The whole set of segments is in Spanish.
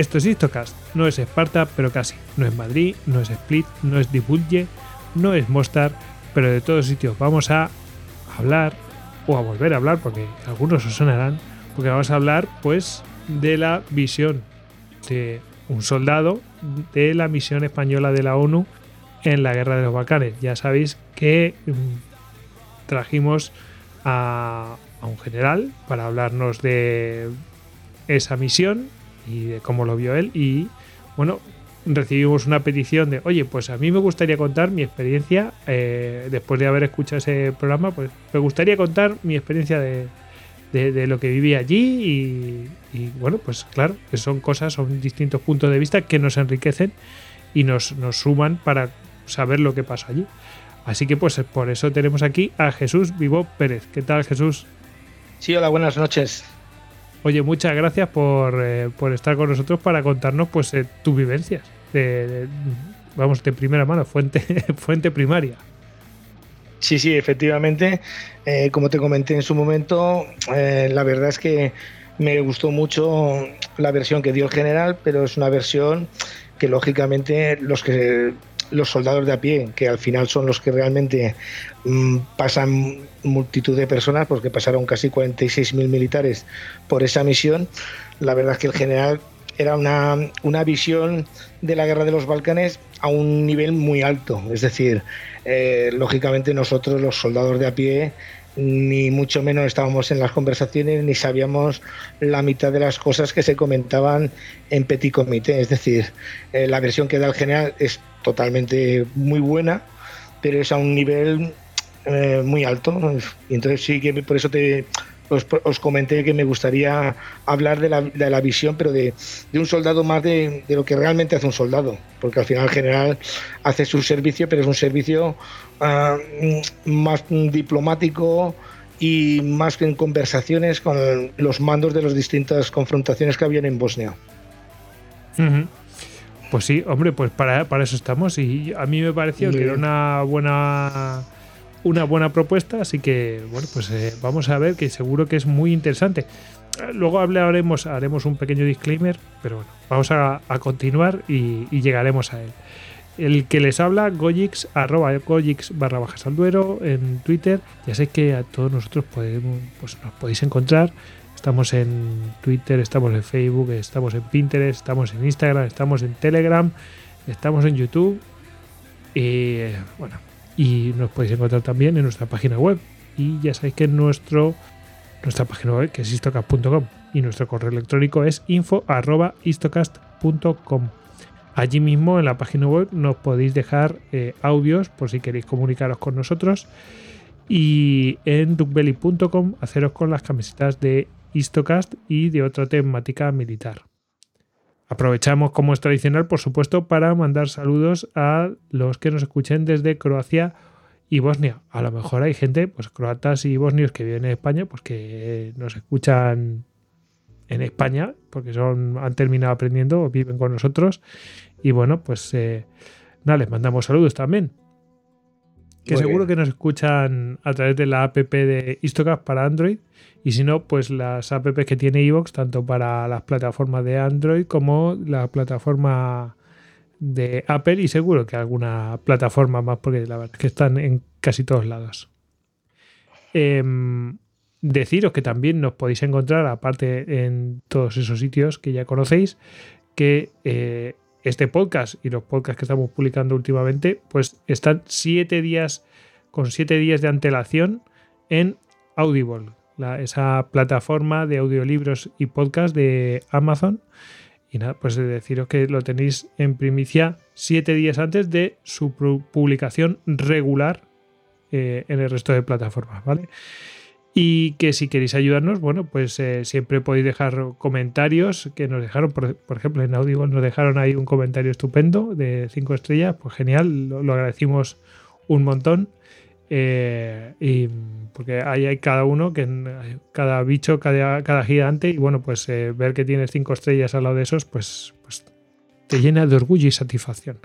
Esto es Histocast, no es Esparta, pero casi. No es Madrid, no es Split, no es Dibulje, no es Mostar, pero de todos sitios vamos a hablar, o a volver a hablar, porque algunos os sonarán, porque vamos a hablar pues de la visión de un soldado de la misión española de la ONU en la guerra de los Balcanes. Ya sabéis que mm, trajimos a un general para hablarnos de esa misión y de cómo lo vio él y bueno recibimos una petición de oye pues a mí me gustaría contar mi experiencia eh, después de haber escuchado ese programa pues me gustaría contar mi experiencia de, de, lo que viví allí y, bueno pues claro que son cosas son distintos puntos de vista que nos enriquecen y nos, nos suman para saber lo que pasó allí así que pues por eso tenemos aquí a Jesús Vivo Pérez ¿qué tal Jesús? Sí, hola, buenas noches. Oye, muchas gracias por, eh, estar con nosotros para contarnos pues eh, tus vivencias. Vamos, de primera mano, fuente, fuente primaria. Sí, sí, efectivamente. Eh, como te comenté en su momento, la verdad es que me gustó mucho la versión que dio el general, pero es una versión que lógicamente los que los soldados de a pie, que al final son los que realmente mm, pasan multitud de personas, porque pasaron casi 46.000 militares por esa misión, la verdad es que el general era una, una, visión de la guerra de los Balcanes a un nivel muy alto. Es decir, eh, lógicamente nosotros los soldados de a pie ni mucho menos estábamos en las conversaciones ni sabíamos la mitad de las cosas que se comentaban en petit comité. Es decir, eh, la versión que da el general es totalmente muy buena, pero es a un nivel eh, muy alto. Y entonces sí que por eso te, os, comenté que me gustaría hablar de la, de la visión, pero de, de, un soldado más de, de, lo que realmente hace un soldado, porque al final el general hace su servicio, pero es un servicio uh, más diplomático y más que en conversaciones con los mandos de las distintas confrontaciones que habían en Bosnia. Pues sí, hombre, pues para, para, eso estamos y a mí me pareció que era una buena una buena propuesta, así que bueno, pues eh, vamos a ver que seguro que es muy interesante. Luego hablaremos, haremos un pequeño disclaimer, pero bueno, vamos a, continuar y, llegaremos a él. El que les habla, Gojix, arroba Gojix barra bajas al duero en Twitter. Ya sé que a todos nosotros podemos, pues nos podéis encontrar. Estamos en Twitter, estamos en Facebook, estamos en Pinterest, estamos en Instagram, estamos en Telegram, estamos en YouTube. Y bueno, y nos podéis encontrar también en nuestra página web. Y ya sabéis que nuestro, nuestra página web que es istocast.com y nuestro correo electrónico es info.istocast.com. Allí mismo en la página web nos podéis dejar eh, audios por si queréis comunicaros con nosotros. Y en duckbelly.com haceros con las camisetas de Istocast y de otra temática militar. Aprovechamos, como es tradicional, por supuesto, para mandar saludos a los que nos escuchen desde Croacia y Bosnia. A lo mejor hay gente, pues croatas y bosnios que viven en España, pues que nos escuchan en España, porque son, han terminado aprendiendo o viven con nosotros. Y bueno, pues eh, nada, les mandamos saludos también. Que seguro que nos escuchan a través de la app de Istocast para Android y si no, pues las apps que tiene Evox, tanto para las plataformas de Android como la plataforma de Apple y seguro que alguna plataforma más, porque la verdad es que están en casi todos lados. Em, deciros que también nos podéis encontrar, aparte en todos esos sitios que ya conocéis, que eh, este podcast y los podcasts que estamos publicando últimamente, pues están siete días, con siete días de antelación en Audible, esa plataforma de audiolibros y podcast de Amazon. Y nada, pues de deciros que lo tenéis en primicia siete días antes de su publicación regular eh, en el resto de plataformas, ¿vale? Y que si queréis ayudarnos, bueno, pues eh, siempre podéis dejar comentarios que nos dejaron, por, ejemplo, en Audible nos dejaron ahí un comentario estupendo de cinco estrellas, pues genial, lo agradecimos un montón. Eh, y porque ahí hay cada uno, que cada bicho, cada, cada gigante, y bueno, pues eh, ver que tienes cinco estrellas al lado de esos, pues, pues te llena de orgullo y satisfacción.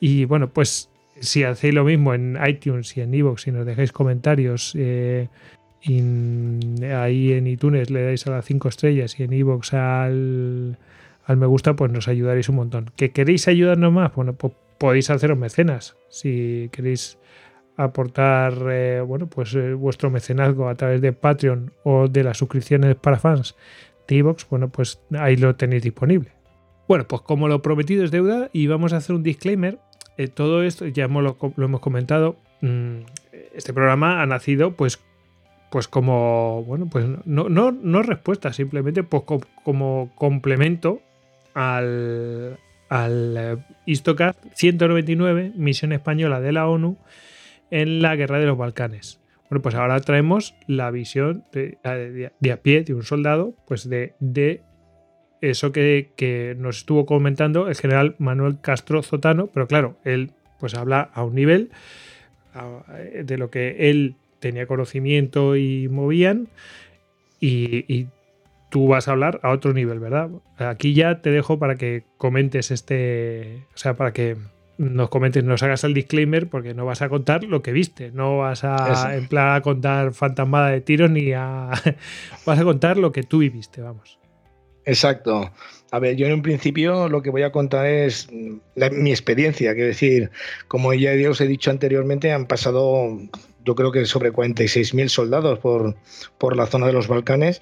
Y bueno, pues si hacéis lo mismo en iTunes y en Evox, si nos dejáis comentarios, y ahí en iTunes le dais a las cinco estrellas y en Evox al, al me gusta, pues nos ayudaréis un montón. ¿Que queréis ayudarnos más? Bueno, pues podéis haceros mecenas. Si queréis aportar eh, bueno, pues eh, vuestro mecenazgo a través de Patreon o de las suscripciones para fans de Evox, bueno, pues ahí lo tenéis disponible. Bueno, pues como lo prometido es deuda y vamos a hacer un disclaimer. Eh, todo esto ya lo, hemos comentado. Mm, este programa ha nacido pues pues como bueno pues no, no, no respuesta simplemente pues como complemento al, al Istocast 199 misión española de la ONU en la guerra de los Balcanes. Bueno, pues ahora traemos la visión de, a pie de un soldado, pues de, de eso que, nos estuvo comentando el general Manuel Castro Zotano, pero claro, él pues habla a un nivel de lo que él tenía conocimiento y movían y, y, tú vas a hablar a otro nivel, ¿verdad? Aquí ya te dejo para que comentes este, o sea, para que nos comentes, nos hagas el disclaimer porque no vas a contar lo que viste, no vas a en plan a contar fantasmada de tiros ni a vas a contar lo que tú viviste, vamos. Exacto. A ver, yo en un principio lo que voy a contar es mi experiencia, quiero decir, como ya os he dicho anteriormente, han pasado yo creo que sobre 46.000 soldados por, por la zona de los Balcanes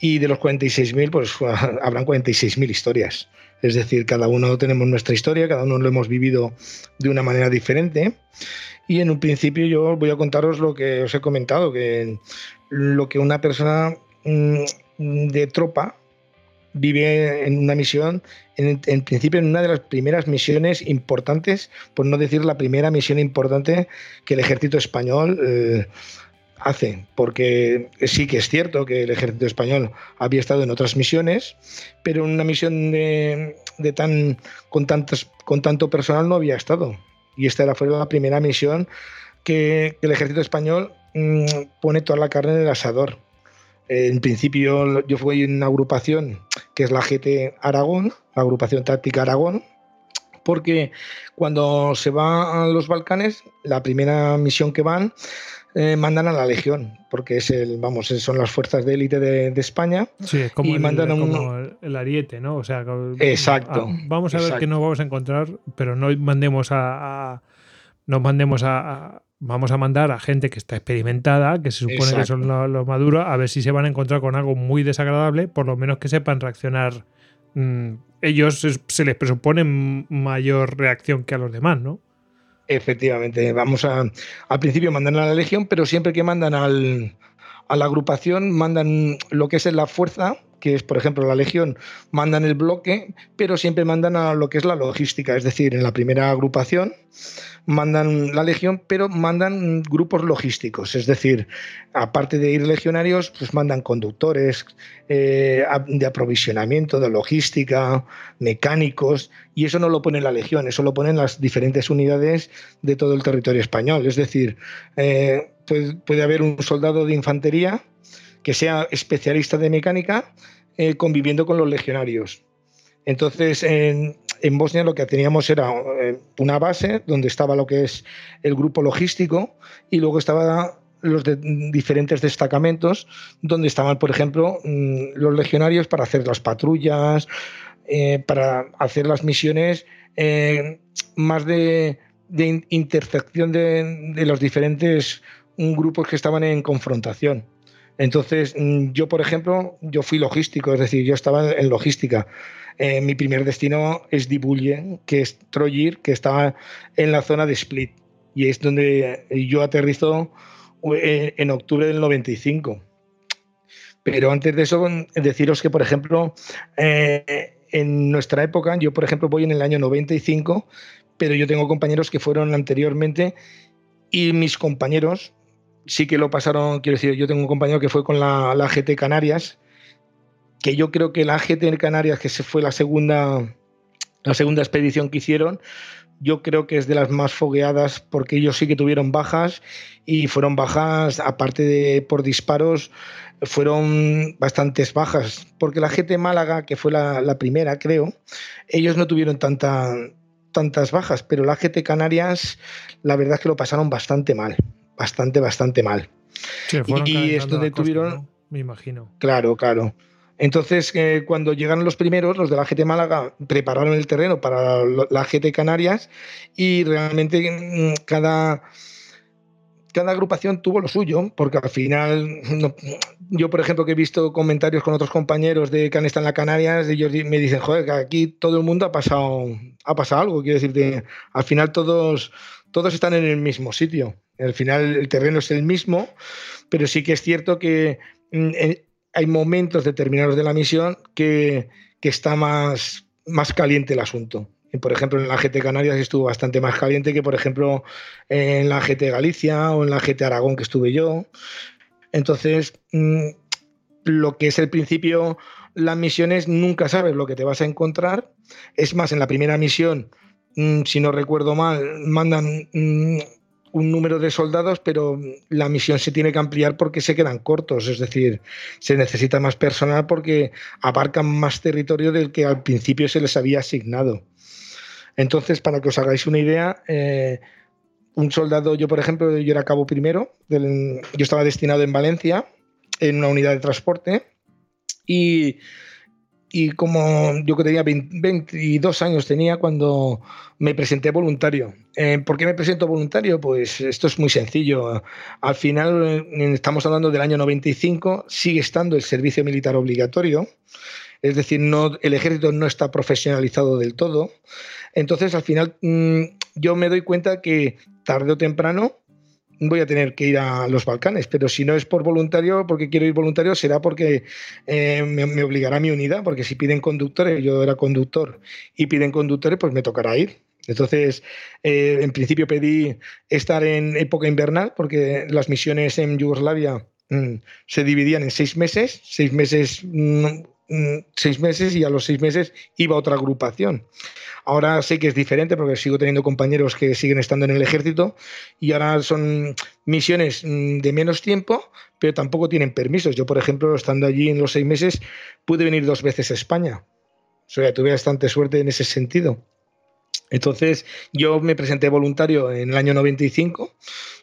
y de los 46.000 pues habrán 46.000 historias. Es decir, cada uno tenemos nuestra historia, cada uno lo hemos vivido de una manera diferente. Y en un principio yo voy a contaros lo que os he comentado, que lo que una persona mm, de tropa vive en una misión, en, principio en una de las primeras misiones importantes, por no decir la primera misión importante que el ejército español eh, hace, porque sí que es cierto que el ejército español había estado en otras misiones, pero en una misión de, tan con tantos, con tanto personal no había estado. Y esta era, fue la primera misión que, el ejército español mm, pone toda la carne en el asador. En principio yo fui en una agrupación que es la GT Aragón, la agrupación táctica Aragón, porque cuando se va a los Balcanes, la primera misión que van eh, mandan a la Legión, porque es el, vamos, son las fuerzas de élite de, España. Sí, es como, el, ariete, ¿no? O sea, exacto. vamos a ver qué nos vamos a encontrar, pero no mandemos a, no mandemos a, vamos a mandar a gente que está experimentada, que se supone que son los, maduros, a ver si se van a encontrar con algo muy desagradable, por lo menos que sepan reaccionar. Mm, ellos se les presupone mayor reacción que a los demás, ¿no? Efectivamente, vamos a. Al principio mandan a la legión, pero siempre que mandan al, a la agrupación, mandan lo que es la fuerza, que es, por ejemplo, la legión, mandan el bloque, pero siempre mandan a lo que es la logística, es decir, en la primera agrupación mandan la legión, pero mandan grupos logísticos, es decir, aparte de ir legionarios, pues mandan conductores eh, de aprovisionamiento, de logística, mecánicos, y eso no lo pone la legión, eso lo ponen las diferentes unidades de todo el territorio español, es decir, eh, puede, haber un soldado de infantería que sea especialista de mecánica eh, conviviendo con los legionarios. Entonces, en, Bosnia lo que teníamos era eh, una base donde estaba lo que es el grupo logístico y luego estaban los diferentes destacamentos donde estaban, por ejemplo, mm, los legionarios para hacer las patrullas, eh, para hacer las misiones más de, de, de, los diferentes grupos que estaban en confrontación. Entonces, mm, yo, por ejemplo, yo fui logístico, es decir, yo estaba en logística. Eh, mi primer destino es Dibulje, que es Troyir, que estaba en la zona de Split. Y es donde yo aterrizo eh, en octubre del 95. Pero antes de eso, deciros que, por ejemplo, eh, en nuestra época, yo, por ejemplo, voy en el año 95, pero yo tengo compañeros que fueron anteriormente y mis compañeros sí que lo pasaron, quiero decir, yo tengo un compañero que fue con la, GT Canarias que yo creo que la GT Canarias, que fue la segunda, la segunda expedición que hicieron, yo creo que es de las más fogueadas porque ellos sí que tuvieron bajas y fueron bajas, aparte de por disparos, fueron bastantes bajas. Porque la GT Málaga, que fue la, primera, creo, ellos no tuvieron tanta, tantas bajas, pero la GT Canarias, la verdad es que lo pasaron bastante mal, bastante, bastante mal. y, esto de tuvieron... Me imagino. Claro, claro. Entonces, eh, cuando llegaron los primeros, los de la GT Málaga prepararon el terreno para la GT Canarias y realmente mm, cada, cada agrupación tuvo lo suyo, porque al final, yo por ejemplo que he visto comentarios con otros compañeros de que han estado en la Canarias, ellos me dicen, joder, que aquí todo el mundo ha pasado, ha pasado algo, quiero decir, al final todos, todos están en el mismo sitio. Al final el terreno es el mismo, pero sí que es cierto que mm, hay momentos determinados de la misión que, está más, más caliente el asunto. Por ejemplo, en la GT Canarias estuvo bastante más caliente que, por ejemplo, en la GT Galicia o en la GT Aragón que estuve yo. Entonces, mm, lo que es el principio, las misiones nunca sabes lo que te vas a encontrar. Es más, en la primera misión, si no recuerdo mal, mandan un número de soldados, pero la misión se tiene que ampliar porque se quedan cortos, es decir, se necesita más personal porque abarcan más territorio del que al principio se les había asignado. Entonces, para que os hagáis una idea, eh, un soldado, yo por ejemplo, yo era cabo primero, yo estaba destinado en Valencia, en una unidad de transporte, y y como yo que tenía 22 años tenía cuando me presenté voluntario. Eh, ¿Por qué me presento voluntario? Pues esto es muy sencillo. Al final, estamos hablando del año 95, sigue estando el servicio militar obligatorio, es decir, no, el ejército no está profesionalizado del todo. Entonces, al final, mm, yo me doy cuenta que tarde o temprano voy a tener que ir a los Balcanes, pero si no es por voluntario, porque quiero ir voluntario, será porque eh, me, obligará mi unidad, porque si piden conductores, yo era conductor, y piden conductores, pues me tocará ir. Entonces, eh, en principio pedí estar en época invernal, porque las misiones en Yugoslavia mm, se dividían en seis meses, seis meses, mm, seis meses, y a los seis meses iba otra agrupación. Ahora sé que es diferente porque sigo teniendo compañeros que siguen estando en el ejército y ahora son misiones mm, de menos tiempo, pero tampoco tienen permisos. Yo, por ejemplo, estando allí en los seis meses, pude venir dos veces a España. O sea, tuve bastante suerte en ese sentido. Entonces, yo me presenté voluntario en el año 95.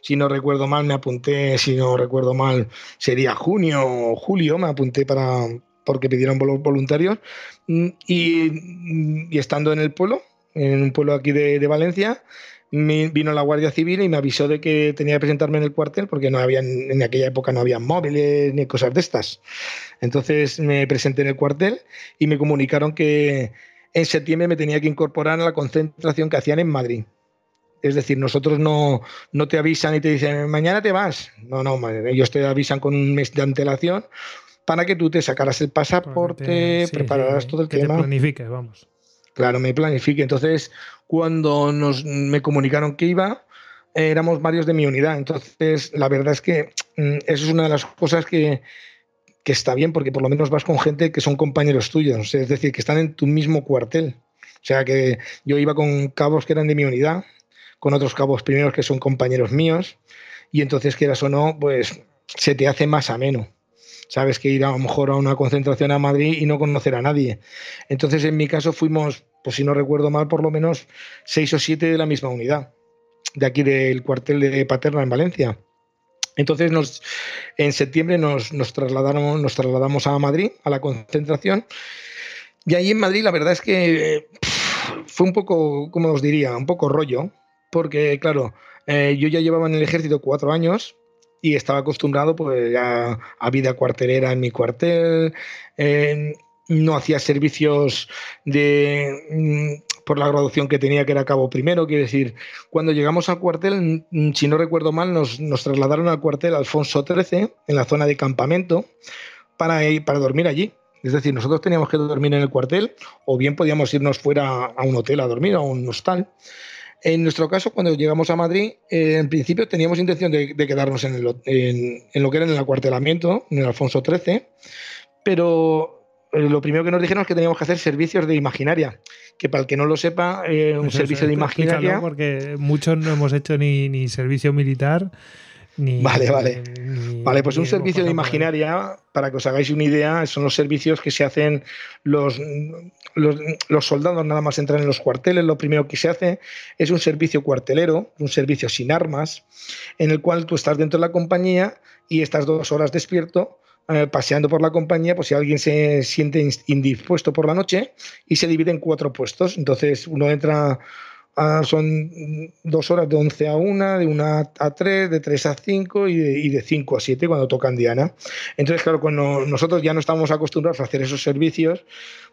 Si no recuerdo mal, me apunté, si no recuerdo mal, sería junio o julio, me apunté para, porque pidieron voluntarios. Mm, y, estando en el pueblo, en un pueblo aquí de, Valencia, vino la Guardia Civil y me avisó de que tenía que presentarme en el cuartel porque no había, en aquella época no había móviles ni cosas de estas. Entonces me presenté en el cuartel y me comunicaron que en septiembre me tenía que incorporar a la concentración que hacían en Madrid. Es decir, nosotros no, no te avisan y te dicen, mañana te vas. No, no, ellos te avisan con un mes de antelación para que tú te sacaras el pasaporte, prepararas todo el que tema. Te planifique, vamos. Claro, me planifique. Entonces, cuando nos, me comunicaron que iba, éramos varios de mi unidad. Entonces, la verdad es que mm, eso es una de las cosas que, que está bien, porque por lo menos vas con gente que son compañeros tuyos, es decir, que están en tu mismo cuartel. O sea que yo iba con cabos que eran de mi unidad, con otros cabos primeros que son compañeros míos, y entonces, quieras o no, pues se te hace más ameno sabes que ir a lo mejor a una concentración a Madrid y no conocer a nadie. Entonces, en mi caso fuimos, pues si no recuerdo mal, por lo menos seis o siete de la misma unidad, de aquí del cuartel de Paterna en Valencia. Entonces, en septiembre nos, nos trasladamos a Madrid, a la concentración, y ahí en Madrid la verdad es que fue un poco, como os diría, un poco rollo, porque claro, eh, yo ya llevaba en el ejército cuatro años, y estaba acostumbrado pues a, vida cuartelera en mi cuartel, no hacía servicios de mm, por la graduación que tenía que era cabo primero, quiero decir, cuando llegamos al cuartel, mm, si no recuerdo mal, nos, trasladaron al cuartel Alfonso XIII, en la zona de campamento, para, ir, para dormir allí. Es decir, nosotros teníamos que dormir en el cuartel o bien podíamos irnos fuera a un hotel a dormir, a un hostal. En nuestro caso, cuando llegamos a Madrid, eh, en principio teníamos intención de, quedarnos en, lo que era en el acuartelamiento, en el Alfonso XIII, pero eh, lo primero que nos dijeron es que teníamos que hacer servicios de imaginaria, que para el que no lo sepa, eh, un pues servicio de imaginaria... Porque muchos no hemos hecho ni, ni servicio militar vale, vale. vale, pues un servicio de imaginaria, para que os hagáis una idea, son los servicios que se hacen los, los, soldados, nada más entran en los cuarteles, lo primero que se hace es un servicio cuartelero, un servicio sin armas, en el cual tú estás dentro de la compañía y estás dos horas despierto eh, paseando por la compañía, pues si alguien se siente indispuesto por la noche y se divide en cuatro puestos. Entonces uno entra, son dos horas de 11 a 1, de 1 a 3, de 3 a 5 y de, 5 a 7 cuando tocan Diana. Entonces, claro, cuando nosotros ya no estamos acostumbrados a hacer esos servicios,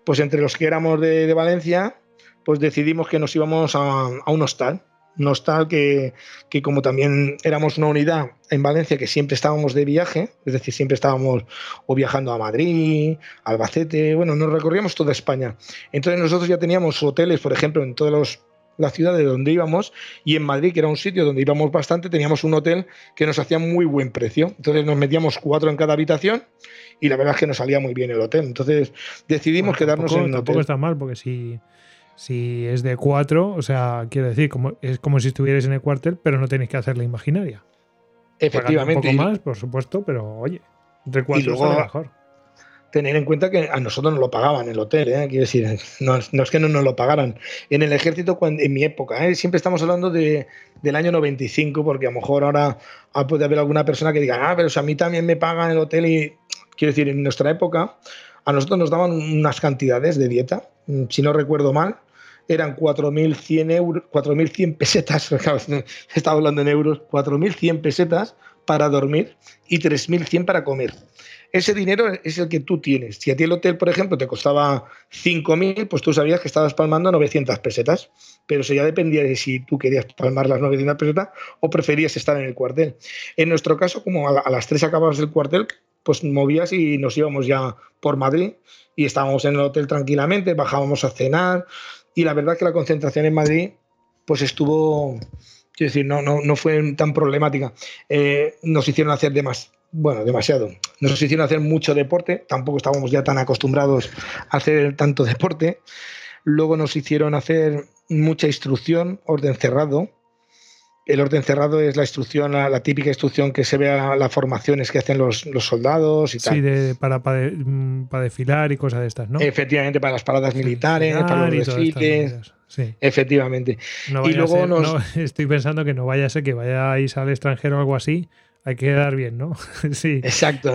pues entre los que éramos de, Valencia, pues decidimos que nos íbamos a, un hostal no hostal que, que, como también éramos una unidad en Valencia que siempre estábamos de viaje, es decir, siempre estábamos o viajando a Madrid, Albacete, bueno, nos recorríamos toda España. Entonces nosotros ya teníamos hoteles, por ejemplo, en todas las ciudades donde íbamos y en Madrid, que era un sitio donde íbamos bastante, teníamos un hotel que nos hacía muy buen precio. Entonces nos metíamos cuatro en cada habitación y la verdad es que nos salía muy bien el hotel. Entonces decidimos quedarnos en un hotel. Tampoco está mal, porque si si es de cuatro, o sea, quiero decir, como, es como si estuvierais en el cuartel, pero no tenéis que hacer la imaginaria. Efectivamente. un poco más, por supuesto, pero oye, entre cuatro es mejor. Tener en cuenta que a nosotros nos lo pagaban el hotel, ¿eh? quiero decir, no, es que no nos lo pagaran. En el ejército, cuando, en mi época, ¿eh? siempre estamos hablando de, del año 95, porque a lo mejor ahora puede haber alguna persona que diga, ah, pero a mí también me pagan el hotel y quiero decir, en nuestra época a nosotros nos daban unas cantidades de dieta, si no recuerdo mal, eran 4.100 euros, 4.100 pesetas, estaba hablando en euros, 4.100 pesetas para dormir y 3.100 para comer. Ese dinero es el que tú tienes. Si a ti el hotel, por ejemplo, te costaba 5.000, pues tú sabías que estabas palmando 900 pesetas. Pero eso ya dependía de si tú querías palmar las 900 pesetas o preferías estar en el cuartel. En nuestro caso, como a, las 3 acababas del cuartel, pues movías y nos íbamos ya por Madrid y estábamos en el hotel tranquilamente, bajábamos a cenar, y la verdad que la concentración en Madrid pues estuvo, quiero decir, no, no, no fue tan problemática. Eh, nos hicieron hacer demás, bueno, demasiado. Nos hicieron hacer mucho deporte, tampoco estábamos ya tan acostumbrados a hacer tanto deporte. Luego nos hicieron hacer mucha instrucción, orden cerrado, el orden cerrado es la instrucción, la, típica instrucción que se ve a las formaciones que hacen los, soldados y tal. Sí, para, mm, para, desfilar y cosas de estas, ¿no? Efectivamente, para las paradas militares, para los desfiles. Sí. Efectivamente. y luego estoy pensando que no vaya a ser que vayáis al extranjero o algo así. Hay que dar bien, ¿no? sí. Exacto,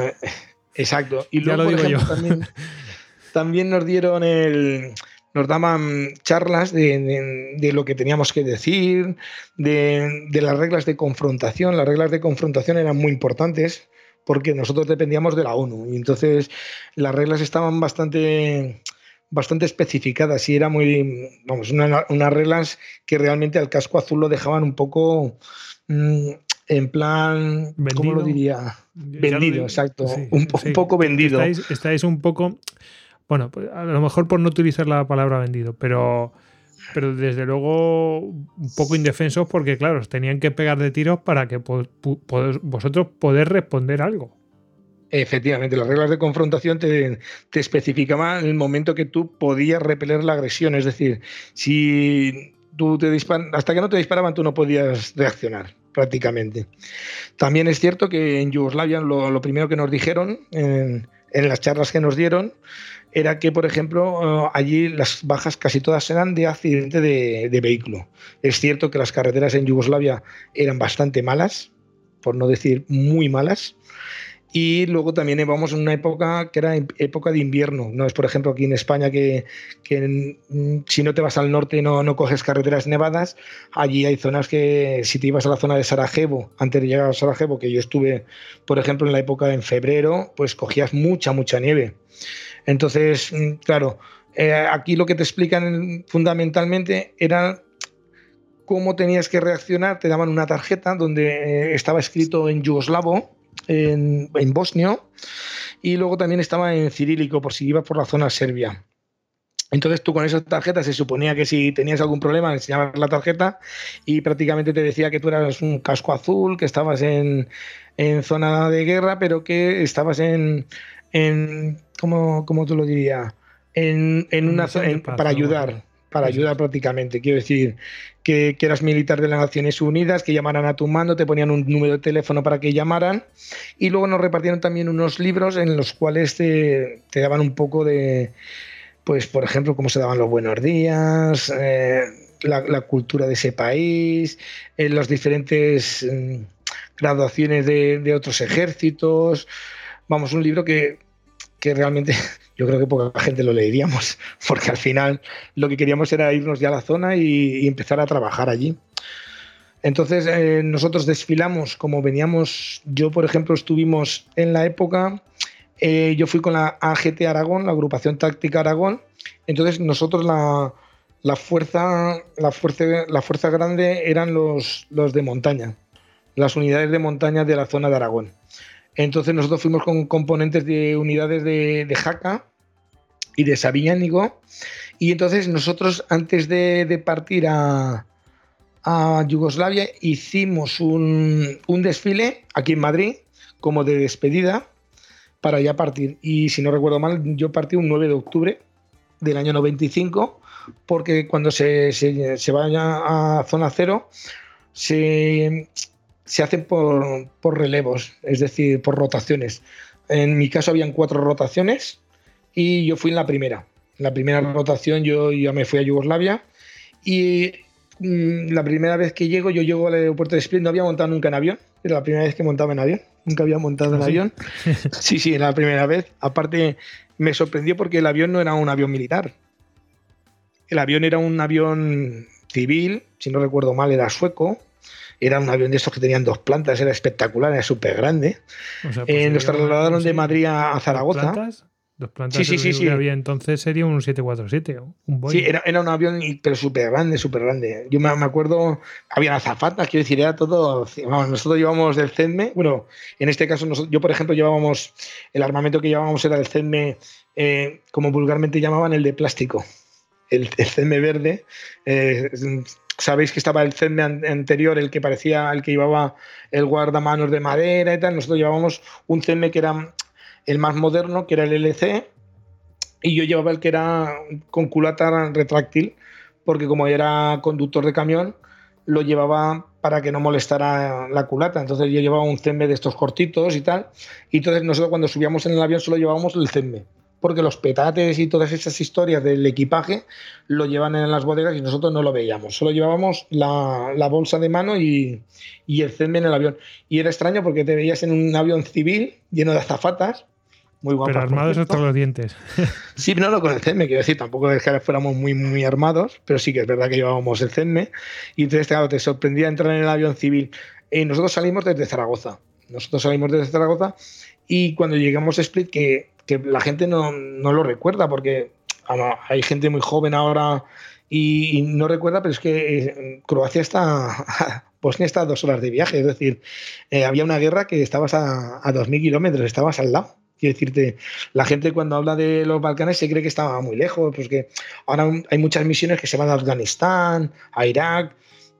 exacto. Y luego, por ejemplo, también, también nos dieron el nos daban charlas de, lo que teníamos que decir, de, las reglas de confrontación. Las reglas de confrontación eran muy importantes porque nosotros dependíamos de la ONU y entonces las reglas estaban bastante bastante especificadas y era muy, vamos, unas reglas que realmente al casco azul lo dejaban un poco mm, en plan, ¿cómo lo diría? Vendido, exacto, un, poco vendido. estáis, un poco, bueno, pues a lo mejor por no utilizar la palabra vendido, pero, pero desde luego un poco indefensos porque, claro, tenían que pegar de tiros para que vosotros poder responder algo. Efectivamente, las reglas de confrontación te, especificaban el momento que tú podías repeler la agresión. Es decir, si tú te hasta que no te disparaban, tú no podías reaccionar prácticamente. También es cierto que en Yugoslavia lo, primero que nos dijeron en, en las charlas que nos dieron era que, por ejemplo, eh, allí las bajas casi todas eran de accidente de, vehículo. Es cierto que las carreteras en Yugoslavia eran bastante malas, por no decir muy malas. Y luego también vamos en una época que era época de invierno. No es, por ejemplo, aquí en España que, si no te vas al norte no, no, coges carreteras nevadas. Allí hay zonas que si te ibas a la zona de Sarajevo, antes de llegar a Sarajevo, que yo estuve, por ejemplo, en la época en febrero, pues cogías mucha, mucha nieve. Entonces, mm, claro, eh, aquí lo que te explican fundamentalmente era cómo tenías que reaccionar. Te daban una tarjeta donde eh, estaba escrito en yugoslavo, en, bosnio, y luego también estaba en cirílico por si ibas por la zona serbia. Entonces tú con esa tarjeta se suponía que si tenías algún problema enseñabas la tarjeta y prácticamente te decía que tú eras un casco azul, que estabas en, en zona de guerra, pero que estabas en, en ¿cómo, cómo tú lo dirías? En, una para ayudar, para ayudar prácticamente. Quiero decir que, eras militar de las Naciones Unidas, que llamaran a tu mando, te ponían un número de teléfono para que llamaran y luego nos repartieron también unos libros en los cuales te, daban un poco de, pues por ejemplo, cómo se daban los buenos días, eh, la, cultura de ese país, en las diferentes mm, graduaciones de, de otros ejércitos vamos, un libro que, que realmente yo creo que poca gente lo leeríamos, porque al final lo que queríamos era irnos ya a la zona y, empezar a trabajar allí. Entonces eh, nosotros desfilamos como veníamos, yo por ejemplo estuvimos en la época, eh, yo fui con la AGT Aragón, la agrupación táctica Aragón, entonces nosotros la, la fuerza, la fuerza, la fuerza grande eran los, los de montaña, las unidades de montaña de la zona de Aragón. Entonces nosotros fuimos con componentes de unidades de, Jaca y de Sabiñánigo. Y entonces nosotros antes de, partir a, a, Yugoslavia hicimos un, un, desfile aquí en Madrid como de despedida para ya partir. Y si no recuerdo mal, yo partí un 9 de octubre del año 95 porque cuando se, se, se vaya a zona cero se, se hacen por, por, relevos, es decir, por rotaciones. En mi caso habían cuatro rotaciones y yo fui en la primera. En la primera rotación yo ya me fui a Yugoslavia y mm, la primera vez que llego, yo llego al aeropuerto de Split, no había montado nunca en avión, era la primera vez que montaba en avión, nunca había montado en ¿Ah, avión. Sí, sí, era la primera vez. Aparte, me sorprendió porque el avión no era un avión militar. El avión era un avión civil, si no recuerdo mal, era sueco, era un avión de estos que tenían dos plantas, era espectacular, era súper grande. Pues eh, nos trasladaron de Madrid a Zaragoza. Dos plantas. Sí, sí, sí, Había, entonces sería un 747, un Boeing. Sí, era, era un avión, pero súper grande, súper grande. Yo me, acuerdo, había azafatas, quiero decir, era todo. nosotros llevábamos del CEDME, bueno, en este caso, yo por ejemplo llevábamos, el armamento que llevábamos era del CEDME, eh, como vulgarmente llamaban, el de plástico. El, el CEDME verde. Eh, sabéis que estaba el CEDME anterior, el que parecía el que llevaba el guardamanos de madera y tal. Nosotros llevábamos un CEDME que era el más moderno, que era el LC, y yo llevaba el que era con culata retráctil, porque como era conductor de camión, lo llevaba para que no molestara la culata. Entonces yo llevaba un CEME de estos cortitos y tal. Y entonces nosotros cuando subíamos en el avión solo llevábamos el CEME porque los petates y todas esas historias del equipaje lo llevan en las bodegas y nosotros no lo veíamos. Solo llevábamos la, bolsa de mano y, el CEME en el avión. Y era extraño porque te veías en un avión civil lleno de azafatas muy Pero armados hasta los dientes. Sí, no, lo con el CEDME, quiero decir, tampoco es que fuéramos muy, muy armados, pero sí que es verdad que llevábamos el CEDME. Y entonces, claro, te sorprendía entrar en el avión civil. Y nosotros salimos desde Zaragoza. Nosotros salimos desde Zaragoza y cuando llegamos a Split, que, que la gente no, no, lo recuerda, porque hay gente muy joven ahora y, no recuerda, pero es que eh, Croacia está. Bosnia está a dos horas de viaje, es decir, eh, había una guerra que estabas a, a 2.000 kilómetros, estabas al lado. Quiero decirte, la gente cuando habla de los Balcanes se cree que estaba muy lejos, pues que ahora hay muchas misiones que se van a Afganistán, a Irak,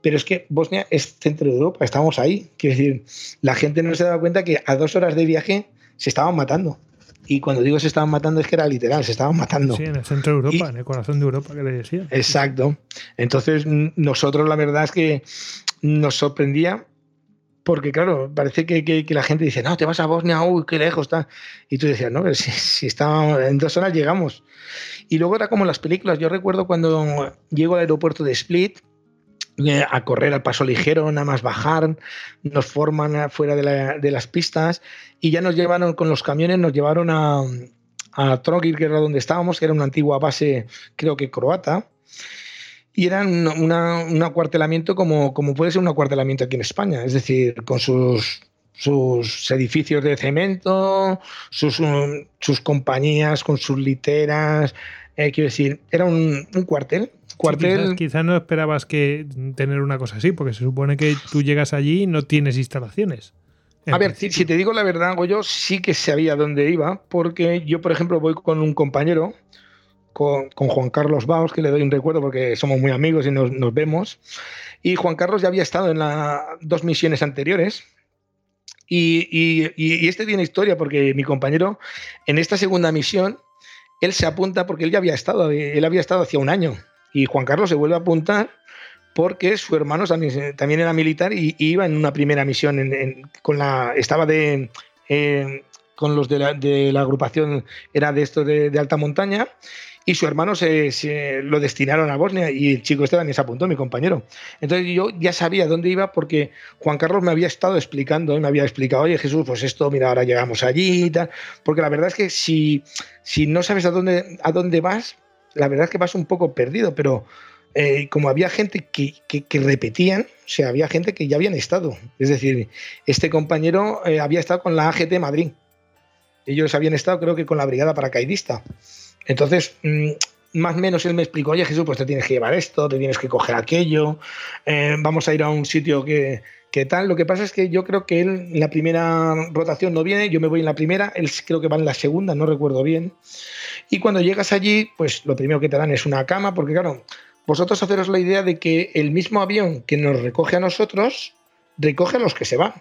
pero es que Bosnia es centro de Europa, estamos ahí. Quiero decir, la gente no se da cuenta que a dos horas de viaje se estaban matando. Y cuando digo se estaban matando es que era literal, se estaban matando. Sí, en el centro de Europa, en el corazón de Europa, que le decía. Exacto. Entonces, nosotros la verdad es que nos sorprendía porque claro, parece que, la gente dice, no, te vas a Bosnia, uy, qué lejos está. Y tú decías, no, pero si, si está, en dos horas llegamos. Y luego era como las películas. Yo recuerdo cuando llego al aeropuerto de Split, eh, a correr al paso ligero, nada más bajar, nos forman fuera de, las pistas y ya nos llevaron con los camiones, nos llevaron a, a Trogir, que era donde estábamos, que era una antigua base, creo que croata y eran un acuartelamiento como, como puede ser un acuartelamiento aquí en España, es decir, con sus, sus edificios de cemento, sus, sus compañías con sus literas, eh, quiero decir, era un, cuartel. Cuartel. quizás, no esperabas que tener una cosa así, porque se supone que tú llegas allí y no tienes instalaciones. A ver, si, si, te digo la verdad, yo sí que sabía dónde iba, porque yo, por ejemplo, voy con un compañero con, Juan Carlos Baos, que le doy un recuerdo porque somos muy amigos y nos, vemos. Y Juan Carlos ya había estado en las dos misiones anteriores. Y, este tiene historia porque mi compañero en esta segunda misión, él se apunta porque él ya había estado, él había estado hacía un año. Y Juan Carlos se vuelve a apuntar porque su hermano también, era militar y, iba en una primera misión con la estaba de con los de la, agrupación, era de esto de, alta montaña, y su hermano se, lo destinaron a Bosnia y el chico Esteban se apuntó, mi compañero. Entonces yo ya sabía dónde iba porque Juan Carlos me había estado explicando, me había explicado, oye Jesús, pues esto, mira, ahora llegamos allí y tal, porque la verdad es que si, si no sabes a dónde, a dónde vas, la verdad es que vas un poco perdido, pero eh, como había gente que, repetían, o sea, había gente que ya habían estado. Es decir, este compañero eh, había estado con la AGT Madrid. Ellos habían estado, creo que, con la brigada paracaidista. Entonces, mm, más o menos él me explicó, oye Jesús, pues te tienes que llevar esto, te tienes que coger aquello, eh, vamos a ir a un sitio que, que, tal. Lo que pasa es que yo creo que él en la primera rotación no viene, yo me voy en la primera, él creo que va en la segunda, no recuerdo bien. Y cuando llegas allí, pues lo primero que te dan es una cama, porque claro, vosotros haceros la idea de que el mismo avión que nos recoge a nosotros, recoge a los que se van.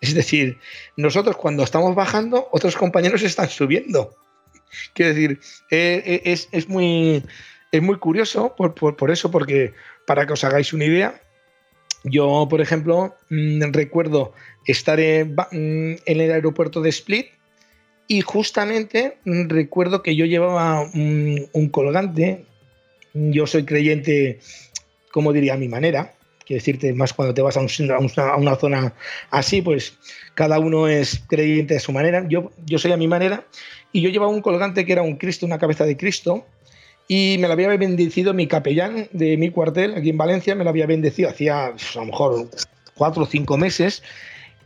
Es decir, nosotros cuando estamos bajando, otros compañeros están subiendo. Quiero decir, eh, eh, es, muy, es muy curioso por, eso, porque para que os hagáis una idea, yo, por ejemplo, mm, recuerdo estar en, el aeropuerto de Split y justamente mm, recuerdo que yo llevaba un colgante yo soy creyente, como diría, a mi manera. Quiero decirte, más cuando te vas a, una, zona así, pues cada uno es creyente a su manera. Yo, yo soy a mi manera. Y yo llevaba un colgante que era un Cristo, una cabeza de Cristo. Y me lo había bendecido mi capellán de mi cuartel aquí en Valencia, me lo había bendecido hacía pues, a lo mejor cuatro o cinco meses.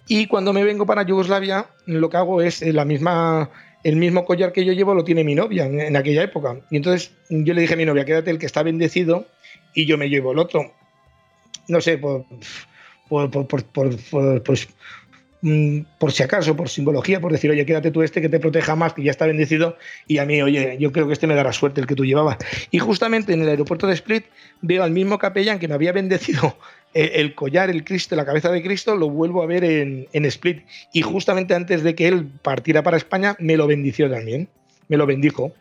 Y cuando me vengo para Yugoslavia, lo que hago es la misma el mismo collar que yo llevo lo tiene mi novia en, aquella época. Y entonces yo le dije a mi novia, quédate el que está bendecido y yo me llevo el otro. No sé, por, por, pues, mm, por, si acaso, por simbología, por decir, oye, quédate tú este que te proteja más, que ya está bendecido, y a mí, oye, yo creo que este me dará suerte el que tú llevabas. Y justamente en el aeropuerto de Split veo al mismo capellán que me había bendecido el collar, el Cristo, la cabeza de Cristo, lo vuelvo a ver en, Split. Y justamente antes de que él partiera para España, me lo bendició también, me lo bendijo.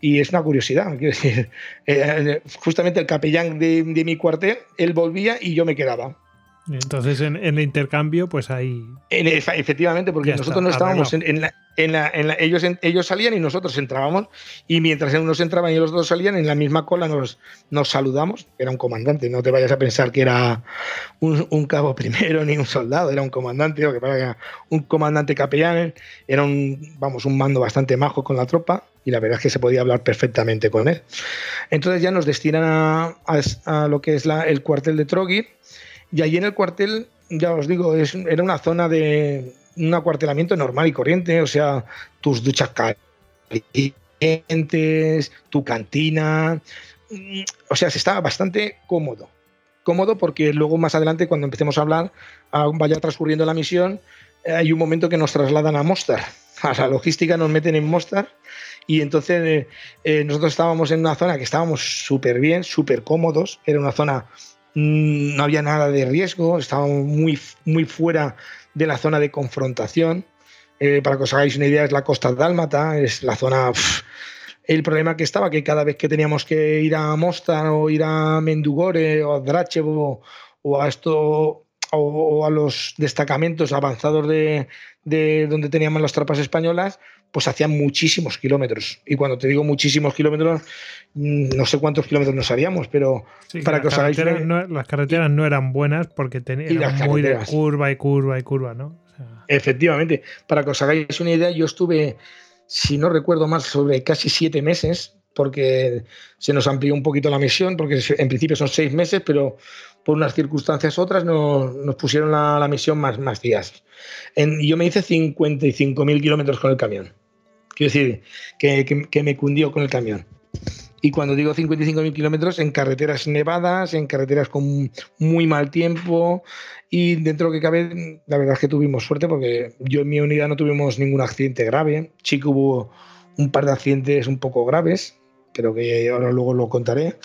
Y es una curiosidad, quiero decir, eh, justamente el capellán de, mi cuartel, él volvía y yo me quedaba. Entonces en, el intercambio, pues ahí. efectivamente, porque nosotros no estábamos en, la, ellos, ellos salían y nosotros entrábamos, y mientras unos entraban y los dos salían, en la misma cola nos, nos saludamos. Era un comandante, no te vayas a pensar que era un, cabo primero ni un soldado, era un comandante, que un comandante capellán, era un, vamos, un mando bastante majo con la tropa, y la verdad es que se podía hablar perfectamente con él. Entonces ya nos destinan a, lo que es la, el cuartel de Trogi, y allí en el cuartel, ya os digo, es, era una zona de un acuartelamiento normal y corriente, o sea, tus duchas calientes, tu cantina, mm, o sea, se estaba bastante cómodo. Cómodo porque luego más adelante, cuando empecemos a hablar, vaya transcurriendo la misión, hay un momento que nos trasladan a Mostar. A la logística nos meten en Mostar y entonces eh, eh, nosotros estábamos en una zona que estábamos súper bien, súper cómodos. Era una zona, no había nada de riesgo, estábamos muy, muy fuera de la zona de confrontación. Eh, para que os hagáis una idea, es la costa dálmata, es la zona. el problema que estaba que cada vez que teníamos que ir a Mostar o ir a Mendugore o a Drachevo o a esto o, a los destacamentos avanzados de, de, donde teníamos las tropas españolas, pues hacían muchísimos kilómetros. Y cuando te digo muchísimos kilómetros, mm, no sé cuántos kilómetros nos haríamos, pero para que os hagáis Las carreteras no eran buenas porque tenían muy de curva y curva y curva, ¿no? Efectivamente. Para que os hagáis una idea, yo estuve, si no recuerdo mal, sobre casi siete meses, porque se nos amplió un poquito la misión, porque en principio son seis meses, pero por unas circunstancias otras nos, nos pusieron la, misión más, más días. y yo me hice 55.000 kilómetros con el camión. Quiero decir, que, que, me cundió con el camión. Y cuando digo 55.000 kilómetros, en carreteras nevadas, en carreteras con muy mal tiempo. Y dentro de lo que cabe, la verdad es que tuvimos suerte porque yo en mi unidad no tuvimos ningún accidente grave. Sí que hubo un par de accidentes un poco graves, pero que ahora luego lo contaré.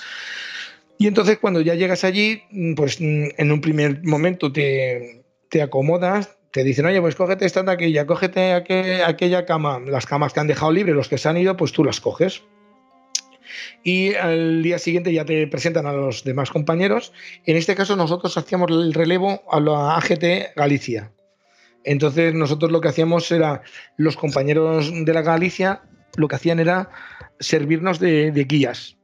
Y entonces cuando ya llegas allí, pues en un primer momento te, te acomodas, te dicen, oye, pues cógete esta de aquella, cógete aquella cama, las camas que han dejado libres, los que se han ido, pues tú las coges. Y al día siguiente ya te presentan a los demás compañeros. En este caso nosotros hacíamos el relevo a la AGT Galicia. Entonces nosotros lo que hacíamos era, los compañeros de la Galicia, lo que hacían era servirnos de, guías.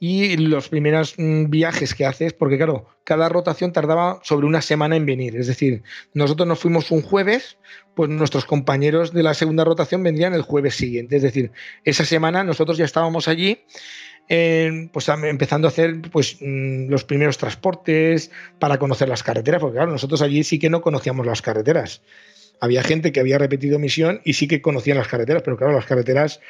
Y los primeros mm, viajes que haces, porque claro, cada rotación tardaba sobre una semana en venir. Es decir, nosotros nos fuimos un jueves, pues nuestros compañeros de la segunda rotación vendrían el jueves siguiente. Es decir, esa semana nosotros ya estábamos allí pues empezando a hacer pues mm, los primeros transportes para conocer las carreteras, porque claro, nosotros allí sí que no conocíamos las carreteras. Había gente que había repetido misión y sí que conocían las carreteras, pero claro, las carreteras,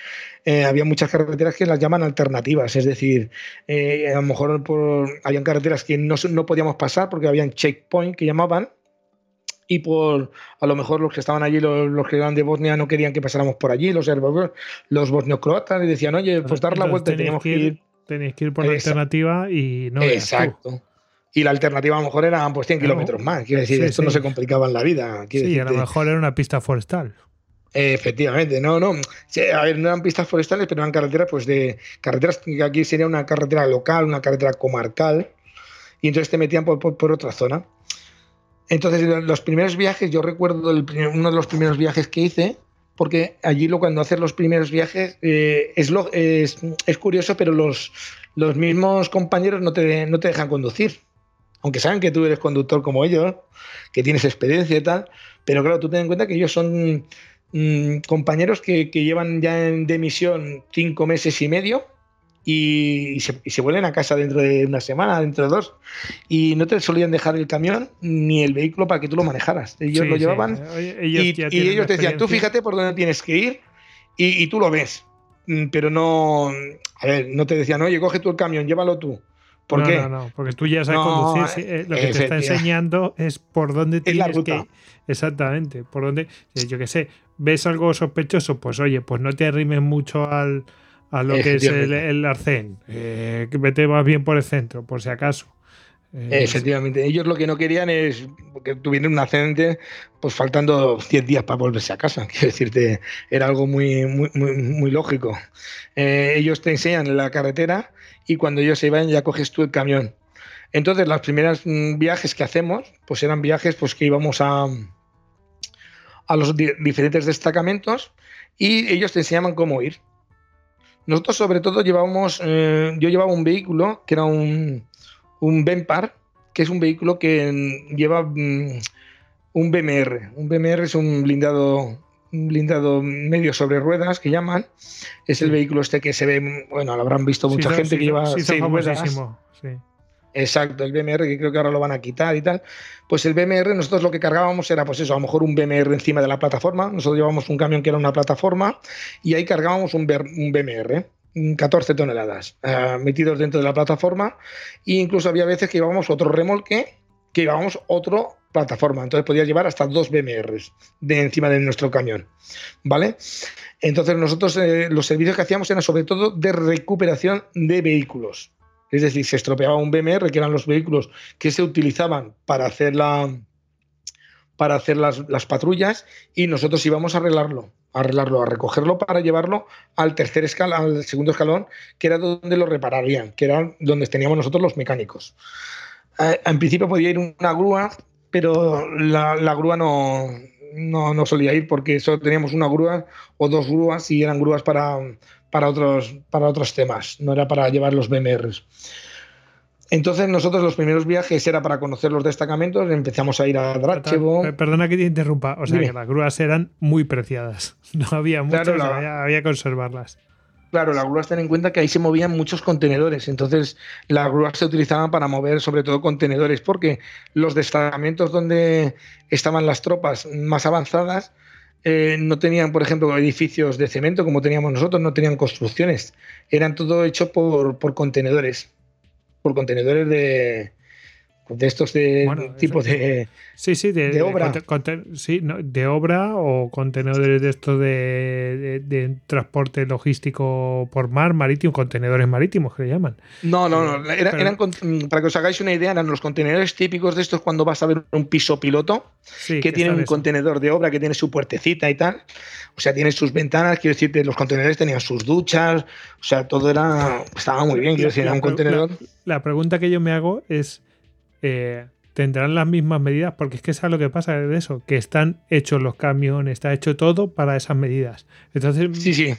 eh, había muchas carreteras que las llaman alternativas, es decir, eh, a lo mejor por, habían carreteras que no, no podíamos pasar porque habían checkpoint que llamaban, y por a lo mejor los que estaban allí, los, que eran de Bosnia, no querían que pasáramos por allí, los los bosnio-croatas, y decían, oye, pues dar la vuelta, teníamos que ir. Tenéis que ir por la alternativa y no. Exacto. Y la alternativa a lo mejor eran pues 100 kilómetros más. Quiero decir, esto no se complicaba en la vida. sí, a lo mejor era una pista forestal. Efectivamente, no, no. a ver, no eran pistas forestales, pero eran carreteras, pues de carreteras que aquí sería una carretera local, una carretera comarcal, y entonces te metían por, por otra zona. Entonces, los primeros viajes, yo recuerdo uno de los primeros viajes que hice, porque allí lo, cuando haces los primeros viajes eh, es, lo, es, curioso, pero los, los mismos compañeros no te, no te dejan conducir. Aunque saben que tú eres conductor como ellos, que tienes experiencia y tal, pero claro, tú ten en cuenta que ellos son mm, compañeros que, que, llevan ya en, de misión cinco meses y medio y se, vuelven a casa dentro de una semana, dentro de dos. Y no te solían dejar el camión ni el vehículo para que tú lo manejaras. Ellos lo llevaban y, ellos te decían, tú fíjate por dónde tienes que ir y, tú lo ves. Mm, pero no, a ver, no te decían, oye, coge tú el camión, llévalo tú. ¿Por qué? No, no, porque tú ya sabes conducir. Eh, lo que te está enseñando es por dónde tienes que. Exactamente, por dónde. Yo qué sé, ves algo sospechoso, pues oye, pues no te arrimes mucho al, a lo que es el, arcén. Eh, que vete más bien por el centro, por si acaso. Eh, Efectivamente, ellos lo que no querían es que tuvieran un accidente pues faltando 100 días para volverse a casa. Quiero decirte, era algo muy, muy, muy, lógico. Eh, ellos te enseñan la carretera y cuando ellos se van ya coges tú el camión. Entonces, los primeros mm, viajes que hacemos, pues eran viajes pues, que íbamos a, a los diferentes destacamentos y ellos te enseñaban cómo ir. Nosotros sobre todo llevábamos, eh, yo llevaba un vehículo que era un, un Benpar, que es un vehículo que lleva mm, un BMR. Un BMR es un blindado, un blindado medio sobre ruedas que llaman. Es el vehículo este que se ve, bueno, lo habrán visto mucha gente que lleva seis ruedas. Sí. Exacto, el BMR, que creo que ahora lo van a quitar y tal. Pues el BMR, nosotros lo que cargábamos era, pues eso, a lo mejor un BMR encima de la plataforma. Nosotros llevábamos un camión que era una plataforma y ahí cargábamos un, BMR. 14 toneladas eh, metidos dentro de la plataforma e incluso había veces que llevábamos otro remolque que llevábamos otra plataforma. Entonces podías llevar hasta dos BMRs de encima de nuestro camión vale entonces nosotros eh, los servicios que hacíamos eran sobre todo de recuperación de vehículos. Es decir, se estropeaba un BMR, que eran los vehículos que se utilizaban para hacer, la, para hacer las, patrullas, y nosotros íbamos a arreglarlo, a arreglarlo, a recogerlo para llevarlo al tercer escalón, al segundo escalón, que era donde lo repararían, que era donde teníamos nosotros los mecánicos. En principio podía ir una grúa, pero la, grúa no, no, no, solía ir porque solo teníamos una grúa o dos grúas y eran grúas para, para otros, para otros temas, no era para llevar los BMRs. Entonces nosotros los primeros viajes era para conocer los destacamentos, empezamos a ir a Drachevo. Perdona que te interrumpa, o sea que las grúas eran muy preciadas, no había muchas, había, que conservarlas. Claro, las grúas ten en cuenta que ahí se movían muchos contenedores, entonces las grúas se utilizaban para mover sobre todo contenedores, porque los destacamentos donde estaban las tropas más avanzadas eh, no tenían, por ejemplo, edificios de cemento como teníamos nosotros, no tenían construcciones, eran todo hecho por, por contenedores, por contenedores de, de estos de tipo de sí. Sí de, obra. sí de obra o contenedores de estos de, transporte logístico por mar marítimo contenedores marítimos que le llaman. No no no eran, para que os hagáis una idea eran los contenedores típicos de estos cuando vas a ver un piso piloto que, tiene un contenedor de obra que tiene su puertecita y tal. O sea tiene sus ventanas quiero decir los contenedores tenían sus duchas o sea todo era estaba muy bien quiero decir era un contenedor. la pregunta que yo me hago es eh, tendrán las mismas medidas, porque es que es lo que pasa de eso, que están hechos los camiones, está hecho todo para esas medidas. Entonces, sí, sí.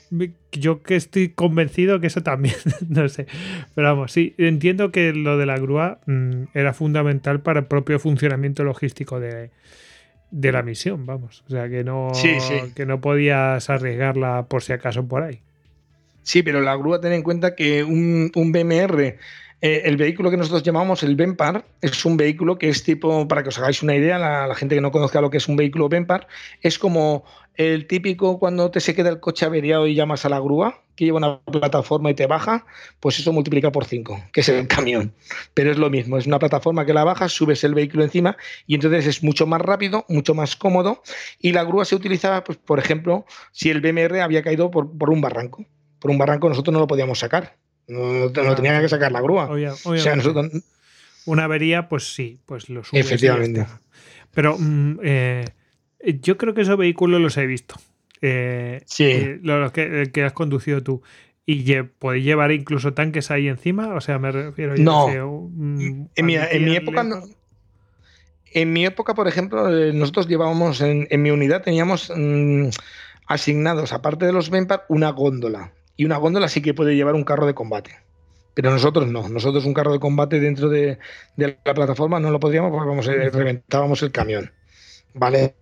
yo que estoy convencido que eso también, no sé. Pero vamos, sí, entiendo que lo de la grúa mm, era fundamental para el propio funcionamiento logístico de, la misión, vamos. O sea, que no, que no podías arriesgarla por si acaso por ahí. Sí, pero la grúa, ten en cuenta que un, un BMR eh, el vehículo que nosotros llamamos el Benpar es un vehículo que es tipo, para que os hagáis una idea, la, gente que no conozca lo que es un vehículo Benpar, es como el típico cuando te se queda el coche averiado y llamas a la grúa, que lleva una plataforma y te baja, pues eso multiplica por 5, que es el camión. Pero es lo mismo, es una plataforma que la bajas, subes el vehículo encima y entonces es mucho más rápido, mucho más cómodo. Y la grúa se utilizaba, pues, por ejemplo, si el BMR había caído por, por un barranco. Por un barranco nosotros no lo podíamos sacar no, tenía que sacar la grúa. o sea, nosotros... Una avería, pues sí, pues lo Efectivamente. Pero mm, eh, yo creo que esos vehículos los he visto. Eh, sí. Eh, los que, has conducido tú. ¿Y podéis llevar incluso tanques ahí encima? O sea, me refiero no. en, mi, época no. En mi época, por ejemplo, nosotros llevábamos en, mi unidad, teníamos mm, asignados, aparte de los Benpar, una góndola y una góndola sí que puede llevar un carro de combate. Pero nosotros no. Nosotros un carro de combate dentro de, la plataforma no lo podríamos porque vamos, eh, reventábamos el camión. ¿Vale?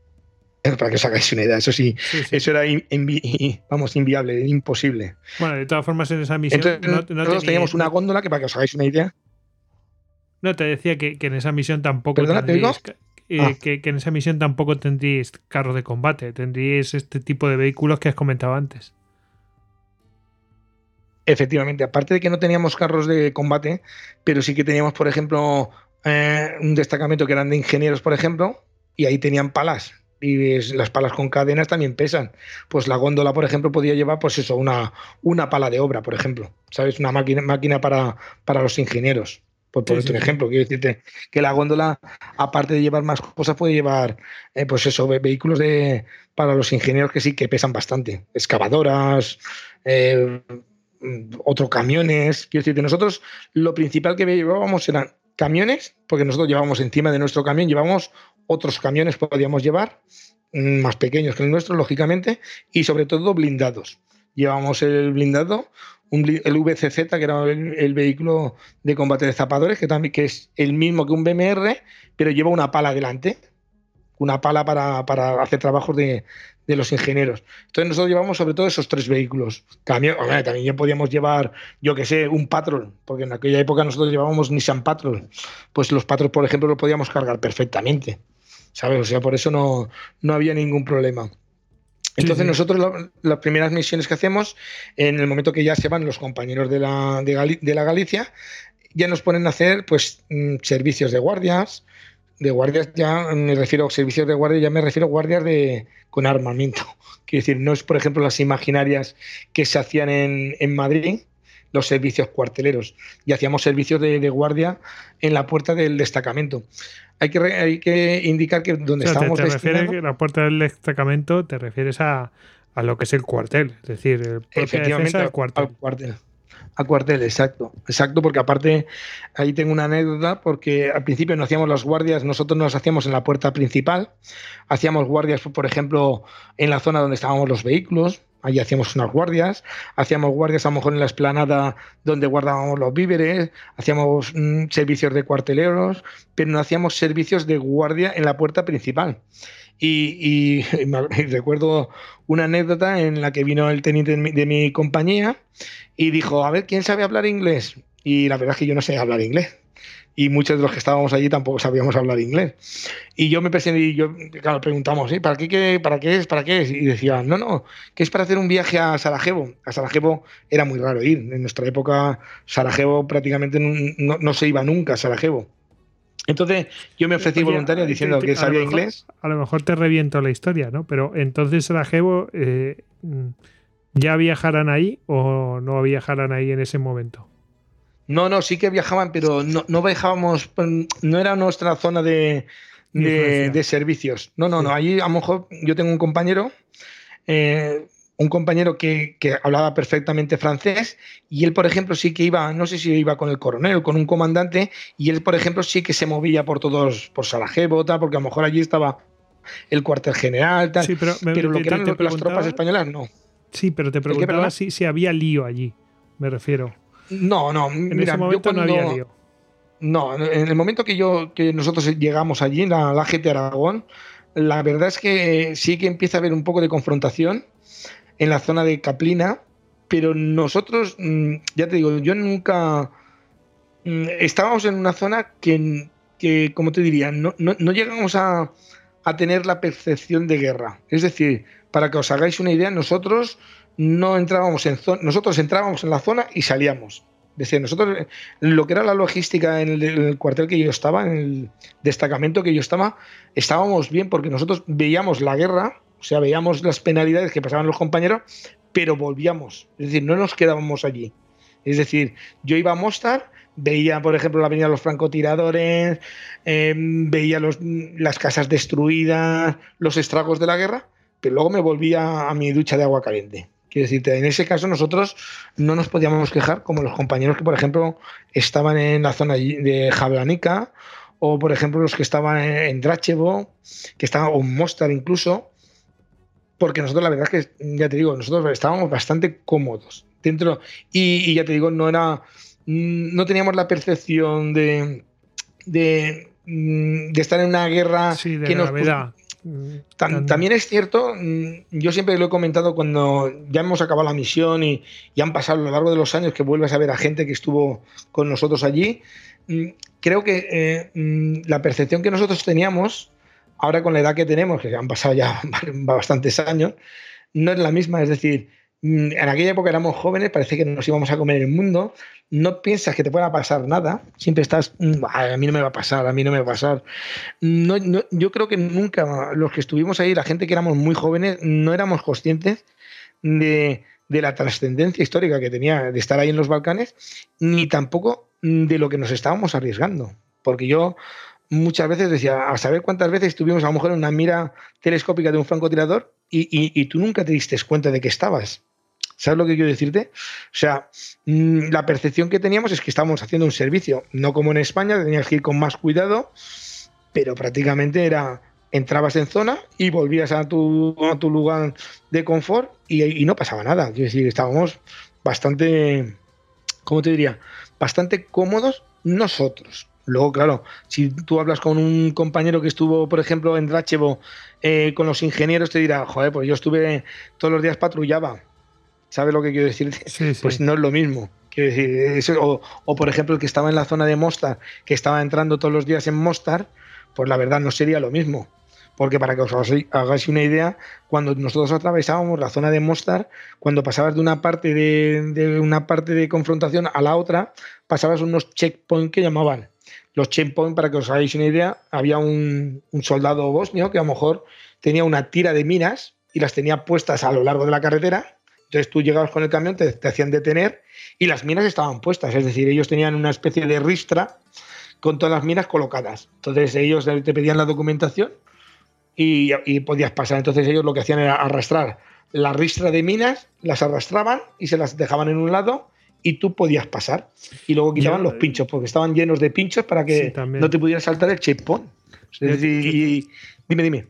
Para que os hagáis una idea. Eso sí, eso era vamos, inviable, imposible. Bueno, de todas formas, en esa misión. nosotros teníamos una góndola que, para que os hagáis una idea. No, te decía que, en esa misión tampoco. ¿Perdona, tendríais, eh, ah. que, que, en esa misión tampoco tendríais carros de combate. Tendríais este tipo de vehículos que has comentado antes. Efectivamente, aparte de que no teníamos carros de combate, pero sí que teníamos, por ejemplo, eh, un destacamento que eran de ingenieros, por ejemplo, y ahí tenían palas. Y las palas con cadenas también pesan. Pues la góndola, por ejemplo, podía llevar, pues eso, una, una pala de obra, por ejemplo. ¿Sabes? Una máquina, máquina para, para los ingenieros. Por ponerte un ejemplo, quiero decirte que la góndola, aparte de llevar más cosas, puede llevar, eh, pues eso, vehículos de, para los ingenieros que sí que pesan bastante. Excavadoras, eh, Mm, otros camiones. Quiero decir que nosotros lo principal que llevábamos eran camiones, porque nosotros llevábamos encima de nuestro camión, llevábamos otros camiones podíamos llevar, mm, más pequeños que el nuestro, lógicamente, y sobre todo blindados. Llevábamos el blindado, el VCZ, que era el, vehículo de combate de zapadores, que, también, que es el mismo que un BMR, pero lleva una pala delante una pala para, para hacer trabajos de, de los ingenieros. Entonces nosotros llevamos sobre todo esos tres vehículos. También, también ya podíamos llevar, yo que sé, un Patrol, porque en aquella época nosotros llevábamos Nissan Patrol. Pues los Patrol, por ejemplo, los podíamos cargar perfectamente. ¿Sabes? O sea, por eso no, no había ningún problema. Entonces nosotros las primeras misiones que hacemos, en el momento que ya se van los compañeros de la, de, la Galicia, ya nos ponen a hacer pues mm, servicios de guardias, de guardias ya me refiero a servicios de guardia, ya me refiero a guardias de, con armamento. Quiero decir, no es, por ejemplo, las imaginarias que se hacían en, en Madrid, los servicios cuarteleros, y hacíamos servicios de, guardia en la puerta del destacamento. Hay que, hay que indicar que donde estábamos. Te, te refieres a la puerta del destacamento, te refieres a, a, lo que es el cuartel, es decir, el efectivamente al cuartel a cuartel, exacto. Exacto, porque aparte ahí tengo una anécdota, porque al principio no hacíamos las guardias, nosotros no las hacíamos en la puerta principal, hacíamos guardias, por ejemplo, en la zona donde estábamos los vehículos, ahí hacíamos unas guardias, hacíamos guardias a lo mejor en la esplanada donde guardábamos los víveres, hacíamos mm, servicios de cuarteleros, pero no hacíamos servicios de guardia en la puerta principal. Y, recuerdo una anécdota en la que vino el teniente de mi, compañía y dijo, a ver, ¿quién sabe hablar inglés? Y la verdad es que yo no sé hablar inglés y muchos de los que estábamos allí tampoco sabíamos hablar inglés. Y yo me presenté y yo, claro, preguntamos, ¿eh? ¿para, qué, ¿para qué es? ¿Para qué es? Y decía, no, no, que es para hacer un viaje a Sarajevo. A Sarajevo era muy raro ir. En nuestra época, Sarajevo prácticamente no, no se iba nunca a Sarajevo. Entonces yo me ofrecí voluntario diciendo que sabía inglés. A lo mejor te reviento la historia, ¿no? Pero entonces Sarajevo, eh, ¿ya viajarán ahí o no viajarán ahí en ese momento? No, no, sí que viajaban, pero no, no viajábamos, no era nuestra zona de, de, servicios. No, no, no, allí a lo mejor yo tengo un compañero, eh, un compañero que, hablaba perfectamente francés y él, por ejemplo, sí que iba, no sé si iba con el coronel o con un comandante, y él, por ejemplo, sí que se movía por todos, por Sarajevo, tal, porque a lo mejor allí estaba el cuartel general, tal, pero, lo que eran las tropas españolas, no. Sí, pero te preguntaba si, si había lío allí, me refiero. No, no, en ese momento no había lío. No, en el momento que yo que nosotros llegamos allí, la, la GT Aragón, la verdad es que sí que empieza a haber un poco de confrontación en la zona de Caplina, pero nosotros, mm, ya te digo, yo nunca mm, estábamos en una zona que, que como te diría, no, no, llegamos a, a, tener la percepción de guerra. Es decir, para que os hagáis una idea, nosotros no entrábamos en zona, nosotros entrábamos en la zona y salíamos. Es decir, nosotros, lo que era la logística en el, cuartel que yo estaba, en el destacamento que yo estaba, estábamos bien porque nosotros veíamos la guerra, o sea, veíamos las penalidades que pasaban los compañeros, pero volvíamos. Es decir, no nos quedábamos allí. Es decir, yo iba a Mostar, veía, por ejemplo, la avenida de los francotiradores, em, veía las casas destruidas, los estragos de la guerra, pero luego me volvía a mi ducha de agua caliente. Quiero decirte, en ese caso nosotros no nos podíamos quejar como los compañeros que, por ejemplo, estaban en la zona de Jablanica o, por ejemplo, los que estaban en Drachevo, que estaban, o en Mostar incluso, porque nosotros la verdad es que, ya te digo, nosotros estábamos bastante cómodos dentro y, ya te digo, no era, no teníamos la percepción de, de, de estar en una guerra sí, de que nos... También es cierto, mm, yo siempre lo he comentado cuando ya hemos acabado la misión y, han pasado a lo largo de los años que vuelves a ver a gente que estuvo con nosotros allí. Mm, creo que eh, mm, la percepción que nosotros teníamos, ahora con la edad que tenemos, que han pasado ya bastantes años, no es la misma. Es decir, Mm, en aquella época éramos jóvenes, parece que nos íbamos a comer el mundo, no piensas que te pueda pasar nada, siempre estás, mm, a mí no me va a pasar, a mí no me va a pasar. No, yo creo que nunca, los que estuvimos ahí, la gente que éramos muy jóvenes, no éramos conscientes de, de la trascendencia histórica que tenía de estar ahí en los Balcanes, ni tampoco de lo que nos estábamos arriesgando. Porque yo muchas veces decía, a saber cuántas veces estuvimos a lo mejor una mira telescópica de un francotirador y, y tú nunca te diste cuenta de que estabas. ¿Sabes lo que quiero decirte? O sea, mm, la percepción que teníamos es que estábamos haciendo un servicio, no como en España, tenías que ir con más cuidado, pero prácticamente era entrabas en zona y volvías a tu, tu lugar de confort y, no pasaba nada. Quiero decir, estábamos bastante, ¿cómo te diría? Bastante cómodos nosotros. Luego, claro, si tú hablas con un compañero que estuvo, por ejemplo, en Drachevo eh, con los ingenieros, te dirá, joder, pues yo estuve todos los días patrullaba. ¿Sabes lo que quiero decir? Pues no es lo mismo. decir, o, por ejemplo, el que estaba en la zona de Mostar, que estaba entrando todos los días en Mostar, pues la verdad no sería lo mismo. Porque para que os hagáis una idea, cuando nosotros atravesábamos la zona de Mostar, cuando pasabas de una parte de, una parte de confrontación a la otra, pasabas unos checkpoints que llamaban. Los checkpoints, para que os hagáis una idea, había un, un soldado bosnio que a lo mejor tenía una tira de minas y las tenía puestas a lo largo de la carretera entonces tú llegabas con el camión, te, hacían detener y las minas estaban puestas, es decir, ellos tenían una especie de ristra con todas las minas colocadas. Entonces ellos te pedían la documentación y, podías pasar. Entonces ellos lo que hacían era arrastrar la ristra de minas, las arrastraban y se las dejaban en un lado y tú podías pasar. Y luego quitaban los pinchos, porque estaban llenos de pinchos para que no te pudieras saltar el checkpoint. Dime, dime.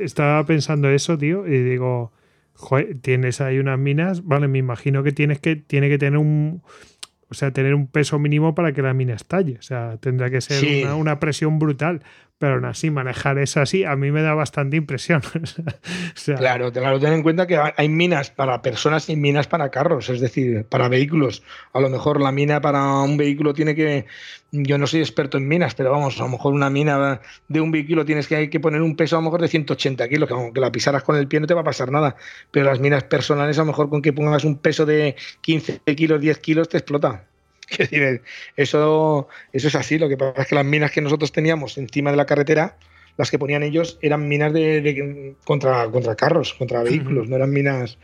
Estaba pensando eso, tío, y digo, tienes ahí unas minas, vale, me imagino que tienes que, tiene que tener un, o sea, tener un peso mínimo para que la mina estalle. O sea, tendrá que ser una, una, presión brutal pero aún así manejar eso así a mí me da bastante impresión. claro, claro, ten en cuenta que hay minas para personas y minas para carros, es decir, para vehículos. A lo mejor la mina para un vehículo tiene que, yo no soy experto en minas, pero vamos, a lo mejor una mina de un vehículo tienes que, hay que poner un peso a lo mejor de 180 kilos, que aunque la pisaras con el pie no te va a pasar nada, pero las minas personales a lo mejor con que pongas un peso de 15 kilos, 10 kilos te explota. Eso, eso es así. Lo que pasa es que las minas que nosotros teníamos encima de la carretera, las que ponían ellos, eran minas de, contra, contra carros, contra vehículos, no eran minas.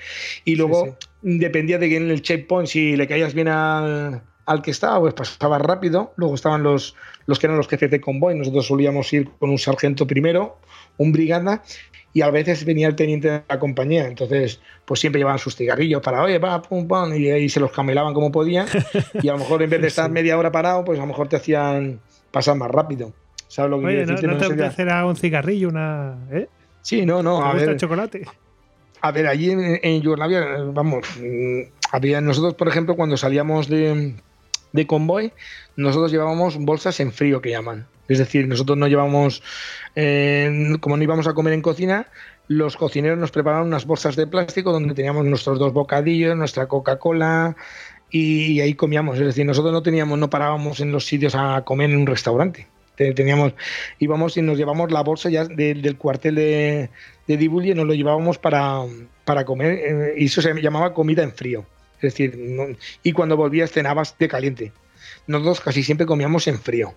Y luego dependía de que en el checkpoint, si le caías bien al, al que estaba, pues pasaba rápido. Luego estaban los, los que eran los jefes de convoy. Nosotros solíamos ir con un sargento primero, un brigada, y a veces venía el teniente de la compañía, entonces pues siempre llevaban sus cigarrillos para, oye, va, pum, pum, y ahí se los camelaban como podían y a lo mejor en vez de estar media hora parado, pues a lo mmejor te hacían pasar más rápido. ¿Sabes lo que Oye, ¿no, no te ofrecerá un cigarrillo, una... ¿eh? Sí, no, no, a ver... el chocolate? A ver, allí en, en Yugoslavia, vamos, mm, había nosotros, por ejemplo, cuando salíamos de, de convoy, nosotros llevábamos bolsas en frío que llaman. Es decir, nosotros no llevamos, eh, como no íbamos a comer en cocina, los cocineros nos preparaban unas bolsas de plástico donde teníamos nuestros dos bocadillos, nuestra Coca-Cola y, ahí comíamos. Es decir, nosotros no teníamos, no parábamos en los sitios a comer en un restaurante. Teníamos, íbamos y nos llevamos la bolsa ya del cuartel de, de y nos lo llevábamos para, para comer eh, y eso se llamaba comida en frío. Es decir, y cuando volvías cenabas de caliente. Nosotros casi siempre comíamos en frío.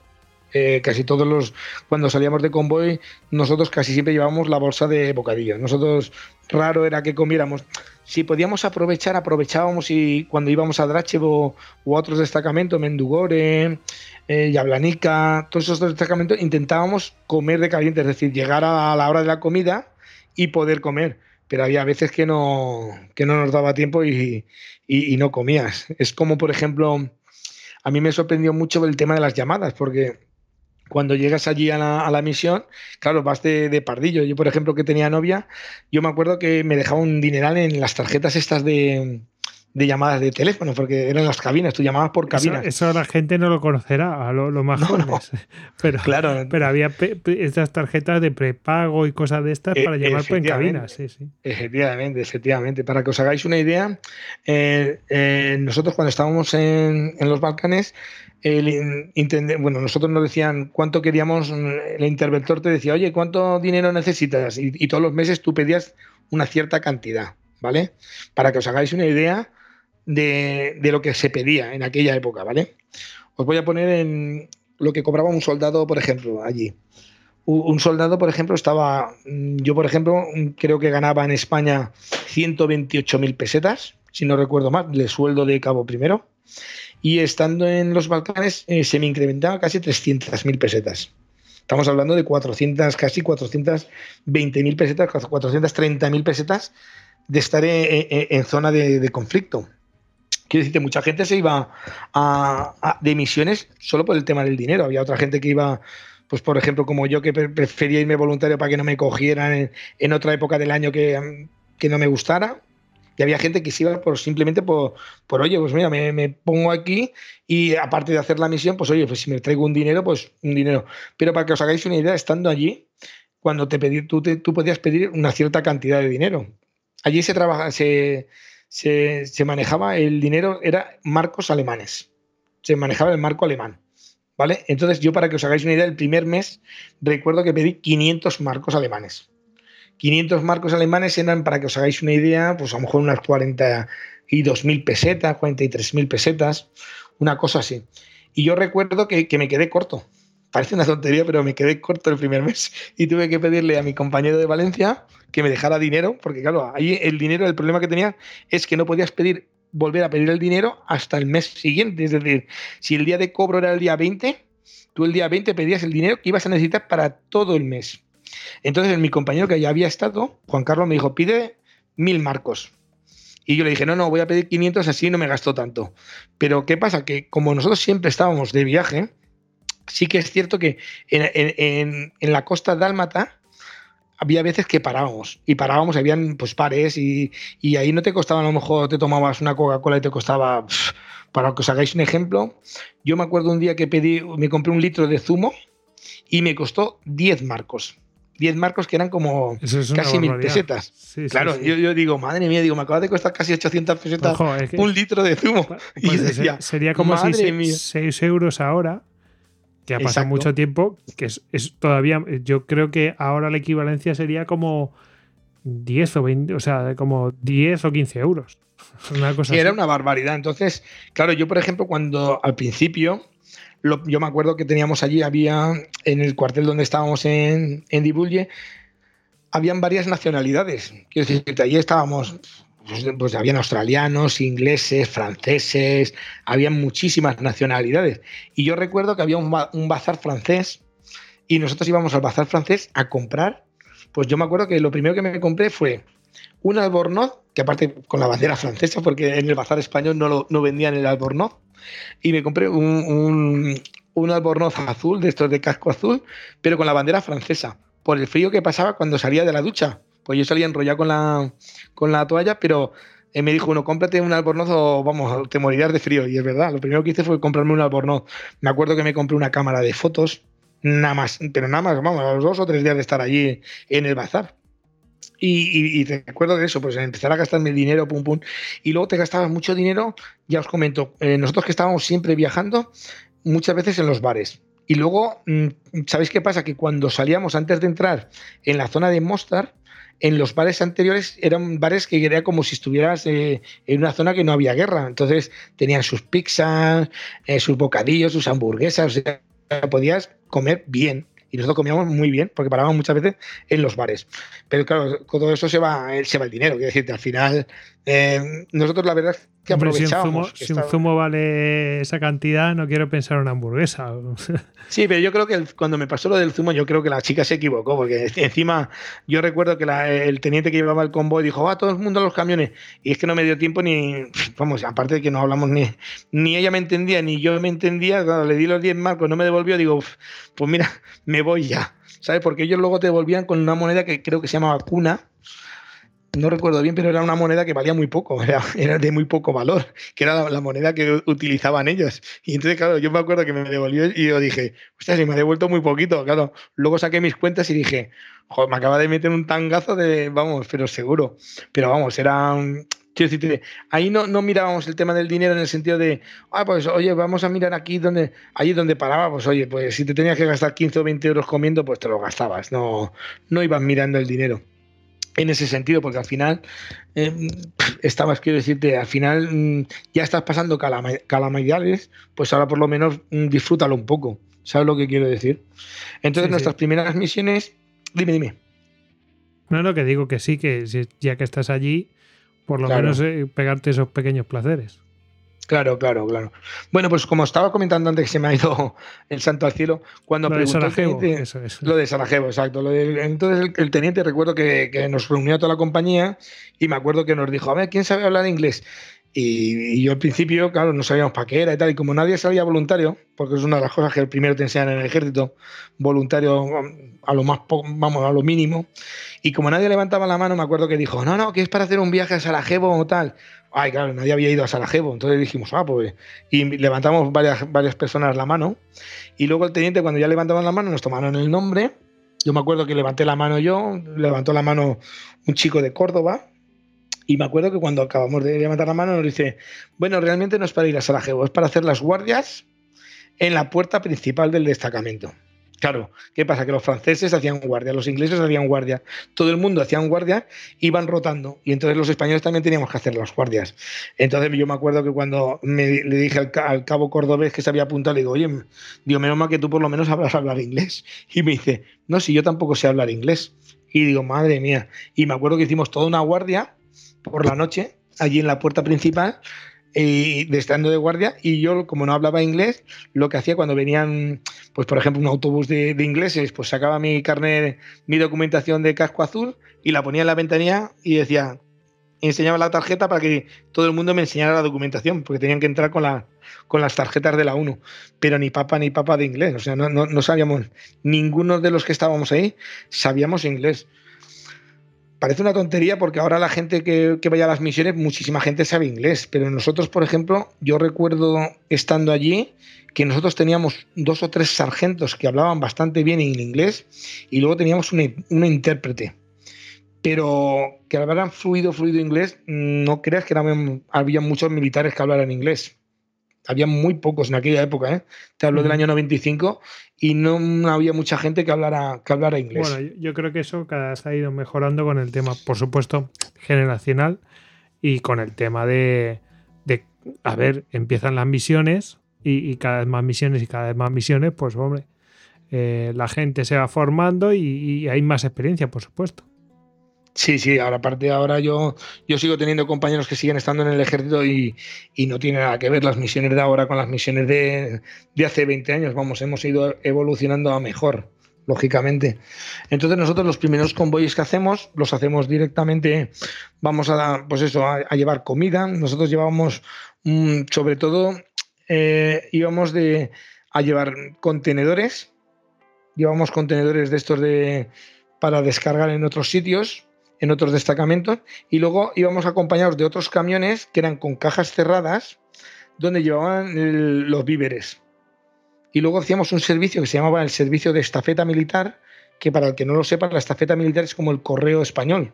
Eh, casi todos los, cuando salíamos de convoy, nosotros casi siempre llevábamos la bolsa de bocadillo. Nosotros raro era que comiéramos. Si podíamos aprovechar, aprovechábamos y cuando íbamos a Drachevo u otros destacamentos, Mendugore, eh, Yablanica, todos esos destacamentos, intentábamos comer de caliente, es decir, llegar a la hora de la comida y poder comer. Pero había veces que no, que no nos daba tiempo y, y no comías. Es como, por ejemplo, a mí me sorprendió mucho el tema de las llamadas, porque cuando llegas allí a la, misión, claro, vas de, pardillo. Yo, por ejemplo, que tenía novia, yo me acuerdo que me dejaba un dineral en las tarjetas estas de, llamadas de teléfono, porque eran las cabinas, tú llamabas por cabinas. Eso, la gente no lo conocerá, a lo, más jóvenes. Pero, claro. pero había estas tarjetas de prepago y cosas de estas para llamar por en cabinas. Sí, sí. Efectivamente, efectivamente. Para que os hagáis una idea, eh, eh, nosotros cuando estábamos en, en los Balcanes, el bueno, nosotros nos decían cuánto queríamos, el interventor te decía, oye, ¿cuánto dinero necesitas? Y, todos los meses tú pedías una cierta cantidad, ¿vale? Para que os hagáis una idea de, lo que se pedía en aquella época, ¿vale? Os voy a poner en lo que cobraba un soldado, por ejemplo, allí. Un soldado, por ejemplo, estaba, yo por ejemplo, creo que ganaba en España 128.000 pesetas, si no recuerdo mal, de sueldo de cabo primero y estando en los Balcanes eh, se me incrementaba casi 300.000 pesetas. Estamos hablando de 400, casi 420.000 pesetas, 430.000 pesetas de estar en, zona de, conflicto. Quiero decirte, mucha gente se iba a, de misiones solo por el tema del dinero. Había otra gente que iba, pues por ejemplo, como yo, que prefería irme voluntario para que no me cogieran en, otra época del año que, que no me gustara y había gente que se iba por, simplemente por, por oye, pues mira, me, pongo aquí y aparte de hacer la misión, pues oye, pues si me traigo un dinero, pues un dinero. Pero para que os hagáis una idea, estando allí, cuando te pedí, tú, tú podías pedir una cierta cantidad de dinero. Allí se, trabaja, se, se, se manejaba el dinero, era marcos alemanes. Se manejaba el marco alemán. ¿Vale? Entonces, yo para que os hagáis una idea, el primer mes recuerdo que pedí 500 marcos alemanes. 500 marcos alemanes eran, para que os hagáis una idea, pues a lo mejor unas 42.000 pesetas, 43.000 pesetas, una cosa así. Y yo recuerdo que, me quedé corto. Parece una tontería, pero me quedé corto el primer mes y tuve que pedirle a mi compañero de Valencia que me dejara dinero, porque claro, ahí el dinero, el problema que tenía es que no podías pedir, volver a pedir el dinero hasta el mes siguiente. Es decir, si el día de cobro era el día 20, tú el día 20 pedías el dinero que ibas a necesitar para todo el mes. Entonces mi compañero que ya había estado, Juan Carlos, me dijo, pide mil marcos. Y yo le dije, no, no, voy a pedir 500, así no me gasto tanto. Pero ¿qué pasa? Que como nosotros siempre estábamos de viaje, sí que es cierto que en, la costa dálmata había veces que parábamos y parábamos, habían pues pares y, ahí no te costaba, a lo mejor te tomabas una Coca-Cola y te costaba, para que os hagáis un ejemplo, yo me acuerdo un día que pedí, me compré un litro de zumo y me costó 10 marcos. 10 marcos que eran como casi mil pesetas. claro, Yo, digo, madre mía, digo, me acaba de costar casi 800 pesetas un litro de zumo. y sería como 6, euros ahora, que ha pasado mucho tiempo, que es, todavía, yo creo que ahora la equivalencia sería como 10 o 20, o sea, como 10 o 15 euros. Una cosa era una barbaridad. Entonces, claro, yo por ejemplo, cuando al principio yo me acuerdo que teníamos allí, había en el cuartel donde estábamos en, en Dibulle, habían varias nacionalidades. Quiero decir, que allí estábamos, pues, pues, habían australianos, ingleses, franceses, habían muchísimas nacionalidades. Y yo recuerdo que había un bazar francés y nosotros íbamos al bazar francés a comprar pues yo me acuerdo que lo primero que me compré fue un albornoz, que aparte con la bandera francesa, porque en el bazar español no, lo, no vendían el albornoz, y me compré un, un, albornoz azul, de estos de casco azul, pero con la bandera francesa, por el frío que pasaba cuando salía de la ducha. Pues yo salía enrollado con la, con la toalla, pero él me dijo, bueno, cómprate un albornoz o vamos, te morirás de frío. Y es verdad, lo primero que hice fue comprarme un albornoz. Me acuerdo que me compré una cámara de fotos, nada más, pero nada más, vamos, a los dos o tres días de estar allí en el bazar. Y, y, recuerdo de eso, pues empezar a gastarme dinero, pum, pum. Y luego te gastabas mucho dinero, ya os comento, eh, nosotros que estábamos siempre viajando, muchas veces en los bares. Y luego, mm, ¿sabéis qué pasa? Que cuando salíamos antes de entrar en la zona de Mostar, en los bares anteriores eran bares que era como si estuvieras eh, en una zona que no había guerra. Entonces tenían sus pizzas, eh, sus bocadillos, sus hamburguesas, o sea, podías comer bien. Y nosotros comíamos muy bien, porque parábamos muchas veces en los bares. Pero claro, todo eso se va, se va el dinero. Quiero decirte, al final, eh, nosotros la verdad que aprovechamos. Si un, zumo, vale esa cantidad, no quiero pensar en una hamburguesa. sí, pero yo creo que cuando me pasó lo del zumo, yo creo que la chica se equivocó, porque encima yo recuerdo que el teniente que llevaba el convoy dijo, va todo el mundo a los camiones, y es que no me dio tiempo ni, vamos, aparte de que no hablamos ni, ni ella me entendía, ni yo me entendía, cuando le di los 10 marcos, no me devolvió, digo, pues mira, me voy ya, ¿sabes? Porque ellos luego te devolvían con una moneda que creo que se llamaba cuna, no recuerdo bien, pero era una moneda que valía muy poco, era, de muy poco valor, que era la, moneda que utilizaban ellos. Y entonces, claro, yo me acuerdo que me devolvió y yo dije, hostia, si me ha devuelto muy poquito, claro. Luego saqué mis cuentas y dije, joder, me acaba de meter un tangazo de, vamos, pero seguro. Pero vamos, era Quiero decirte, ahí no, no mirábamos el tema del dinero en el sentido de, ah, pues oye, vamos a mirar aquí donde, allí donde paraba, pues oye, pues si te tenías que gastar 15 o 20 euros comiendo, pues te lo gastabas, no, no ibas mirando el dinero en ese sentido, porque al final eh, estabas, quiero decirte, al final mm, ya estás pasando calamidades, pues ahora por lo menos mm, disfrútalo un poco. ¿Sabes lo que quiero decir? Entonces, nuestras primeras misiones. Dime, dime. No, no, que digo que sí, que ya que estás allí, por lo menos eh, pegarte esos pequeños placeres. Claro, claro, claro. Bueno, pues como estaba comentando antes que se me ha ido el santo al cielo, cuando lo preguntó de Sarajevo, lo de Sarajevo, exacto. entonces el, teniente recuerdo que, que, nos reunió a toda la compañía y me acuerdo que nos dijo, a ver, ¿quién sabe hablar inglés? Y, yo al principio, claro, no sabíamos para qué era y tal. Y como nadie sabía voluntario, porque es una de las cosas que primero te enseñan en el ejército, voluntario a lo más, vamos, a lo mínimo. Y como nadie levantaba la mano, me acuerdo que dijo, no, no, que es para hacer un viaje a Sarajevo o tal. Ay, claro, nadie había ido a Sarajevo. Entonces dijimos, ah, pues. Y levantamos varias, varias personas la mano. Y luego el teniente, cuando ya levantaban la mano, nos tomaron el nombre. Yo me acuerdo que levanté la mano yo, levantó la mano un chico de Córdoba, y me acuerdo que cuando acabamos de levantar la mano nos dice, bueno, realmente no es para ir a Sarajevo, es para hacer las guardias en la puerta principal del destacamento. Claro, ¿qué pasa? Que los franceses hacían guardia, los ingleses hacían guardia, todo el mundo hacía guardia, iban rotando y entonces los españoles también teníamos que hacer las guardias. Entonces yo me acuerdo que cuando le dije al, cabo cordobés que se había apuntado, le digo, oye, digo, menos mal que tú por lo menos hablas hablar inglés. Y me dice, no, si yo tampoco sé hablar inglés. Y digo, madre mía. Y me acuerdo que hicimos toda una guardia por la noche, allí en la puerta principal, y de estando de guardia y yo como no hablaba inglés lo que hacía cuando venían pues por ejemplo un autobús de, ingleses pues sacaba mi carnet mi documentación de casco azul y la ponía en la ventanilla y decía enseñaba la tarjeta para que todo el mundo me enseñara la documentación porque tenían que entrar con la con las tarjetas de la 1 pero ni papa ni papa de inglés o sea no, no sabíamos ninguno de los que estábamos ahí sabíamos inglés parece una tontería porque ahora la gente que, vaya a las misiones, muchísima gente sabe inglés, pero nosotros, por ejemplo, yo recuerdo estando allí que nosotros teníamos dos o tres sargentos que hablaban bastante bien en inglés y luego teníamos un intérprete. Pero que hablaran fluido, fluido inglés, no creas que había muchos militares que hablaran inglés había muy pocos en aquella época, ¿eh? Te hablo del año 95 y no había mucha gente que hablara, que hablara inglés. Bueno, yo, creo que eso cada vez ha ido mejorando con el tema, por supuesto, generacional y con el tema de, a ver, empiezan las misiones y, cada vez más misiones y cada vez más misiones, pues hombre, eh, la gente se va formando y hay más experiencia, por supuesto. Sí, sí, ahora aparte ahora yo, yo sigo teniendo compañeros que siguen estando en el ejército y, no tiene nada que ver las misiones de ahora con las misiones de, hace 20 años. Vamos, hemos ido evolucionando a mejor. lógicamente. Entonces nosotros los primeros convoyes que hacemos los hacemos directamente, vamos a, pues eso, a, llevar comida. Nosotros llevábamos, mm, sobre todo, eh, íbamos de, a llevar contenedores, llevamos contenedores de estos de, para descargar en otros sitios, en otros destacamentos, y luego íbamos acompañados de otros camiones que eran con cajas cerradas, donde llevaban los víveres. Y luego hacíamos un servicio que se llamaba el servicio de estafeta militar, que para el que no lo sepa, la estafeta militar es como el correo español,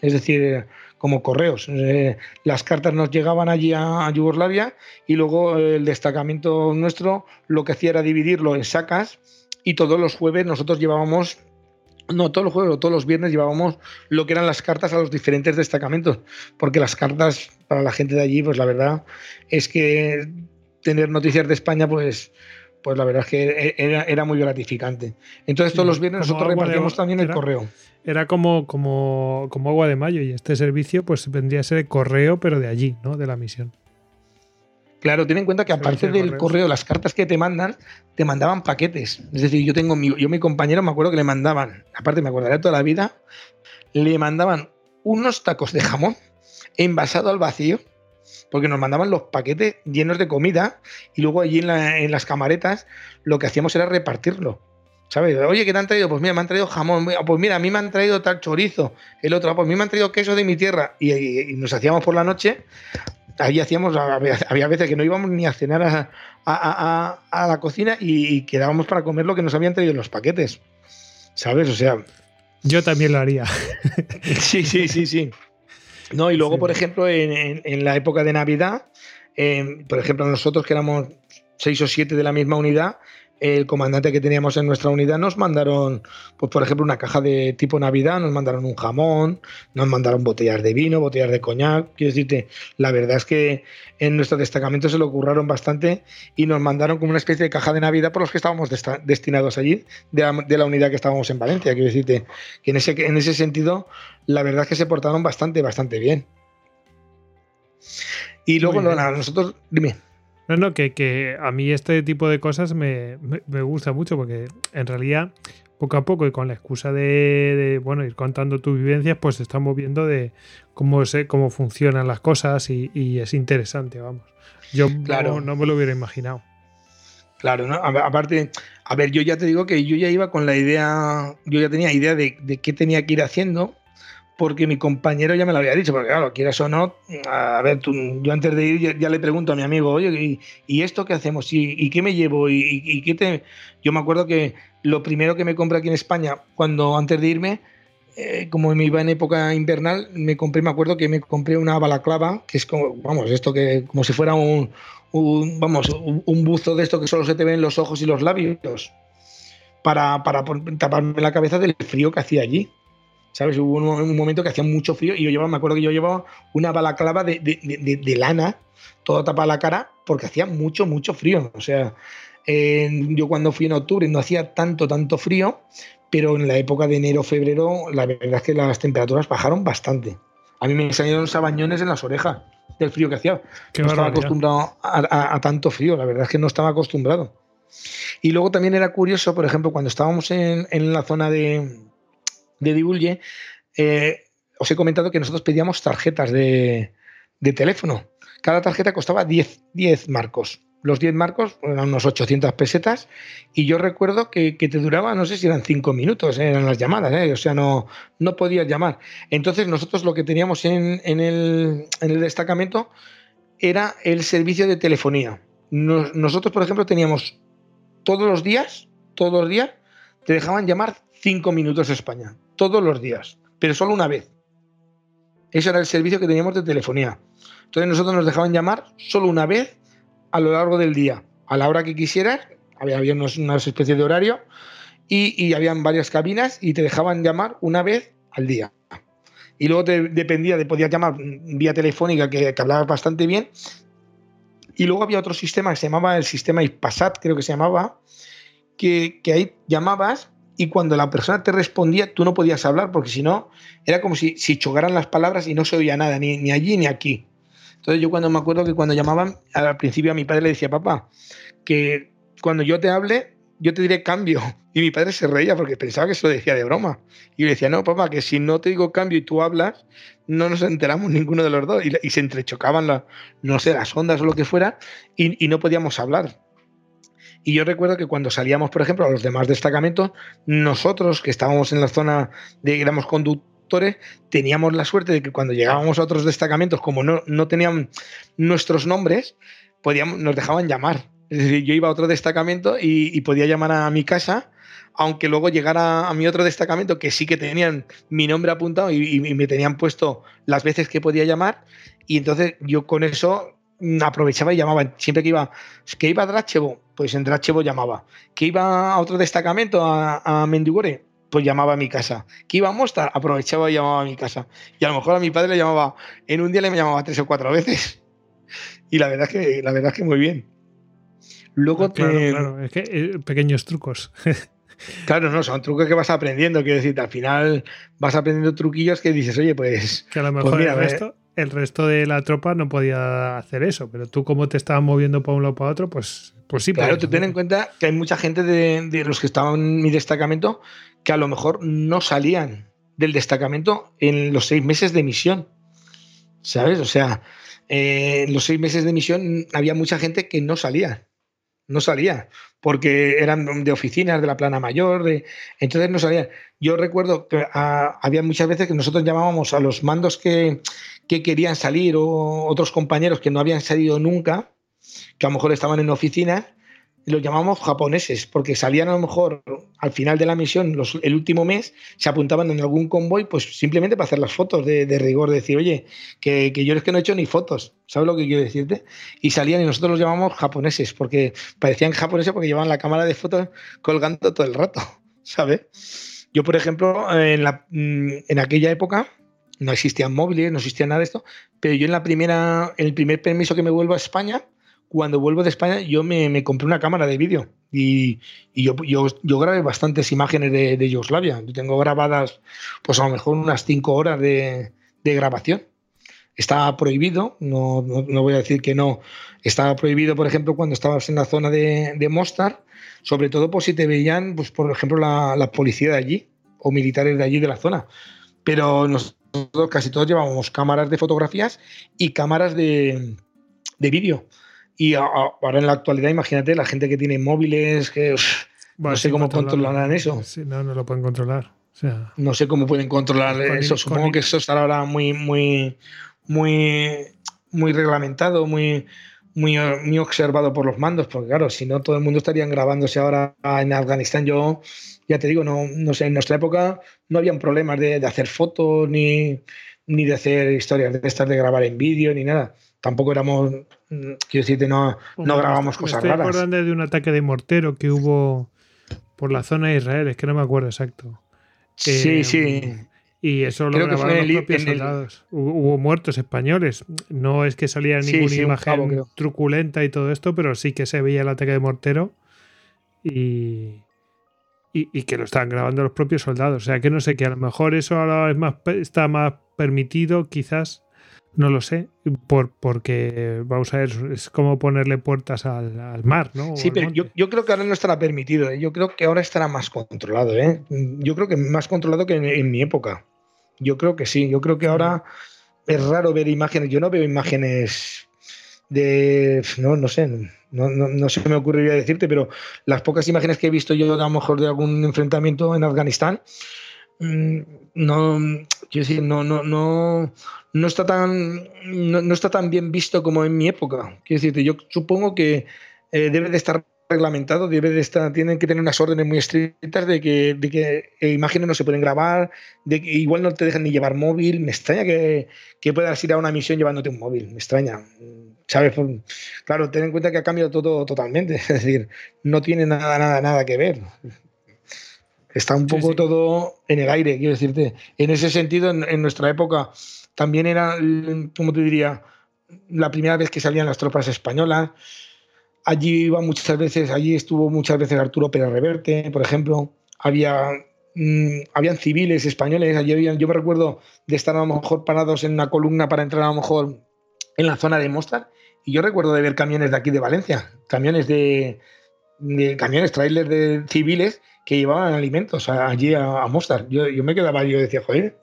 es decir, como correos. Eh, las cartas nos llegaban allí a, Yugoslavia y luego el destacamento nuestro lo que hacía era dividirlo en sacas y todos los jueves nosotros llevábamos no, todos los jueves o todos los viernes llevábamos lo que eran las cartas a los diferentes destacamentos, porque las cartas para la gente de allí, pues la verdad es que tener noticias de España, pues pues la verdad es que e-, era, muy gratificante. Entonces todos los viernes nosotros repartíamos también el correo. Era como, como, como agua de mayo y este servicio pues vendría a ser el correo pero de allí, ¿no? De la misión. Claro, ten en cuenta que aparte del correo, las cartas que te mandan, te mandaban paquetes. Es decir, yo tengo mi, yo mi compañero me acuerdo que le mandaban, aparte me acordaré toda la vida, le mandaban unos tacos de jamón envasado al vacío porque nos mandaban los paquetes llenos de comida y luego allí en, las camaretas lo que hacíamos era repartirlo. ¿Sabes? Oye, ¿qué te han traído? Pues mira, me han traído jamón. Pues mira, a mí me han traído tal chorizo. El otro, pues a mí me han traído queso de mi tierra. Y, nos hacíamos por la noche. Ahí hacíamos, había veces que no íbamos ni a cenar a, la cocina y, quedábamos para comer lo que nos habían traído en los paquetes. ¿Sabes? O sea. Yo también lo haría. sí, sí, sí, sí. No, y luego, por ejemplo, en, la época de Navidad, em, por ejemplo, nosotros que éramos seis o siete de la misma unidad, el comandante que teníamos en nuestra unidad nos mandaron, pues por ejemplo, una caja de tipo Navidad, nos mandaron un jamón, nos mandaron botellas de vino, botellas de coñac. Quiero decirte, la verdad es que en nuestro destacamento se lo curraron bastante y nos mandaron como una especie de caja de Navidad por los que estábamos destinados allí, de la, unidad que estábamos en Valencia. Quiero decirte que en ese, en ese sentido, la verdad es que se portaron bastante, bastante bien. Y luego, nosotros, dime. No, no, que, a mí este tipo de cosas me, gusta mucho porque en realidad poco a poco y con la excusa de, bueno ir contando tus vivencias, pues estamos viendo de cómo sé cómo funcionan las cosas y, es interesante, vamos. Yo claro. no, me lo hubiera imaginado. Claro, ¿no? aparte, a ver, yo ya te digo que yo ya iba con la idea, yo ya tenía idea de, de qué tenía que ir haciendo porque mi compañero ya me lo había dicho, porque claro, quieras o no, a ver, tú, yo antes de ir ya, le pregunto a mi amigo, oye, ¿y, esto qué hacemos? ¿Y, qué me llevo? ¿Y, qué te...? Yo me acuerdo que lo primero que me compré aquí en España, cuando antes de irme, eh, como me iba en época invernal, me compré, me acuerdo que me compré una balaclava, que es como, vamos, esto que como si fuera un, vamos, un, buzo de esto que solo se te ven los ojos y los labios, para, para taparme la cabeza del frío que hacía allí. ¿Sabes? Hubo un, momento que hacía mucho frío y yo llevaba, me acuerdo que yo llevaba una balaclava de, de, lana, toda tapada la cara, porque hacía mucho, mucho frío. O sea, yo cuando fui en octubre no hacía tanto, tanto frío, pero en la época de enero, febrero, la verdad es que las temperaturas bajaron bastante. A mí me salieron sabañones en las orejas del frío que hacía. no estaba acostumbrado a, tanto frío, la verdad es que no estaba acostumbrado. Y luego también era curioso, por ejemplo, cuando estábamos en, en la zona de, de Divulge, eh, os he comentado que nosotros pedíamos tarjetas de, teléfono. Cada tarjeta costaba 10, 10 marcos. Los 10 marcos eran unos 800 pesetas y yo recuerdo que, te duraba, no sé si eran 5 minutos, eh, eran las llamadas, eh, o sea, no, no podías llamar. Entonces nosotros lo que teníamos en, el, destacamento era el servicio de telefonía. nosotros, por ejemplo, teníamos todos los días, todos los días, te dejaban llamar 5 minutos a España todos los días, pero solo una vez. Ese era el servicio que teníamos de telefonía. Entonces nosotros nos dejaban llamar solo una vez a lo largo del día, a la hora que quisieras, había, había una especie de horario y, y habían varias cabinas y te dejaban llamar una vez al día. Y luego te dependía de podías llamar vía telefónica que, que hablabas bastante bien. Y luego había otro sistema que se llamaba el sistema IPASAT, creo que se llamaba, que, que ahí llamabas y cuando la persona te respondía, tú no podías hablar porque si no, era como si, si chocaran las palabras y no se oía nada, ni, allí ni aquí. Entonces yo cuando me acuerdo que cuando llamaban, al principio a mi padre le decía, papá, que cuando yo te hable, yo te diré cambio. Y mi padre se reía porque pensaba que eso lo decía de broma. Y le decía, no, papá, que si no te digo cambio y tú hablas, no nos enteramos ninguno de los dos. Y, se entrechocaban, la, no sé, las ondas o lo que fuera, y, no podíamos hablar. Y yo recuerdo que cuando salíamos, por ejemplo, a los demás destacamentos, nosotros que estábamos en la zona de éramos conductores, teníamos la suerte de que cuando llegábamos a otros destacamentos, como no, no tenían nuestros nombres, podíamos, nos dejaban llamar. Es decir, yo iba a otro destacamento y, podía llamar a mi casa, aunque luego llegara a mi otro destacamento que sí que tenían mi nombre apuntado y, me tenían puesto las veces que podía llamar. Y entonces yo con eso aprovechaba y llamaba. Siempre que iba, que iba a Drachevo, pues en Drachevo llamaba. Que iba a otro destacamento, a, a Mendigore, pues llamaba a mi casa. Que iba a Mostar, aprovechaba y llamaba a mi casa. Y a lo mejor a mi padre le llamaba, en un día le llamaba tres o cuatro veces. Y la verdad es que, la verdad es que muy bien. Luego ah, claro, es que eh, pequeños trucos. Claro, no, son trucos que vas aprendiendo. Quiero decir, al final vas aprendiendo truquillos que dices, oye, pues. Que a lo pues mejor el, resto, el, resto, de la tropa no podía hacer eso, pero tú, como te estabas moviendo para un lado para otro, pues, pues sí. Claro, tú ten en cuenta que hay mucha gente de, de, los que estaban en mi destacamento que a lo mejor no salían del destacamento en los seis meses de misión. ¿Sabes? O sea, eh, en los seis meses de misión había mucha gente que no salía no salía, porque eran de oficinas de la plana mayor, de, entonces no salía. Yo recuerdo que ah, había muchas veces que nosotros llamábamos a los mandos que, que, querían salir o otros compañeros que no habían salido nunca, que a lo mejor estaban en oficinas, los llamamos japoneses, porque salían a lo mejor al final de la misión, el último mes, se apuntaban en algún convoy, pues simplemente para hacer las fotos de, rigor, decir, oye, que, yo es que no he hecho ni fotos, ¿sabes lo que quiero decirte? Y salían y nosotros los llamamos japoneses, porque parecían japoneses porque llevaban la cámara de fotos colgando todo el rato, ¿sabes? Yo, por ejemplo, en, la, mm, en aquella época no existían móviles, no existía nada de esto, pero yo en la primera, en el primer permiso que me vuelvo a España, cuando vuelvo de España, yo me, compré una cámara de vídeo y, yo, yo, grabé bastantes imágenes de, de, Yugoslavia. Yo tengo grabadas, pues a lo mejor unas cinco horas de, grabación. Estaba prohibido, no, no, voy a decir que no, estaba prohibido, por ejemplo, cuando estabas en la zona de, de Mostar, sobre todo por si te veían, pues por ejemplo, la, la policía de allí o militares de allí de la zona. Pero nosotros casi todos llevábamos cámaras de fotografías y cámaras de, de vídeo. Y ahora en la actualidad, imagínate, la gente que tiene móviles, que no sé cómo controlarán eso. no, no lo pueden controlar. no sé cómo pueden controlar eso. Supongo que eso estará ahora muy, muy, muy, muy reglamentado, muy, muy, muy observado por los mandos, porque claro, si no todo el mundo estaría grabándose ahora en Afganistán. Yo ya te digo, no, no sé, en nuestra época no habían problemas de, de hacer fotos ni, ni de hacer historias de estas de grabar en vídeo ni nada tampoco éramos, quiero decirte, no, no grabamos cosas me estoy acordando de un ataque de mortero que hubo por la zona de Israel, es que no me acuerdo exacto. Sí, eh, sí. Y eso lo grabaron los propios soldados. Hubo muertos españoles. No es que saliera ninguna imagen truculenta y todo esto, pero sí que se veía el ataque de mortero y, y, que lo estaban grabando los propios soldados. O sea que no sé, que a lo mejor eso ahora es más, está más permitido, quizás, no lo sé, por, porque vamos a ver, es como ponerle puertas al, mar, ¿no? Sí, pero yo, creo que ahora no estará permitido, ¿eh? yo creo que ahora estará más controlado, ¿eh? Yo creo que más controlado que en, mi época. Yo creo que sí, yo creo que ahora es raro ver imágenes, yo no veo imágenes de, no, no sé, no, no, no se me ocurriría decirte, pero las pocas imágenes que he visto yo a lo mejor de algún enfrentamiento en Afganistán, mm, no, quiero decir, no, no, no, no está tan, no, está tan bien visto como en mi época. Quiero decirte, yo supongo que eh, debe de estar reglamentado, debe de estar, tienen que tener unas órdenes muy estrictas de que, de que eh, imágenes no se pueden grabar, de que igual no te dejan ni llevar móvil. Me extraña que, que puedas ir a una misión llevándote un móvil, me extraña. ¿Sabes? Claro, ten en cuenta que ha cambiado todo totalmente, es decir, no tiene nada, nada, nada que ver. Está un poco todo en el aire, quiero decirte. En ese sentido, en nuestra época, también era, como te diría, la primera vez que salían las tropas españolas. Allí iba muchas veces, allí estuvo muchas veces Arturo Pérez Reverte, por ejemplo. Había, mm, habían civiles españoles, allí habían, yo me recuerdo de estar a lo mejor parados en una columna para entrar a lo mejor en la zona de Mostar. Y yo recuerdo de ver camiones de aquí de Valencia, camiones de, camiones, trailers de civiles que llevaban alimentos allí a, Mostar. Yo, yo, me quedaba, yo decía, joder.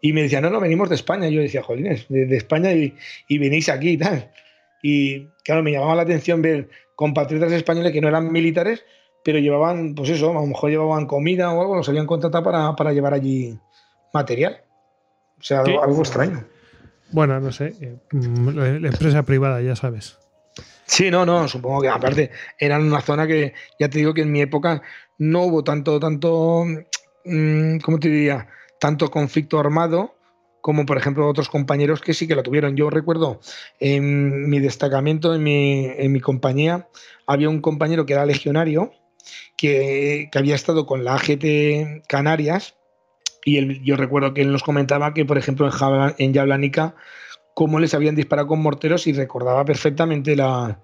Y me decía, no, no, venimos de España. Yo decía, joder, de, España y, y, venís aquí y tal. Y claro, me llamaba la atención ver compatriotas españoles que no eran militares, pero llevaban, pues eso, a lo mejor llevaban comida o algo, los habían contratado para, para llevar allí material. O sea, algo, extraño. Bueno, no sé, eh, la empresa privada, ya sabes. Sí, no, no, supongo que aparte era una zona que, ya te digo que en mi época no hubo tanto, tanto, mm, ¿cómo te diría? Tanto conflicto armado como por ejemplo otros compañeros que sí que lo tuvieron. Yo recuerdo en mi destacamento, en mi, en mi compañía, había un compañero que era legionario, que, que había estado con la AGT Canarias y yo recuerdo que él nos comentaba que, por ejemplo, en, en Yablanica, cómo les habían disparado con morteros y recordaba perfectamente la,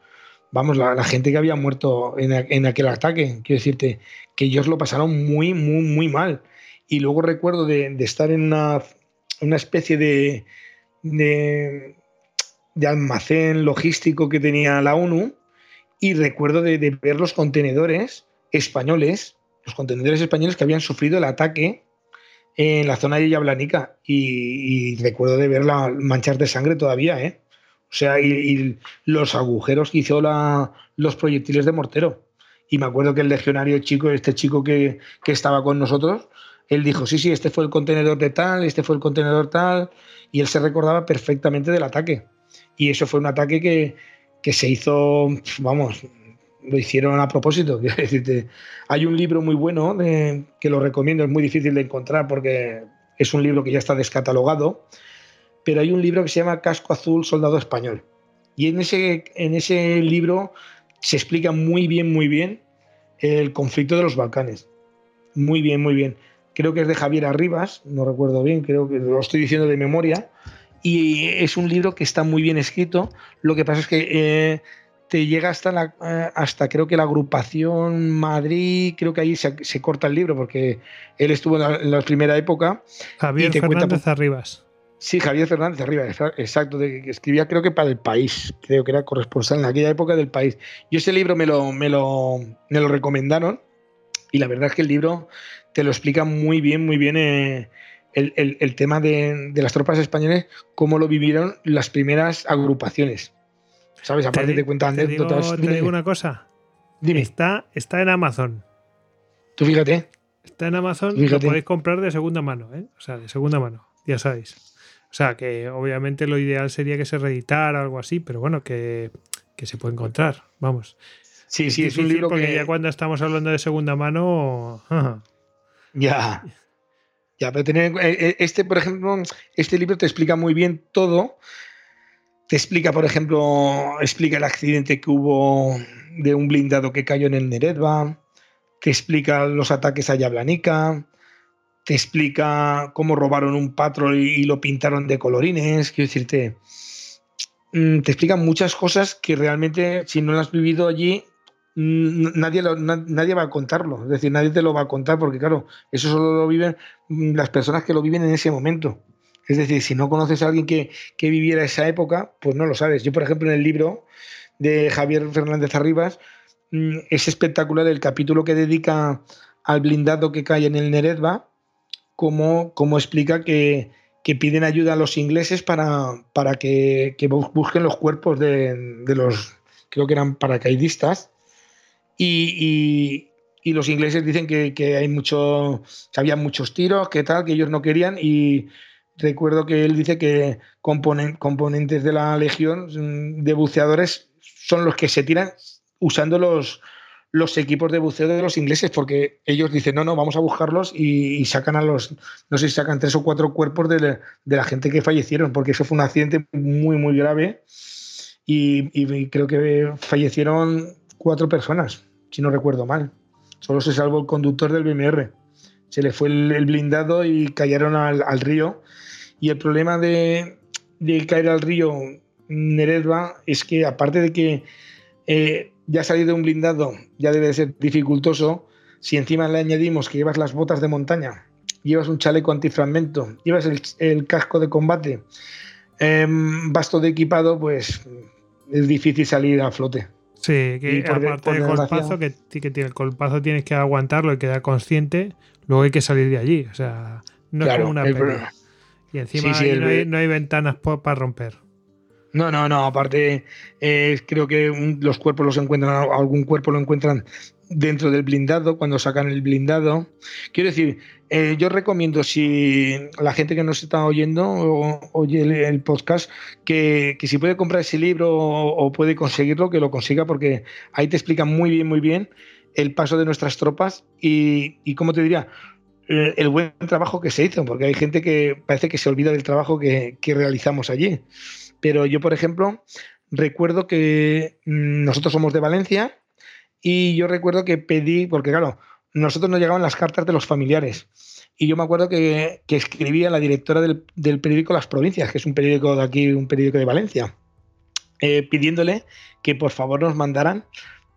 vamos, la, gente que había muerto en, aquel ataque. Quiero decirte que ellos lo pasaron muy, muy, muy mal. Y luego recuerdo de, estar en una, una especie de, de, almacén logístico que tenía la ONU y recuerdo de, de ver los contenedores españoles, los contenedores españoles que habían sufrido el ataque en la zona de Yablanica y, recuerdo de verla manchar de sangre todavía, ¿eh? O sea, y, los agujeros que hizo la, los proyectiles de mortero. Y me acuerdo que el legionario chico, este chico que, estaba con nosotros, él dijo, sí, sí, este fue el contenedor de tal, este fue el contenedor tal, y él se recordaba perfectamente del ataque. Y eso fue un ataque que, que se hizo, vamos, lo hicieron a propósito. Hay un libro muy bueno que lo recomiendo, es muy difícil de encontrar porque es un libro que ya está descatalogado, pero hay un libro que se llama Casco Azul, Soldado Español. Y en ese, en ese libro se explica muy bien, muy bien el conflicto de los Balcanes. Muy bien, muy bien. Creo que es de Javier Arribas, no recuerdo bien, creo que lo estoy diciendo de memoria. Y es un libro que está muy bien escrito. Lo que pasa es que eh, te llega hasta la eh, hasta creo que la agrupación Madrid, creo que ahí se, corta el libro porque él estuvo en la, primera época. Javier Fernández Arribas. Sí, Javier Fernández Arribas, exacto, de, que escribía creo que para el país, creo que era corresponsal en aquella época del país. Yo ese libro me lo, me lo, me lo recomendaron y la verdad es que el libro te lo explica muy bien, muy bien eh, el, el, tema de, de las tropas españolas, cómo lo vivieron las primeras agrupaciones ¿Sabes? Aparte te, cuenta anécdotas. Te digo, una cosa. Dime. Está, está en Amazon. Tú fíjate. Está en Amazon y lo podéis comprar de segunda mano, ¿eh? O sea, de segunda mano, ya sabéis. O sea, que obviamente lo ideal sería que se reeditara o algo así, pero bueno, que, se puede encontrar, vamos. Sí, sí, es, un libro porque ya cuando estamos hablando de segunda mano... Ya. Ya, pero tener eh, eh, este, por ejemplo, este libro te explica muy bien todo te explica, por ejemplo, explica el accidente que hubo de un blindado que cayó en el Neredva, te explica los ataques a Yablanica, te explica cómo robaron un patrol y, lo pintaron de colorines, quiero decirte, mm, te explica muchas cosas que realmente si no las has vivido allí, nadie, nadie va a contarlo, es decir, nadie te lo va a contar porque claro, eso solo lo viven las personas que lo viven en ese momento. Es decir, si no conoces a alguien que, viviera esa época, pues no lo sabes. Yo, por ejemplo, en el libro de Javier Fernández Arribas, mm, es espectacular el capítulo que dedica al blindado que cae en el Neredva, como, explica que, piden ayuda a los ingleses para, para que, busquen los cuerpos de, los, creo que eran paracaidistas, y, los ingleses dicen que, hay mucho, que había muchos tiros, que tal, que ellos no querían, y recuerdo que él dice que componentes de la legión mm, de buceadores son los que se tiran usando los, los equipos de buceo de los ingleses, porque ellos dicen, no, no, vamos a buscarlos y, sacan a los, no sé si sacan tres o cuatro cuerpos de, la gente que fallecieron, porque eso fue un accidente muy, muy grave y, creo que fallecieron cuatro personas, si no recuerdo mal. Solo se salvó el conductor del BMR. Se le fue el, blindado y cayeron al, al río y el problema de, caer al río Neredva es que, aparte de que eh, ya salir de un blindado ya debe de ser dificultoso, si encima le añadimos que llevas las botas de montaña, llevas un chaleco antifragmento, llevas el, casco de combate, eh, basto de equipado, pues es difícil salir a flote. Sí, que aparte del colpazo, que, que el colpazo tienes que aguantarlo y quedar consciente, luego hay que salir de allí. O sea, no es como una pena. Y encima no, hay, ventanas para romper. No, no, no. Aparte, eh, creo que los cuerpos los encuentran, algún cuerpo lo encuentran dentro del blindado, cuando sacan el blindado. Quiero decir, eh, yo recomiendo si la gente que nos está oyendo o, oye el, podcast, que, si puede comprar ese libro o, puede conseguirlo, que lo consiga, porque ahí te explica muy bien, muy bien el paso de nuestras tropas y, y como te diría, el buen trabajo que se hizo, porque hay gente que parece que se olvida del trabajo que, realizamos allí. Pero yo, por ejemplo, recuerdo que mm, nosotros somos de Valencia y yo recuerdo que pedí, porque claro, nosotros nos llegaban las cartas de los familiares. Y yo me acuerdo que, que escribía la directora del, del, periódico Las Provincias, que es un periódico de aquí, un periódico de Valencia, eh, pidiéndole que por favor nos mandaran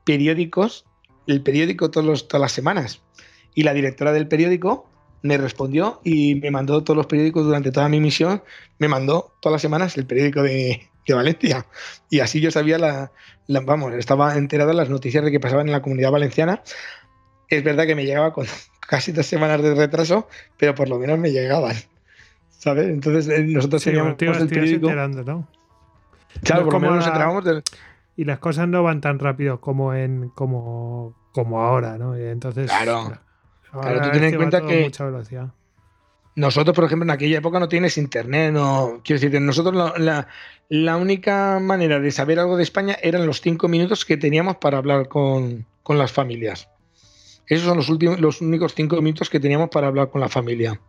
periódicos, el periódico todos todas las semanas. Y la directora del periódico me respondió y me mandó todos los periódicos durante toda mi misión, me mandó todas las semanas el periódico de, de Valencia. Y así yo sabía la, vamos, estaba enterado de las noticias de que pasaban en la comunidad valenciana. Es verdad que me llegaba con casi dos semanas de retraso, pero por lo menos me llegaban. ¿Sabes? Entonces eh, nosotros teníamos el periódico. ¿no? Claro, por lo menos nos enterábamos del... Y las cosas no van tan rápido como en como, como ahora, ¿no? entonces. Claro. Claro, tú ten en cuenta que. Mucha velocidad. Nosotros, por ejemplo, en aquella época no tienes internet, no. Quiero decir nosotros la, única manera de saber algo de España eran los cinco minutos que teníamos para hablar con, las familias. Esos son los últimos, los únicos cinco minutos que teníamos para hablar con la familia.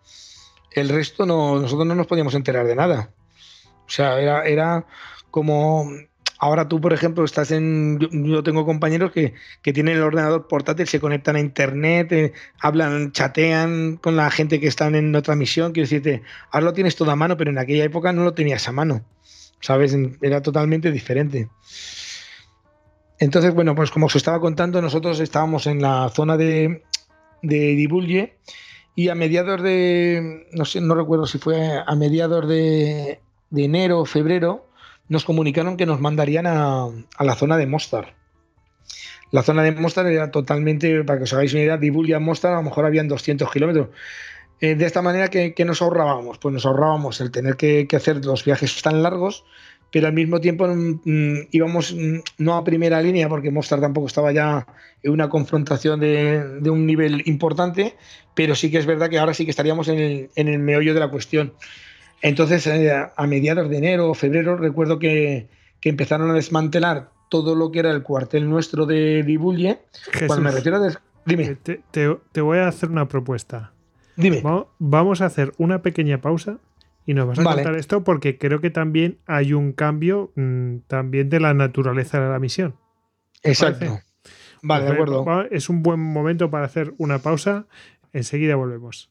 El resto no, nosotros no nos podíamos enterar de nada. O sea, era, era como Ahora tú, por ejemplo, estás en. Yo, tengo compañeros que, tienen el ordenador portátil, se conectan a internet, eh, hablan, chatean con la gente que están en otra misión. Quiero decirte, ahora lo tienes todo a mano, pero en aquella época no lo tenías a mano. ¿Sabes? Era totalmente diferente. Entonces, bueno, pues como os estaba contando, nosotros estábamos en la zona de, de Divulge y a mediados de. No sé, no recuerdo si fue a mediados de, de enero o febrero nos comunicaron que nos mandarían a, la zona de Mostar. La zona de Mostar era totalmente, para que os hagáis una idea, de Mostar a lo mejor habían 200 kilómetros. Eh, de esta manera, ¿qué, nos ahorrábamos? Pues nos ahorrábamos el tener que, hacer los viajes tan largos, pero al mismo tiempo mm, mm, íbamos mm, no a primera línea, porque Mostar tampoco estaba ya en una confrontación de, un nivel importante, pero sí que es verdad que ahora sí que estaríamos en el meollo de la cuestión. Entonces, eh, a mediados de enero o febrero, recuerdo que, empezaron a desmantelar todo lo que era el cuartel nuestro de Dibulle. Cuando me refiero a. Dime. Eh, te, voy a hacer una propuesta. Dime. Vamos a hacer una pequeña pausa y nos vas a contar esto porque creo que también hay un cambio mm, también de la naturaleza de la misión. Exacto. Vale, de acuerdo. Es un buen momento para hacer una pausa. Enseguida volvemos.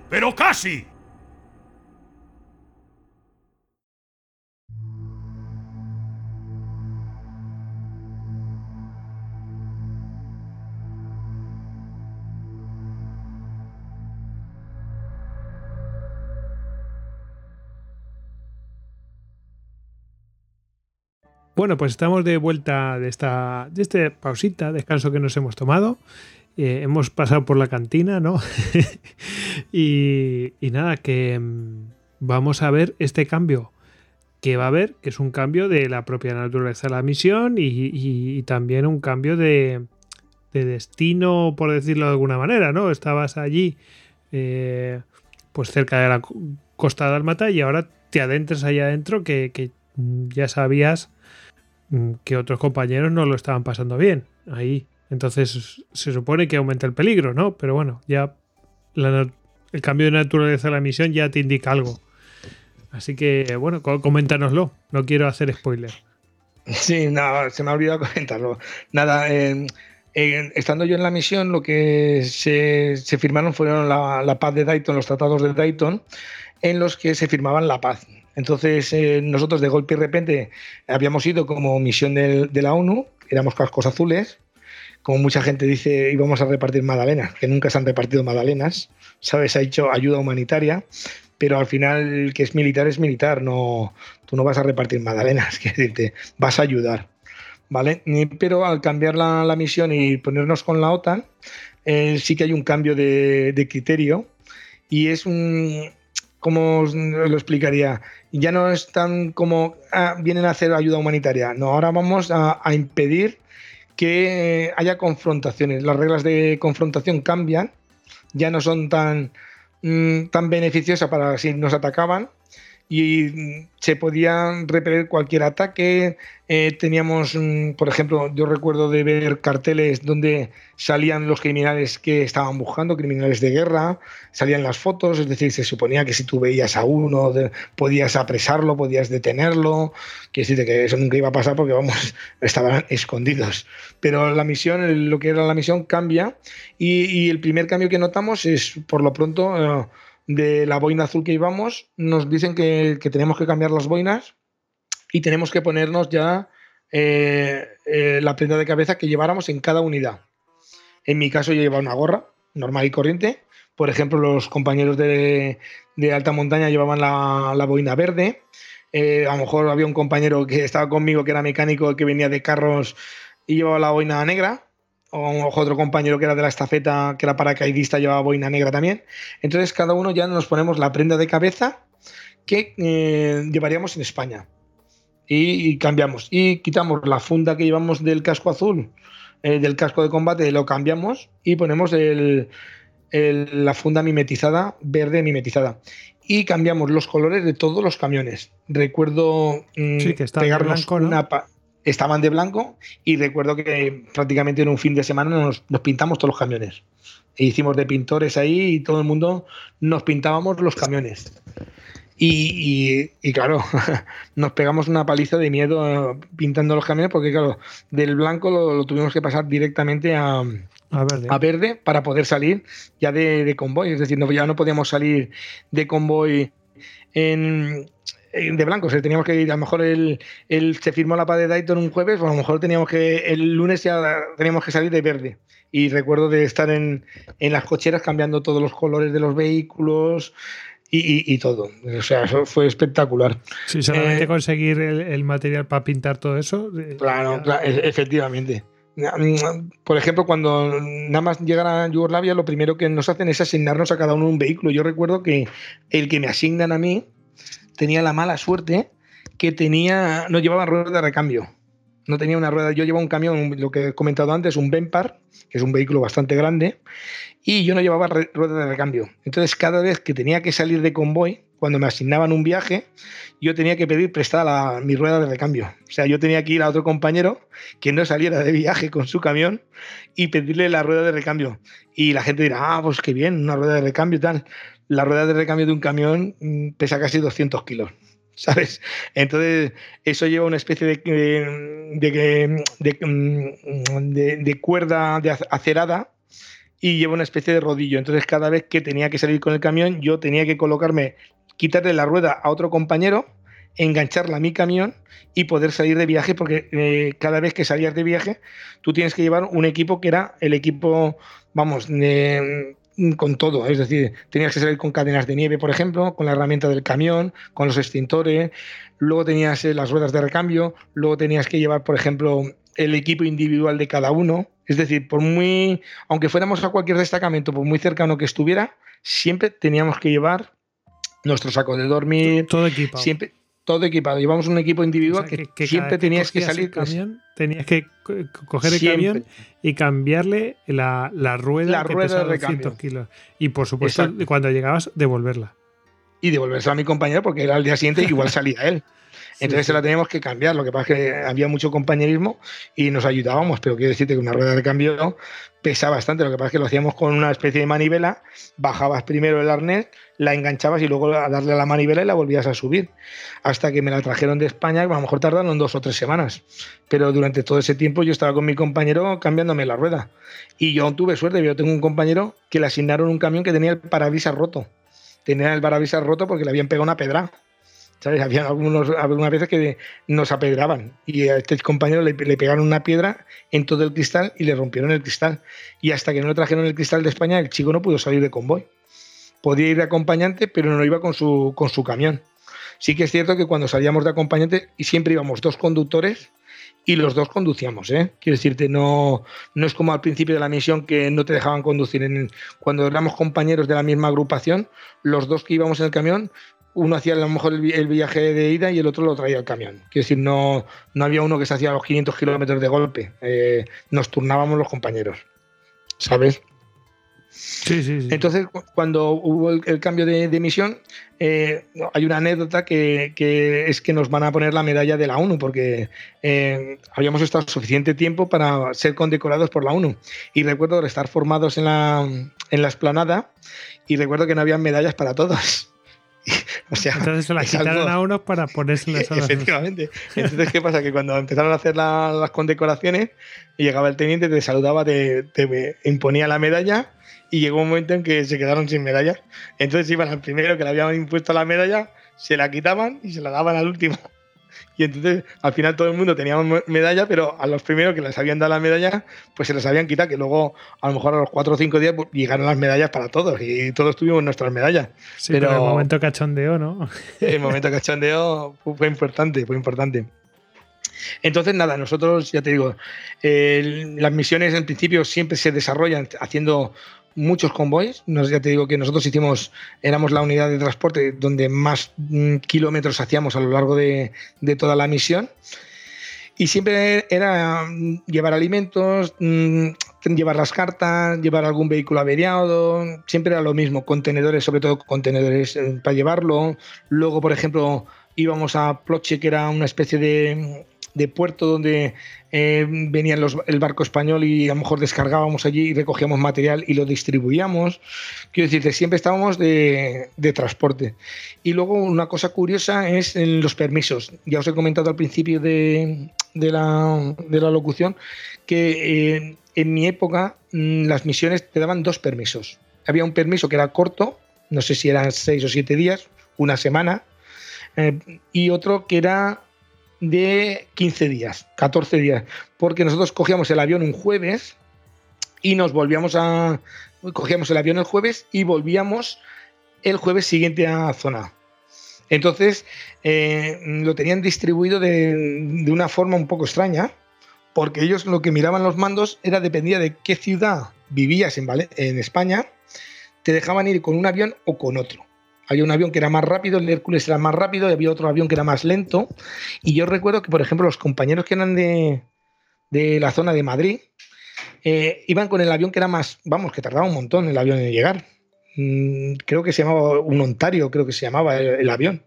Pero casi. Bueno, pues estamos de vuelta de esta, de esta pausita, descanso que nos hemos tomado. Eh, hemos pasado por la cantina, ¿no? y, nada, que mm, vamos a ver este cambio que va a haber, que es un cambio de la propia naturaleza de la misión y, también un cambio de, destino, por decirlo de alguna manera, ¿no? Estabas allí, eh, pues cerca de la costa de Almata y ahora te adentras allá adentro que, que ya sabías mm, que otros compañeros no lo estaban pasando bien ahí. Entonces se supone que aumenta el peligro, ¿no? Pero bueno, ya el cambio de naturaleza de la misión ya te indica algo. Así que, bueno, coméntanoslo. No quiero hacer spoiler. Sí, nada, se me ha olvidado comentarlo. Nada, estando yo en la misión, lo que se, firmaron fueron la, paz de Dayton, los tratados de Dayton, en los que se firmaban la paz. Entonces, eh, nosotros de golpe y repente habíamos ido como misión de la ONU, éramos cascos azules, como mucha gente dice, íbamos a repartir magdalenas, que nunca se han repartido magdalenas, ¿sabes? Ha hecho ayuda humanitaria, pero al final el que es militar es militar, no, tú no vas a repartir magdalenas, que decirte, vas a ayudar, ¿vale? Pero al cambiar la, misión y ponernos con la OTAN, eh, sí que hay un cambio de, criterio y es un, ¿cómo lo explicaría? Ya no es tan como ah, vienen a hacer ayuda humanitaria, no, ahora vamos a impedir que haya confrontaciones. Las reglas de confrontación cambian, ya no son tan, mm, tan beneficiosas para si nos atacaban y mm, se podía repeler cualquier ataque. Eh, teníamos, mm, por ejemplo, yo recuerdo de ver carteles donde salían los criminales que estaban buscando, criminales de guerra, salían las fotos, es decir, se suponía que si tú veías a uno podías apresarlo, podías detenerlo, que decir que eso nunca iba a pasar porque, vamos, estaban escondidos. Pero la misión, lo que era la misión cambia y, el primer cambio que notamos es, por lo pronto, eh, de la boina azul que íbamos, nos dicen que, tenemos que cambiar las boinas y tenemos que ponernos ya eh, eh, la prenda de cabeza que lleváramos en cada unidad. En mi caso yo llevaba una gorra normal y corriente. Por ejemplo, los compañeros de, alta montaña llevaban la, boina verde. Eh, a lo mejor había un compañero que estaba conmigo que era mecánico que venía de carros y llevaba la boina negra otro compañero que era de la estafeta, que era paracaidista, llevaba boina negra también. Entonces cada uno ya nos ponemos la prenda de cabeza que eh, llevaríamos en España. Y, cambiamos. Y quitamos la funda que llevamos del casco azul, eh, del casco de combate, lo cambiamos y ponemos la funda mimetizada, verde mimetizada. Y cambiamos los colores de todos los camiones. Recuerdo mm, que pegarnos una, estaban de blanco y recuerdo que prácticamente en un fin de semana nos, pintamos todos los camiones. E hicimos de pintores ahí y todo el mundo nos pintábamos los camiones. Y, claro, nos pegamos una paliza de miedo pintando los camiones porque claro, del blanco lo, tuvimos que pasar directamente a, a, verde. para poder salir ya de, de convoy. Es decir, no, ya no podíamos salir de convoy en, eh, de blanco. O teníamos que ir, a lo mejor el, se firmó la paz de Dayton un jueves, o a lo mejor teníamos que, el lunes ya teníamos que salir de verde. Y recuerdo de estar en, las cocheras cambiando todos los colores de los vehículos y, todo. O sea, eso fue espectacular. Sí, solamente eh, conseguir el, material para pintar todo eso. Eh, claro, e, efectivamente. Por ejemplo, cuando nada más llegar a Yugoslavia, lo primero que nos hacen es asignarnos a cada uno un vehículo. Yo recuerdo que el que me asignan a mí, tenía la mala suerte que tenía, no llevaba rueda de recambio. No tenía una rueda. Yo llevaba un camión, lo que he comentado antes, un Benpar, que es un vehículo bastante grande, y yo no llevaba rueda de recambio. Entonces, cada vez que tenía que salir de convoy, cuando me asignaban un viaje, yo tenía que pedir prestada mi rueda de recambio. O sea, yo tenía que ir a otro compañero que no saliera de viaje con su camión y pedirle la rueda de recambio. Y la gente dirá, ah, pues qué bien, una rueda de recambio y tal la rueda de recambio de un camión mm, pesa casi 200 kilos. ¿Sabes? Entonces, eso lleva una especie de, de, de, de, cuerda acerada y lleva una especie de rodillo. Entonces, cada vez que tenía que salir con el camión, yo tenía que colocarme, quitarle la rueda a otro compañero, engancharla a mi camión y poder salir de viaje, porque eh, cada vez que salías de viaje, tú tienes que llevar un equipo que era el equipo, vamos, de con todo, es decir, tenías que salir con cadenas de nieve, por ejemplo, con la herramienta del camión, con los extintores, luego tenías eh, las ruedas de recambio, luego tenías que llevar, por ejemplo, el equipo individual de cada uno, es decir, por muy, aunque fuéramos a cualquier destacamento, por muy cercano que estuviera, siempre teníamos que llevar nuestro saco de dormir, todo equipo. Siempre, todo equipado. Llevamos un equipo individual que, siempre tenías que salir. Camión, tenías que coger el camión y cambiarle la, la rueda la que rueda de 200 kilos. Y por supuesto, cuando llegabas, devolverla. Y devolverse a mi compañero porque era al día siguiente igual salía él. Entonces se la teníamos que cambiar. Lo que pasa es que había mucho compañerismo y nos ayudábamos, pero quiero decirte que una rueda de cambio pesa bastante. Lo que pasa es que lo hacíamos con una especie de manivela. Bajabas primero el arnés, la enganchabas y luego a darle a la manivela y la volvías a subir. Hasta que me la trajeron de España, a lo mejor tardaron dos o tres semanas. Pero durante todo ese tiempo yo estaba con mi compañero cambiándome la rueda. Y yo tuve suerte, yo tengo un compañero que le asignaron un camión que tenía el parabrisas roto. Tenía el parabrisas roto porque le habían pegado una pedra ¿Sabes? Había algunas veces que nos apedraban y a este compañero le, pegaron una piedra en todo el cristal y le rompieron el cristal. Y hasta que no le trajeron el cristal de España, el chico no pudo salir de convoy. Podía ir de acompañante, pero no iba con su, con su camión. Sí que es cierto que cuando salíamos de acompañante siempre íbamos dos conductores y los dos conducíamos, ¿eh? Quiero decirte, no, no es como al principio de la misión que no te dejaban conducir. En, cuando éramos compañeros de la misma agrupación, los dos que íbamos en el camión uno hacía a lo mejor el, viaje de ida y el otro lo traía el camión. Quiero decir, no, no había uno que se hacía los 500 kilómetros de golpe. Eh, nos turnábamos los compañeros. ¿Sabes? Sí, sí, sí. Entonces, cuando hubo el, cambio de, misión, eh, hay una anécdota que, es que nos van a poner la medalla de la ONU, porque eh, habíamos estado suficiente tiempo para ser condecorados por la ONU. Y recuerdo estar formados en la, en la esplanada y recuerdo que no había medallas para todos. O sea, Entonces se las quitaron a unos para ponérselas a Efectivamente. Entonces, ¿qué pasa? Que cuando empezaron a hacer las condecoraciones, llegaba el teniente, te saludaba, te, imponía la medalla y llegó un momento en que se quedaron sin medalla. Entonces iban al primero que le habían impuesto la medalla, se la quitaban y se la daban al último. Y entonces al final todo el mundo tenía medalla, pero a los primeros que les habían dado la medalla, pues se les habían quitado, que luego a lo mejor a los cuatro o cinco días pues, llegaron las medallas para todos y todos tuvimos nuestras medallas. pero, el momento cachondeo, ¿no? El momento cachondeo fue importante, fue importante. Entonces, nada, nosotros, ya te digo, las misiones en principio siempre se desarrollan haciendo muchos convoys. Nos, ya te digo que nosotros hicimos, éramos la unidad de transporte donde más mm, kilómetros hacíamos a lo largo de, toda la misión. Y siempre era mm, llevar alimentos, mm, llevar las cartas, llevar algún vehículo averiado, siempre era lo mismo, contenedores, sobre todo contenedores eh, para llevarlo. Luego, por ejemplo, íbamos a Ploche, que era una especie de, de puerto donde eh, venía el barco español y a lo mejor descargábamos allí y recogíamos material y lo distribuíamos. Quiero decirte, siempre estábamos de, transporte. Y luego una cosa curiosa es en los permisos. Ya os he comentado al principio de, la, locución que eh, en mi época mm, las misiones te daban dos permisos. Había un permiso que era corto, no sé si eran seis o siete días, una semana, eh, y otro que era de 15 días, 14 días, porque nosotros cogíamos el avión un jueves y nos volvíamos a... Cogíamos el avión el jueves y volvíamos el jueves siguiente a zona. Entonces, eh, lo tenían distribuido de, una forma un poco extraña, porque ellos lo que miraban los mandos era dependía de qué ciudad vivías en, en España, te dejaban ir con un avión o con otro. Había un avión que era más rápido, el Hércules era más rápido, y había otro avión que era más lento. Y yo recuerdo que, por ejemplo, los compañeros que eran de, la zona de Madrid eh, iban con el avión que era más, vamos, que tardaba un montón el avión en llegar. Mm, creo que se llamaba un Ontario, creo que se llamaba el, avión.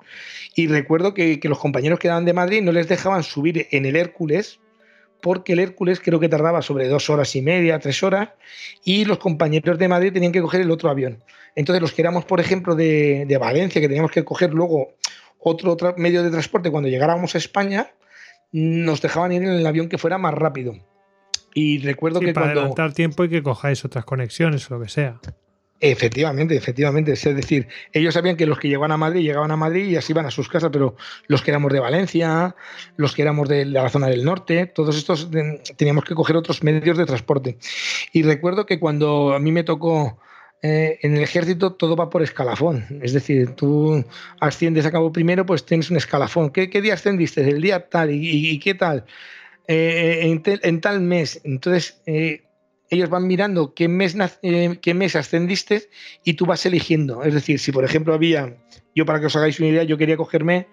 Y recuerdo que, que, los compañeros que eran de Madrid no les dejaban subir en el Hércules porque el Hércules creo que tardaba sobre dos horas y media, tres horas, y los compañeros de Madrid tenían que coger el otro avión. Entonces, los que éramos, por ejemplo, de, Valencia, que teníamos que coger luego otro, medio de transporte cuando llegáramos a España, nos dejaban ir en el avión que fuera más rápido. Y recuerdo que para cuando. adelantar tiempo y que cojáis otras conexiones o lo que sea. Efectivamente, efectivamente. Es decir, ellos sabían que los que llegaban a Madrid llegaban a Madrid y así iban a sus casas, pero los que éramos de Valencia, los que éramos de la zona del norte, todos estos teníamos que coger otros medios de transporte. Y recuerdo que cuando a mí me tocó eh, en el ejército todo va por escalafón. Es decir, tú asciendes a cabo primero, pues tienes un escalafón. ¿Qué, día ascendiste? El día tal. ¿Y, qué tal? Eh, en, tal mes. Entonces, eh, ellos van mirando qué mes, eh, qué mes ascendiste y tú vas eligiendo. Es decir, si por ejemplo había, yo para que os hagáis una idea, yo quería cogerme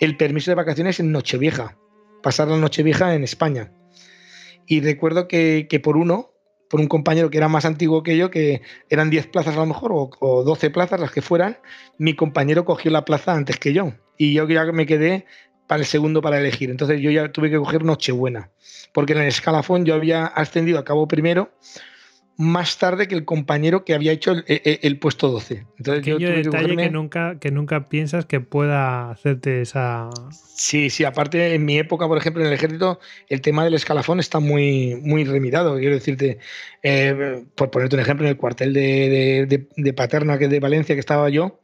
el permiso de vacaciones en Nochevieja, pasar la Nochevieja en España. Y recuerdo que, por uno, por un compañero que era más antiguo que yo, que eran 10 plazas a lo mejor, o, o 12 plazas las que fueran, mi compañero cogió la plaza antes que yo. Y yo ya me quedé para el segundo para elegir. Entonces yo ya tuve que coger Nochebuena, porque en el escalafón yo había ascendido a cabo primero más tarde que el compañero que había hecho el, puesto 12. Entonces yo tuve detalle que, nunca, que nunca piensas que pueda hacerte esa... Sí, sí, aparte en mi época, por ejemplo, en el ejército, el tema del escalafón está muy, muy remirado. Quiero decirte, eh, por ponerte un ejemplo, en el cuartel de, de Paterna, que es de Valencia, que estaba yo,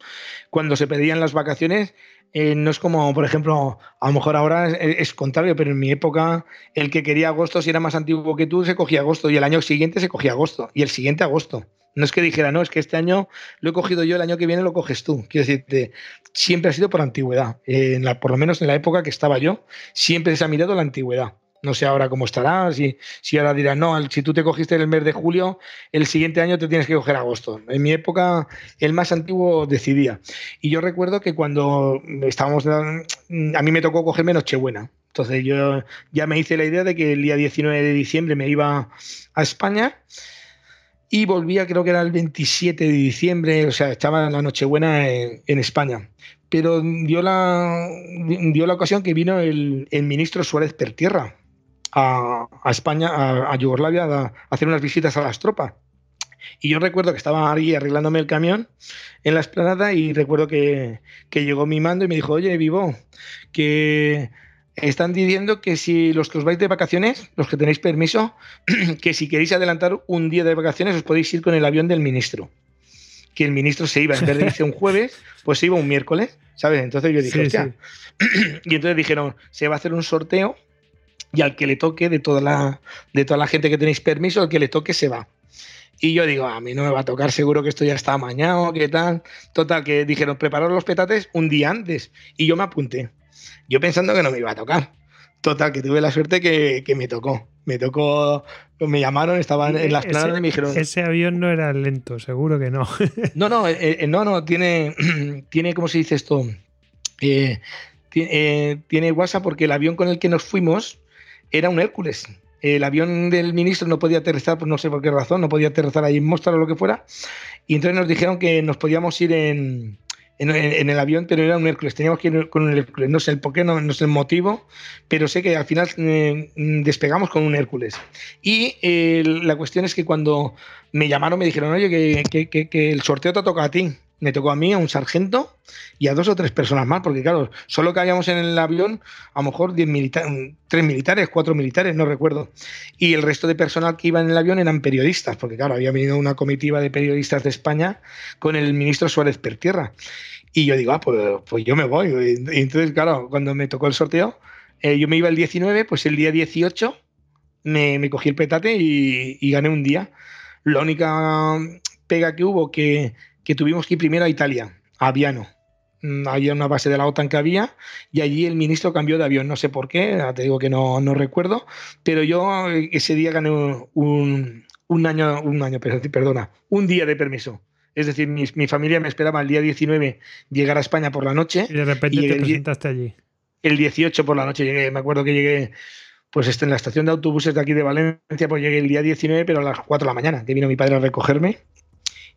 cuando se pedían las vacaciones, eh, no es como, por ejemplo, a lo mejor ahora es, contrario, pero en mi época el que quería agosto, si era más antiguo que tú, se cogía agosto y el año siguiente se cogía agosto y el siguiente agosto. No es que dijera, no, es que este año lo he cogido yo, el año que viene lo coges tú. Quiero decirte, siempre ha sido por antigüedad. en la, por lo menos en la época que estaba yo, siempre se ha mirado la antigüedad. No sé ahora cómo estará, si, si ahora dirán, no, si tú te cogiste en el mes de julio, el siguiente año te tienes que coger agosto. En mi época, el más antiguo decidía. Y yo recuerdo que cuando estábamos, a mí me tocó cogerme Nochebuena. Entonces yo ya me hice la idea de que el día 19 de diciembre me iba a España y volvía, creo que era el 27 de diciembre, o sea, estaba la Nochebuena en, en España pero dio la, dio la ocasión que vino el, el ministro Suárez Pertierra, a, España, a, Yugoslavia, a, hacer unas visitas a las tropas. Y yo recuerdo que estaba ahí arreglándome el camión en la esplanada y recuerdo que, llegó mi mando y me dijo, oye, Vivo, que están diciendo que si los que os vais de vacaciones, los que tenéis permiso, que si queréis adelantar un día de vacaciones os podéis ir con el avión del ministro. Que el ministro se iba, en vez de irse un jueves, pues se iba un miércoles, ¿sabes? Entonces yo dije, y entonces dijeron, se va a hacer un sorteo y al que le toque, de toda la, de toda la gente que tenéis permiso, al que le toque se va. Y yo digo, a mí no me va a tocar, seguro que esto ya está amañado, ¿qué tal? Total, que dijeron, preparar los petates un día antes. Y yo me apunté. Yo pensando que no me iba a tocar. Total, que tuve la suerte que, me tocó. Me tocó, me llamaron, estaban en las planas y me dijeron. Ese avión no era lento, seguro que no. no, no, eh, eh, no, no, tiene, tiene, ¿cómo se dice esto? Eh, tiene, tiene WhatsApp porque el avión con el que nos fuimos era un Hércules. El avión del ministro no podía aterrizar, pues no sé por qué razón, no podía aterrizar ahí en Mostar o lo que fuera. Y entonces nos dijeron que nos podíamos ir en, el avión, pero era un Hércules. Teníamos que ir con un Hércules. No sé el por qué, no, no sé el motivo, pero sé que al final eh, despegamos con un Hércules. Y eh, la cuestión es que cuando me llamaron me dijeron, oye, que, que el sorteo te toca a ti me tocó a mí, a un sargento y a dos o tres personas más, porque claro, solo que habíamos en el avión a lo mejor diez tres militares, cuatro militares, no recuerdo. Y el resto de personal que iba en el avión eran periodistas, porque claro, había venido una comitiva de periodistas de España con el ministro Suárez Pertierra. Y yo digo, ah, pues, pues yo me voy. Y entonces, claro, cuando me tocó el sorteo, eh, yo me iba el 19, pues el día 18 me, cogí el petate y, y gané un día. La única pega que hubo que que tuvimos que ir primero a Italia, a Viano. Mm, había una base de la OTAN que había y allí el ministro cambió de avión. No sé por qué, te digo que no, no recuerdo, pero yo eh, ese día gané un, un año, un año, perdona, un día de permiso. Es decir, mi, mi, familia me esperaba el día 19 llegar a España por la noche. Y de repente te presentaste allí. El 18 por la noche llegué, me acuerdo que llegué pues este, en la estación de autobuses de aquí de Valencia, pues llegué el día 19, pero a las 4 de la mañana, que vino mi padre a recogerme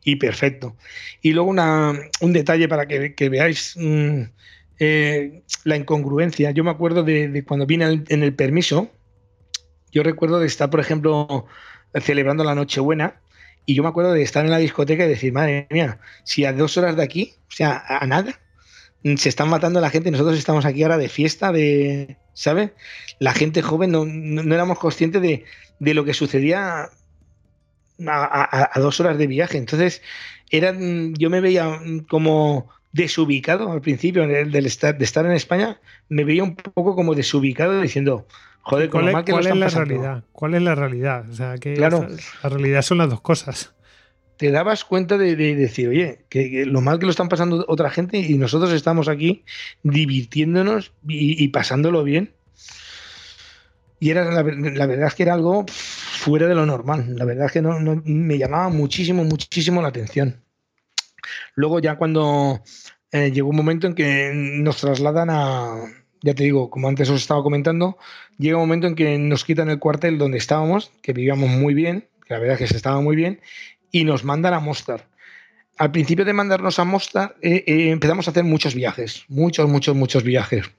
y perfecto. Y luego un detalle para que, veáis mm, eh, la incongruencia. Yo me acuerdo de, cuando vine en el permiso, yo recuerdo de estar, por ejemplo, celebrando la Nochebuena, y yo me acuerdo de estar en la discoteca y decir, madre mía, si a dos horas de aquí, o sea, a nada, se están matando la gente, nosotros estamos aquí ahora de fiesta, de, ¿sabes? La gente joven no, no, éramos conscientes de, de, lo que sucedía a, dos horas de viaje. Entonces, era, yo me veía como desubicado al principio del estar, de estar en España, me veía un poco como desubicado diciendo, joder, con lo mal que ¿cuál es la realidad? ¿Cuál es la realidad? O sea, que claro, la realidad son las dos cosas. Te dabas cuenta de, decir, oye, que, lo mal que lo están pasando otra gente y nosotros estamos aquí divirtiéndonos y, pasándolo bien. Y era la, la verdad es que era algo fuera de lo normal. La verdad es que no, me llamaba muchísimo, muchísimo la atención. Luego ya cuando eh, llegó un momento en que nos trasladan a, ya te digo, como antes os estaba comentando, llega un momento en que nos quitan el cuartel donde estábamos, que vivíamos muy bien, que la verdad es que se estaba muy bien, y nos mandan a Mostar. Al principio de mandarnos a Mostar, eh, eh, empezamos a hacer muchos viajes, muchos, muchos, muchos viajes.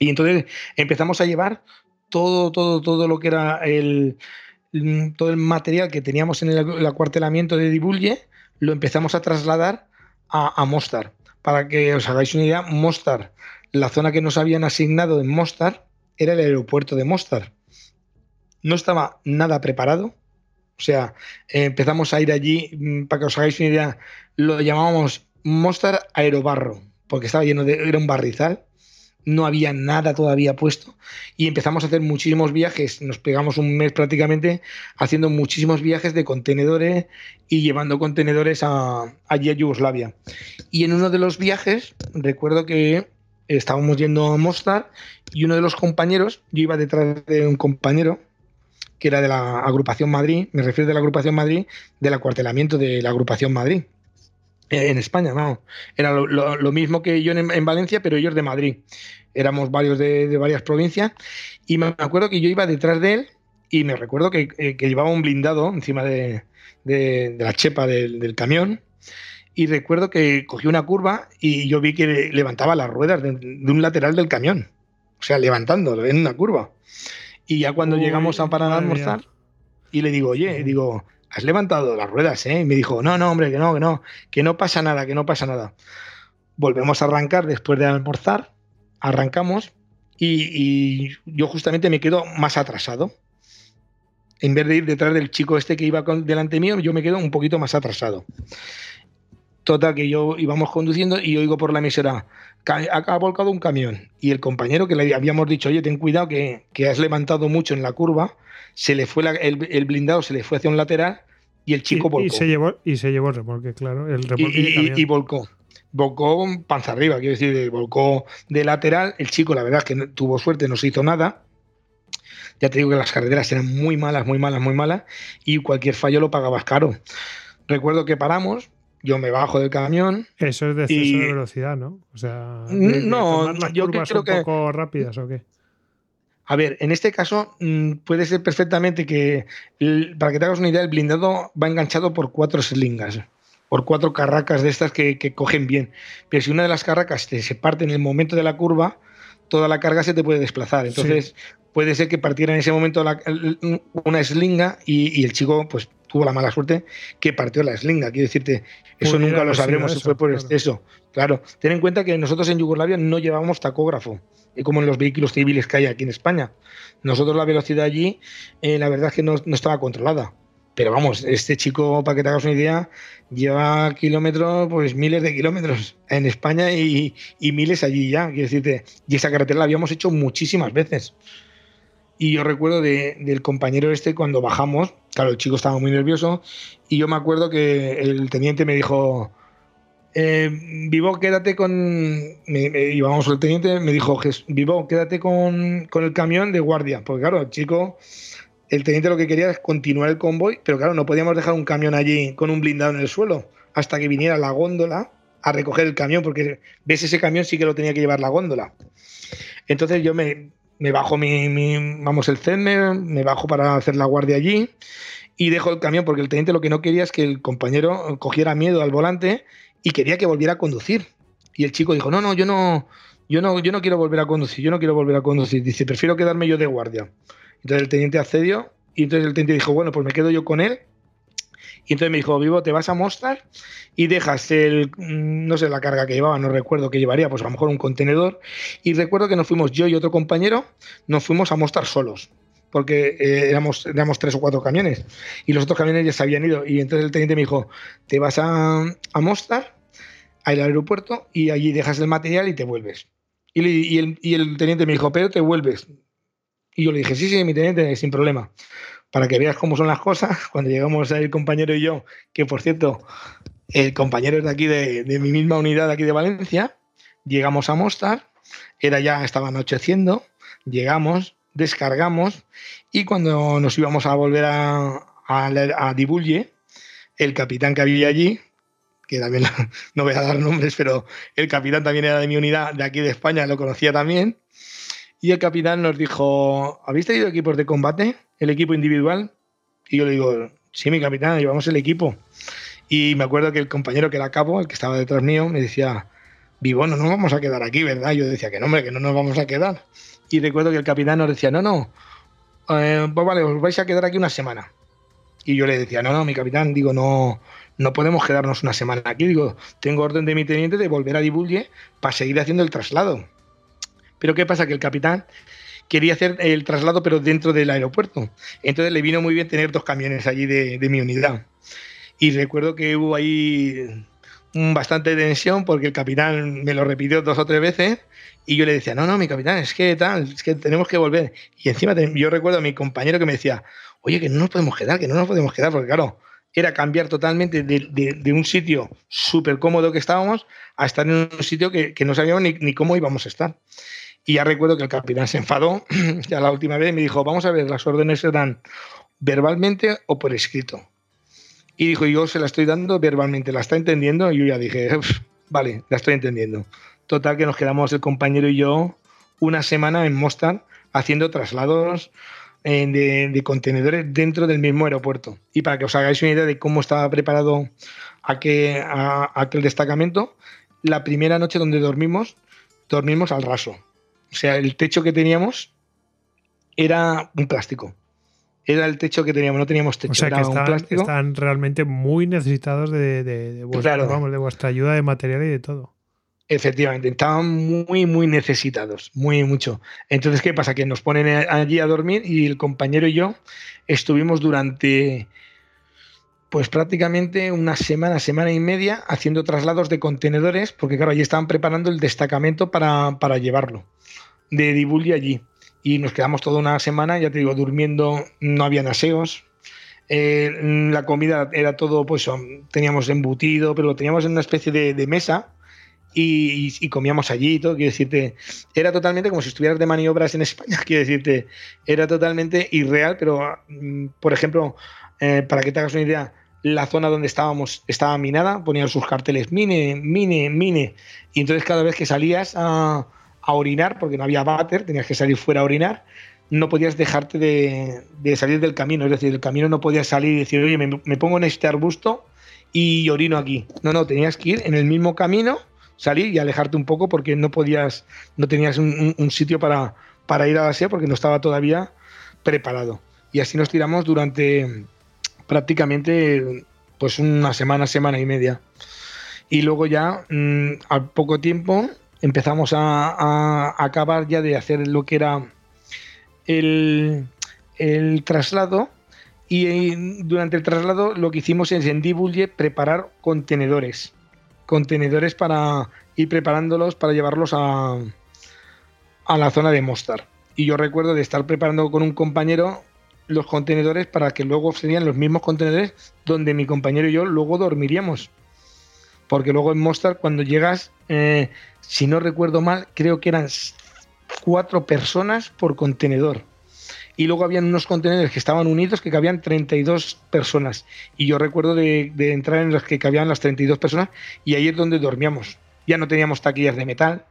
Y entonces empezamos a llevar todo, todo, todo lo que era el, todo el material que teníamos en el, acuartelamiento de Divulge, lo empezamos a trasladar a, Mostar. Para que os hagáis una idea, Mostar, la zona que nos habían asignado en Mostar, era el aeropuerto de Mostar. No estaba nada preparado. O sea, empezamos a ir allí, mm, para que os hagáis una idea, lo llamábamos Mostar Aerobarro, porque estaba lleno de, era un barrizal no había nada todavía puesto y empezamos a hacer muchísimos viajes, nos pegamos un mes prácticamente haciendo muchísimos viajes de contenedores y llevando contenedores a, allí a Yugoslavia. Y en uno de los viajes recuerdo que estábamos yendo a Mostar y uno de los compañeros, yo iba detrás de un compañero que era de la agrupación Madrid, me refiero de la agrupación Madrid, del acuartelamiento de la agrupación Madrid. En España, no. Era lo, mismo que yo en, Valencia, pero ellos de Madrid. Éramos varios de, varias provincias. Y me acuerdo que yo iba detrás de él y me recuerdo que, eh, llevaba un blindado encima de, la chepa del, camión. Y recuerdo que cogió una curva y yo vi que levantaba las ruedas de, un lateral del camión. O sea, levantándolo en una curva. Y ya cuando llegamos a parar a almorzar, y le digo, oye, digo, has levantado las ruedas, ¿eh? Y me dijo, no, no, hombre, que no, que no, que no pasa nada, que no pasa nada. Volvemos a arrancar después de almorzar, arrancamos y, yo justamente me quedo más atrasado. En vez de ir detrás del chico este que iba delante mío, yo me quedo un poquito más atrasado. Total, que yo íbamos conduciendo y oigo por la emisora, ha volcado un camión. Y el compañero que le habíamos dicho, oye, ten cuidado que, que has levantado mucho en la curva, se le fue el, blindado, se le fue hacia un lateral y el chico volcó. Y se llevó, y se llevó el remolque, claro. El y, volcó. Volcó panza arriba, quiero decir, volcó de lateral. El chico, la verdad es que tuvo suerte, no se hizo nada. Ya te digo que las carreteras eran muy malas, muy malas, muy malas. Y cualquier fallo lo pagabas caro. Recuerdo que paramos, yo me bajo del camión. Eso es de exceso de velocidad, ¿no? O sea, no, yo creo un poco rápidas o qué. A ver, en este caso mm, puede ser perfectamente que, para que te hagas una idea, el blindado va enganchado por cuatro slingas, por cuatro carracas de estas que, cogen bien. Pero si una de las carracas se parte en el momento de la curva, toda la carga se te puede desplazar. Entonces puede ser que partiera en ese momento una slinga y, el chico pues tuvo la mala suerte que partió la slinga. Quiero decirte, eso nunca lo sabremos si fue por exceso. Claro, ten en cuenta que nosotros en Yugoslavia no llevábamos tacógrafo como en los vehículos civiles que hay aquí en España. Nosotros la velocidad allí, eh, la verdad es que no, estaba controlada. Pero vamos, este chico, para que te hagas una idea, lleva kilómetros, pues miles de kilómetros en España y, miles allí ya. Quiero decirte, y esa carretera la habíamos hecho muchísimas veces. Y yo recuerdo del compañero este cuando bajamos, claro, el chico estaba muy nervioso, y yo me acuerdo que el teniente me dijo, eh, Vivo, quédate con. Me, el teniente, me dijo, Vivo, quédate con, el camión de guardia. Porque claro, el chico, el teniente lo que quería es continuar el convoy, pero claro, no podíamos dejar un camión allí con un blindado en el suelo hasta que viniera la góndola a recoger el camión, porque ves ese camión sí que lo tenía que llevar la góndola. Entonces yo me, bajo mi, vamos, el CEDME, me bajo para hacer la guardia allí y dejo el camión porque el teniente lo que no quería es que el compañero cogiera miedo al volante y quería que volviera a conducir. Y el chico dijo, no, no, yo no, yo no, yo no quiero volver a conducir, yo no quiero volver a conducir. Dice, prefiero quedarme yo de guardia. Entonces el teniente accedió y entonces el teniente dijo, bueno, pues me quedo yo con él. Y entonces me dijo, Vivo, te vas a mostrar y dejas el, mm, no sé la carga que llevaba, no recuerdo qué llevaría, pues a lo mejor un contenedor. Y recuerdo que nos fuimos yo y otro compañero, nos fuimos a mostrar solos porque eh, éramos, éramos tres o cuatro camiones y los otros camiones ya se habían ido. Y entonces el teniente me dijo, te vas a, a Mostar al aeropuerto y allí dejas el material y te vuelves. Y, el, teniente me dijo, pero te vuelves. Y yo le dije, sí, sí, mi teniente, sin problema. Para que veas cómo son las cosas, cuando llegamos el compañero y yo, que por cierto, el compañero es de aquí, de, mi misma unidad de aquí de Valencia, llegamos a Mostar, era ya, estaba anocheciendo, llegamos, descargamos y cuando nos íbamos a volver a, a, a Dibulle, el capitán que había allí que también no voy a dar nombres, pero el capitán también era de mi unidad de aquí de España, lo conocía también. Y el capitán nos dijo, ¿habéis tenido equipos de combate? ¿El equipo individual? Y yo le digo, sí, mi capitán, llevamos el equipo. Y me acuerdo que el compañero que era cabo, el que estaba detrás mío, me decía, vivo, no nos vamos a quedar aquí, ¿verdad? Yo decía que no, hombre, que no nos vamos a quedar. Y recuerdo que el capitán nos decía, no, no, eh, pues vale, os vais a quedar aquí una semana. Y yo le decía, no, no, mi capitán, digo, no, no podemos quedarnos una semana aquí. Digo, tengo orden de mi teniente de volver a Divulge para seguir haciendo el traslado. Pero ¿qué pasa? Que el capitán quería hacer el traslado, pero dentro del aeropuerto. Entonces le vino muy bien tener dos camiones allí de, de mi unidad. Y recuerdo que hubo ahí bastante tensión porque el capitán me lo repitió dos o tres veces y yo le decía, no, no, mi capitán, es que tal, es que tenemos que volver. Y encima yo recuerdo a mi compañero que me decía, oye, que no nos podemos quedar, que no nos podemos quedar, porque claro, era cambiar totalmente de, un sitio súper cómodo que estábamos a estar en un sitio que, no sabíamos ni, ni, cómo íbamos a estar. Y ya recuerdo que el capitán se enfadó ya la última vez y me dijo, vamos a ver, las órdenes se dan verbalmente o por escrito. Y dijo, yo se la estoy dando verbalmente, ¿la está entendiendo? Y yo ya dije, vale, la estoy entendiendo. Total que nos quedamos el compañero y yo una semana en Mostar haciendo traslados eh, de, contenedores dentro del mismo aeropuerto. Y para que os hagáis una idea de cómo estaba preparado aquel, aquel destacamento, la primera noche donde dormimos, dormimos al raso. O sea, el techo que teníamos era un plástico era el techo que teníamos, no teníamos techo. O sea, que están, realmente muy necesitados de, vuestra, ayuda de material y de todo. Efectivamente, estaban muy, muy necesitados, muy mucho. Entonces, ¿qué pasa? Que nos ponen allí a dormir y el compañero y yo estuvimos durante, pues prácticamente una semana, semana y media haciendo traslados de contenedores, porque claro, allí estaban preparando el destacamento para, para llevarlo de Dibulli allí y nos quedamos toda una semana, ya te digo, durmiendo, no había aseos. Eh, la comida era todo, pues teníamos embutido, pero lo teníamos en una especie de, mesa y, comíamos allí y todo. Quiero decirte, era totalmente como si estuvieras de maniobras en España, quiero decirte, era totalmente irreal, pero mm, por ejemplo, eh, para que te hagas una idea, la zona donde estábamos estaba minada, ponían sus carteles mine, mine, mine, y entonces cada vez que salías a orinar, porque no había váter, tenías que salir fuera a orinar, no podías dejarte de, salir del camino, es decir, del camino no podías salir y decir, oye, me, pongo en este arbusto y orino aquí. No, no, tenías que ir en el mismo camino, salir y alejarte un poco porque no podías, no tenías un, sitio para, para ir a la SEA porque no estaba todavía preparado. Y así nos tiramos durante prácticamente pues una semana, semana y media. Y luego ya, mm, al poco tiempo, empezamos a, acabar ya de hacer lo que era el, traslado y durante el traslado lo que hicimos es en Divulge preparar contenedores, contenedores para ir preparándolos para llevarlos a, a la zona de Mostar. Y yo recuerdo de estar preparando con un compañero los contenedores para que luego serían los mismos contenedores donde mi compañero y yo luego dormiríamos. Porque luego en Mostar, cuando llegas, eh, si no recuerdo mal, creo que eran cuatro personas por contenedor. Y luego habían unos contenedores que estaban unidos que cabían 32 personas. Y yo recuerdo de, entrar en los que cabían las 32 personas y ahí es donde dormíamos. Ya no teníamos taquillas de metal,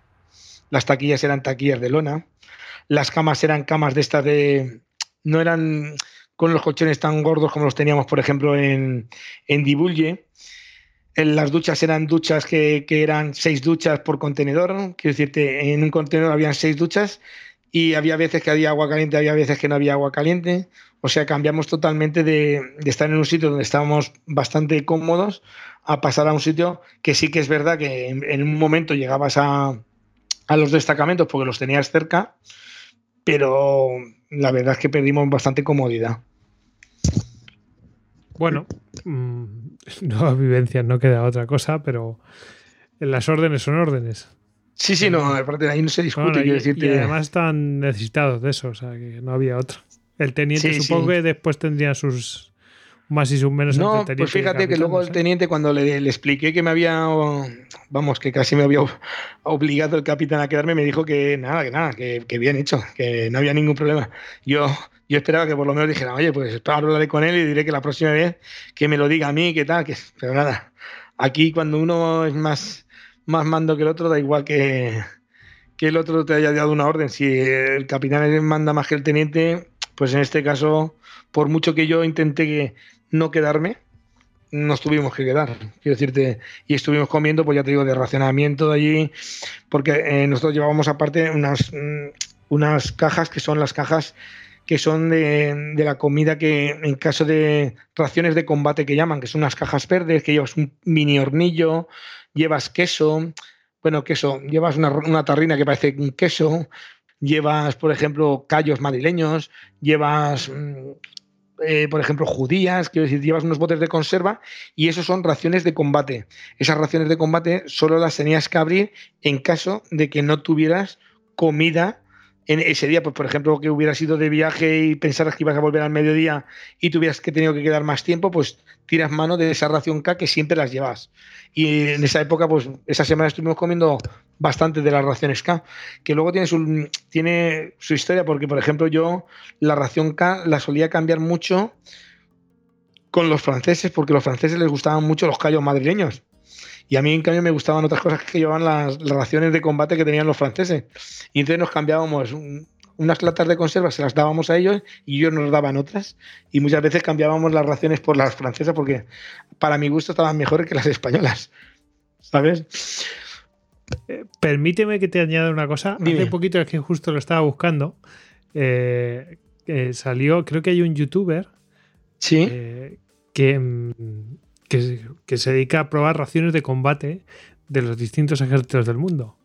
las taquillas eran taquillas de lona, las camas eran camas de estas de... no eran con los colchones tan gordos como los teníamos, por ejemplo, en, en Divulge, las duchas eran duchas que, eran seis duchas por contenedor. Quiero decirte, en un contenedor habían seis duchas y había veces que había agua caliente, había veces que no había agua caliente. O sea, cambiamos totalmente de, estar en un sitio donde estábamos bastante cómodos a pasar a un sitio que sí que es verdad que en, un momento llegabas a, a los destacamentos porque los tenías cerca, pero la verdad es que perdimos bastante comodidad. Bueno, mm, nuevas vivencias, no queda otra cosa, pero las órdenes son órdenes. Sí, sí, no, aparte de ahí no se discute. y, además están necesitados de eso, o sea, que no había otro. El teniente supongo que después tendría sus más y sus menos. No, pues fíjate que luego el teniente cuando le, le, expliqué que me había, vamos, que casi me había obligado el capitán a quedarme, me dijo que nada, que nada, que, que bien hecho, que no había ningún problema. Yo yo esperaba que por lo menos dijera, oye, pues hablaré con él y diré que la próxima vez que me lo diga a mí, que tal, que, pero nada. Aquí cuando uno es más, más mando que el otro, da igual que, que el otro te haya dado una orden. Si el capitán manda más que el teniente, pues en este caso, por mucho que yo intenté no quedarme, nos tuvimos que quedar, quiero decirte, y estuvimos comiendo, pues ya te digo, de racionamiento allí, porque eh, nosotros llevábamos aparte unas, mm, unas cajas que son las cajas que son de, de, la comida que en caso de raciones de combate que llaman, que son unas cajas verdes, que llevas un mini hornillo, llevas queso, bueno, queso, llevas una, una tarrina que parece un queso, llevas, por ejemplo, callos madrileños, llevas mm, eh, por ejemplo, judías, quiero decir, llevas unos botes de conserva y esos son raciones de combate. Esas raciones de combate solo las tenías que abrir en caso de que no tuvieras comida en ese día, pues por ejemplo, que hubieras ido de viaje y pensaras que ibas a volver al mediodía y tuvieras que tenido que quedar más tiempo, pues tiras mano de esa ración K que siempre las llevas. Y en esa época, pues esa semana estuvimos comiendo bastante de las raciones K, que luego tiene su, tiene su historia, porque por ejemplo yo la ración K la solía cambiar mucho con los franceses, porque a los franceses les gustaban mucho los callos madrileños. Y a mí, en cambio, me gustaban otras cosas que llevaban las, raciones de combate que tenían los franceses. Y entonces nos cambiábamos unas latas de conserva, se las dábamos a ellos y ellos nos daban otras. Y muchas veces cambiábamos las raciones por las francesas porque para mi gusto estaban mejores que las españolas. ¿Sabes? Eh, permíteme que te añada una cosa. Hace poquito es que justo lo estaba buscando. Eh, salió, creo que hay un youtuber. Sí. Eh, que, mm, que, se dedica a probar raciones de combate de los distintos ejércitos del mundo.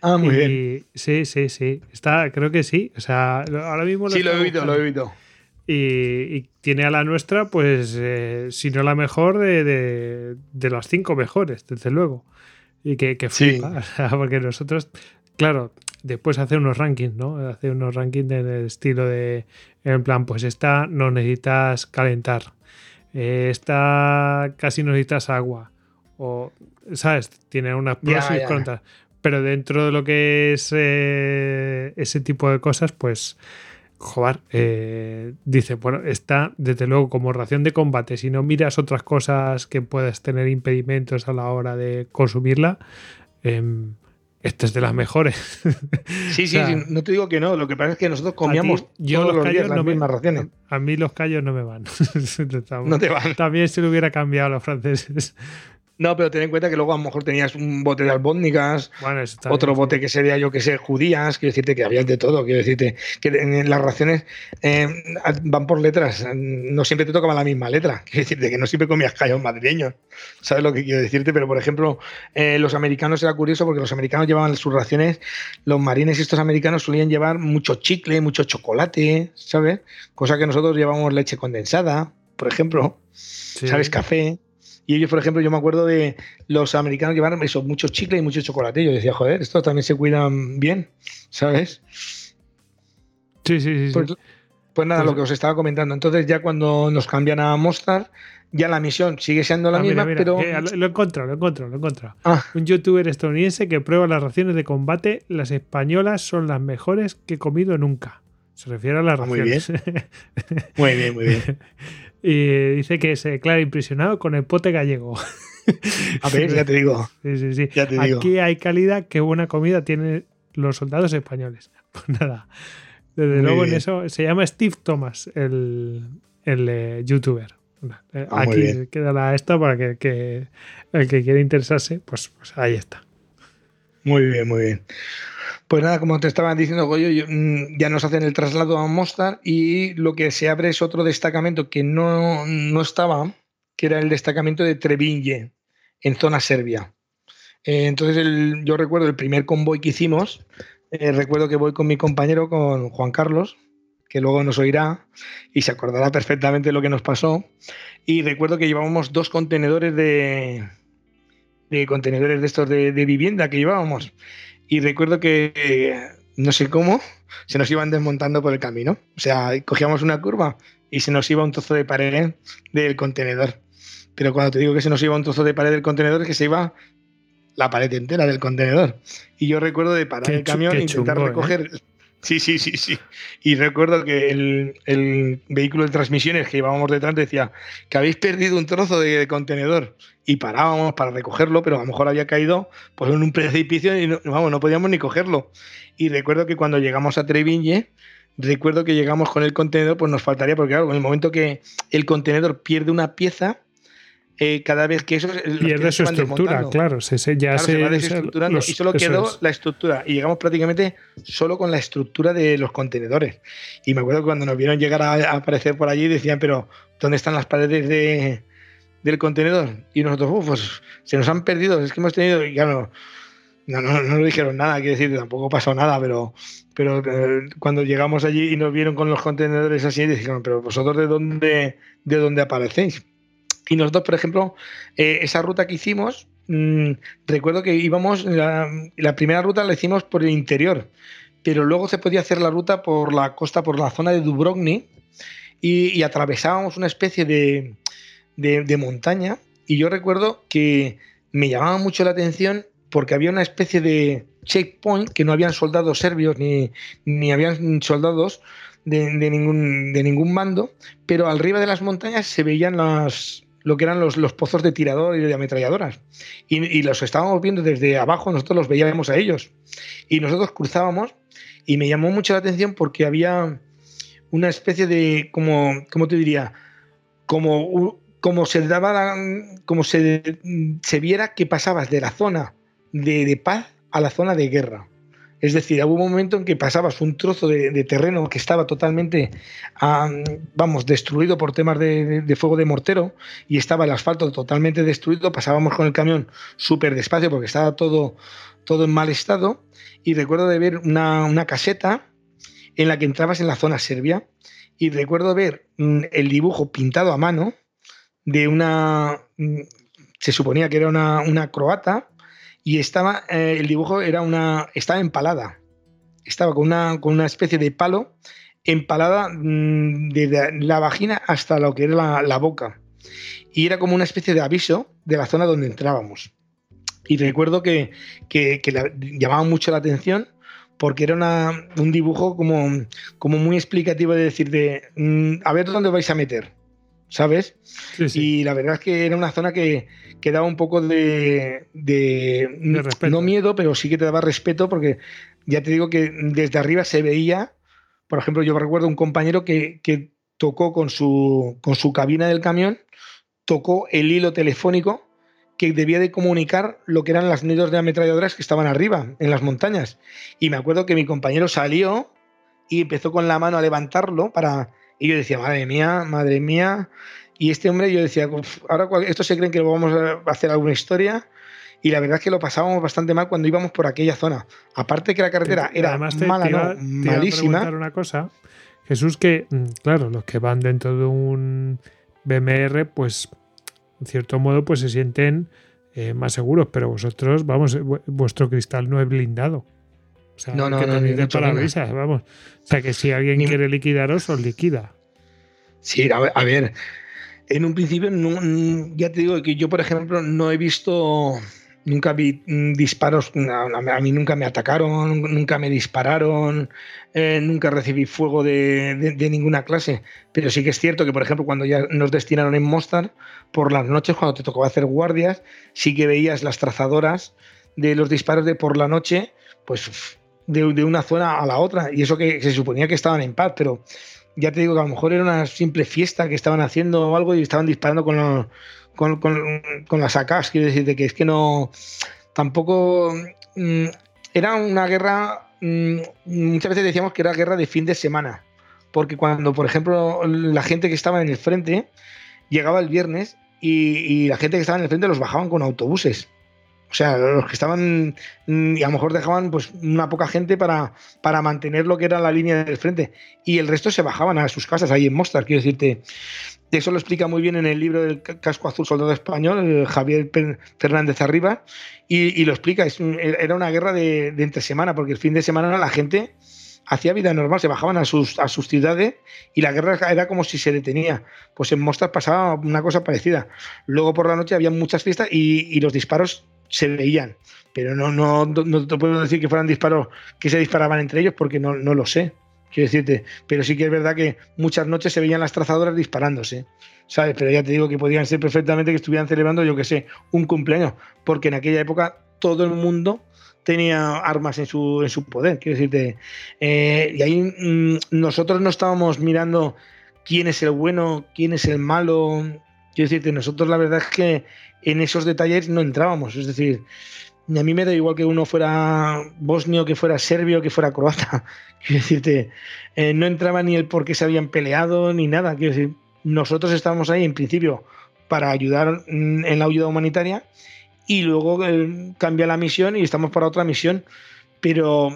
Ah, muy bien. Sí, sí, sí. Está, creo que sí. O sea, ahora mismo lo Sí, lo he oído, lo he oído. Y, tiene a la nuestra, pues, eh, si no la mejor, de, de, las cinco mejores, desde luego. Y que, que flipa. porque nosotros, claro, después hace unos rankings, ¿no? Hace unos rankings en el estilo de, en plan, pues esta no necesitas calentar eh, esta casi no necesitas agua. O, ¿sabes? Tiene unas pros y contras. Pero dentro de lo que es eh, ese tipo de cosas, pues, joder, eh, dice, bueno, está desde luego como ración de combate. Si no miras otras cosas que puedas tener impedimentos a la hora de consumirla, em, esta es de las mejores. Sí, sí, no te digo que no. Lo que pasa es que nosotros comíamos yo todos los, días las mismas raciones. A mí los callos no me van. no te van. También se lo hubiera cambiado a los franceses. No, pero ten en cuenta que luego a lo mejor tenías un bote de albóndigas, otro bote que sería, yo que sé, judías, quiero decirte que había de todo, quiero decirte que en las raciones eh, van por letras, no siempre te tocaba la misma letra, quiero decirte que no siempre comías callos madrileños, ¿sabes lo que quiero decirte? Pero por ejemplo, eh, los americanos era curioso porque los americanos llevaban sus raciones, los marines y estos americanos solían llevar mucho chicle, mucho chocolate, ¿sabes? Cosa que nosotros llevamos leche condensada, por ejemplo, ¿sabes? Café. Y ellos, por ejemplo, yo me acuerdo de los americanos llevar eso, mucho chicle y mucho chocolate. Yo decía, joder, estos también se cuidan bien, ¿sabes? Sí, sí, sí. Pues, pues nada, pues lo que os estaba comentando. Entonces, ya cuando nos cambian a Mostar, ya la misión sigue siendo la ah, misma, pero. lo he encontrado, lo encontrado, lo encontrado. Ah. Un youtuber estadounidense que prueba las raciones de combate. Las españolas son las mejores que he comido nunca. Se refiere a las ah, raciones. Muy bien. muy bien, muy bien. Y dice que se declara impresionado con el pote gallego. A ver, ya te digo. Sí, sí, sí. Aquí hay calidad, qué buena comida tienen los soldados españoles. Pues nada. Desde luego en eso se llama Steve Thomas, el, el eh, youtuber. Eh, ah, aquí queda la esta para que, el que quiera interesarse, pues, pues ahí está. Muy bien, muy bien. Pues nada, como te estaba diciendo, Goyo, mm, ya nos hacen el traslado a Mostar y lo que se abre es otro destacamento que no, estaba, que era el destacamento de Trevinje, en zona serbia. Eh, entonces, yo recuerdo el primer convoy que hicimos, eh, recuerdo que voy con mi compañero, con Juan Carlos, que luego nos oirá y se acordará perfectamente de lo que nos pasó. Y recuerdo que llevábamos dos contenedores de, de contenedores de estos de vivienda que llevábamos. Y recuerdo que, no sé cómo, se nos iban desmontando por el camino. O sea, cogíamos una curva y se nos iba un trozo de pared del contenedor. Pero cuando te digo que se nos iba un trozo de pared del contenedor, es que se iba la pared entera del contenedor. Y yo recuerdo de parar el camión e intentar ¿eh? recoger. Sí, sí, sí, sí. Y recuerdo que el, vehículo de transmisiones que llevábamos detrás decía que habéis perdido un trozo de, contenedor y parábamos para recogerlo, pero a lo mejor había caído pues, en un precipicio y no, vamos, no podíamos ni cogerlo. Y recuerdo que cuando llegamos a Treviñe, recuerdo que llegamos con el contenedor, pues nos faltaría, porque claro, en el momento que el contenedor pierde una pieza, eh, cada vez que eso pierde su estructura, claro, se, ya se, va desestructurando y solo quedó la estructura y llegamos prácticamente solo con la estructura de los contenedores. Y me acuerdo cuando nos vieron llegar a, aparecer por allí decían, pero ¿dónde están las paredes de, del contenedor? Y nosotros, uff, pues se nos han perdido, es que hemos tenido, y claro, no, no, no, dijeron nada, quiero decir, tampoco pasó nada, pero, pero eh, cuando llegamos allí y nos vieron con los contenedores así, dijeron, pero vosotros de dónde, de dónde aparecéis. Y nosotros, por ejemplo, eh, esa ruta que hicimos, mm, recuerdo que íbamos, la, primera ruta la hicimos por el interior, pero luego se podía hacer la ruta por la costa, por la zona de Dubrovnik, y, atravesábamos una especie de, de montaña. Y yo recuerdo que me llamaba mucho la atención porque había una especie de checkpoint que no habían soldados serbios ni, ni habían soldados de, ningún, de ningún bando, pero arriba de las montañas se veían las, lo que eran los, los pozos de tirador y de ametralladoras. Y, los estábamos viendo desde abajo, nosotros los veíamos a ellos. Y nosotros cruzábamos y me llamó mucho la atención porque había una especie de, como, ¿cómo te diría? Como, como se daba, como se, se viera que pasabas de la zona de, paz a la zona de guerra. Es decir, hubo un momento en que pasabas un trozo de, terreno que estaba totalmente, vamos, destruido por temas de, fuego de mortero y estaba el asfalto totalmente destruido. Pasábamos con el camión súper despacio porque estaba todo, todo en mal estado. Y recuerdo de ver una, una, caseta en la que entrabas en la zona serbia. Y recuerdo ver mm, el dibujo pintado a mano de una. Mm, se suponía que era una, una croata y estaba, eh, el dibujo era una, estaba empalada, estaba con una, con una especie de palo empalada mm, desde la vagina hasta lo que era la, boca. Y era como una especie de aviso de la zona donde entrábamos. Y recuerdo que, que, llamaba mucho la atención porque era un dibujo como, como muy explicativo de decir de, mm, a ver dónde vais a meter. ¿Sabes? Y la verdad es que era una zona que, que daba un poco de, no miedo, pero sí que te daba respeto porque ya te digo que desde arriba se veía, por ejemplo, yo recuerdo un compañero que, que tocó con su, con su cabina del camión, tocó el hilo telefónico que debía de comunicar lo que eran las nidos de ametralladoras que estaban arriba, en las montañas. Y me acuerdo que mi compañero salió y empezó con la mano a levantarlo para y yo decía, madre mía, madre mía. Y este hombre, yo decía, ahora esto se creen que vamos a hacer alguna historia. Y la verdad es que lo pasábamos bastante mal cuando íbamos por aquella zona. Aparte que la carretera era mala, no, malísima. una cosa, Jesús, que, mm, claro, los que van dentro de un BMR, pues, en cierto modo, pues se sienten eh, más seguros. Pero vosotros, vamos, vuestro cristal no es blindado no, no, no, ni de vamos. O sea, que si alguien quiere liquidaros, os liquida. Sí, a ver, en un principio, ya te digo que yo, por ejemplo, no he visto, nunca vi disparos, a mí nunca me atacaron, nunca me dispararon, eh, nunca recibí fuego de, ninguna clase, pero sí que es cierto que, por ejemplo, cuando ya nos destinaron en Mostar, por las noches, cuando te tocaba hacer guardias, sí que veías las trazadoras de los disparos de por la noche, pues de, una zona a la otra. Y eso que se suponía que estaban en paz, pero ya te digo que a lo mejor era una simple fiesta que estaban haciendo o algo y estaban disparando con, con, las AKs. Quiero decirte que es que no. Tampoco. Mm, era una guerra. Mm, muchas veces decíamos que era guerra de fin de semana. Porque cuando, por ejemplo, la gente que estaba en el frente llegaba el viernes y la gente que estaba en el frente los bajaban con autobuses. O sea, los que estaban mm, y a lo mejor dejaban pues una poca gente para, para mantener lo que era la línea del frente. Y el resto se bajaban a sus casas ahí en Mostar. Quiero decirte, eso lo explica muy bien en el libro del casco azul soldado español, Javier Fernández Arriba, y, lo explica. era una guerra de, entre semana, porque el fin de semana la gente hacía vida normal, se bajaban a sus, a sus ciudades y la guerra era como si se detenía. Pues en Mostar pasaba una cosa parecida. Luego por la noche había muchas fiestas y, y los disparos se veían. Pero no, no, no te puedo decir que fueran disparos que se disparaban entre ellos porque no, no lo sé. Quiero decirte, pero sí que es verdad que muchas noches se veían las trazadoras disparándose, ¿sabes? Pero ya te digo que podían ser perfectamente que estuvieran celebrando, yo que sé, un cumpleaños, porque en aquella época todo el mundo tenía armas en su, en su poder, quiero decirte. Eh, y ahí mm, nosotros no estábamos mirando quién es el bueno, quién es el malo, Quiero decirte, nosotros la verdad es que en esos detalles no entrábamos. Es decir, a mí me da igual que uno fuera bosnio, que fuera serbio, que fuera croata. Quiero decirte, eh, no entraba ni el por qué se habían peleado ni nada. Quiero decir, nosotros estábamos ahí en principio para ayudar mm, en la ayuda humanitaria y luego eh, cambia la misión y estamos para otra misión. Pero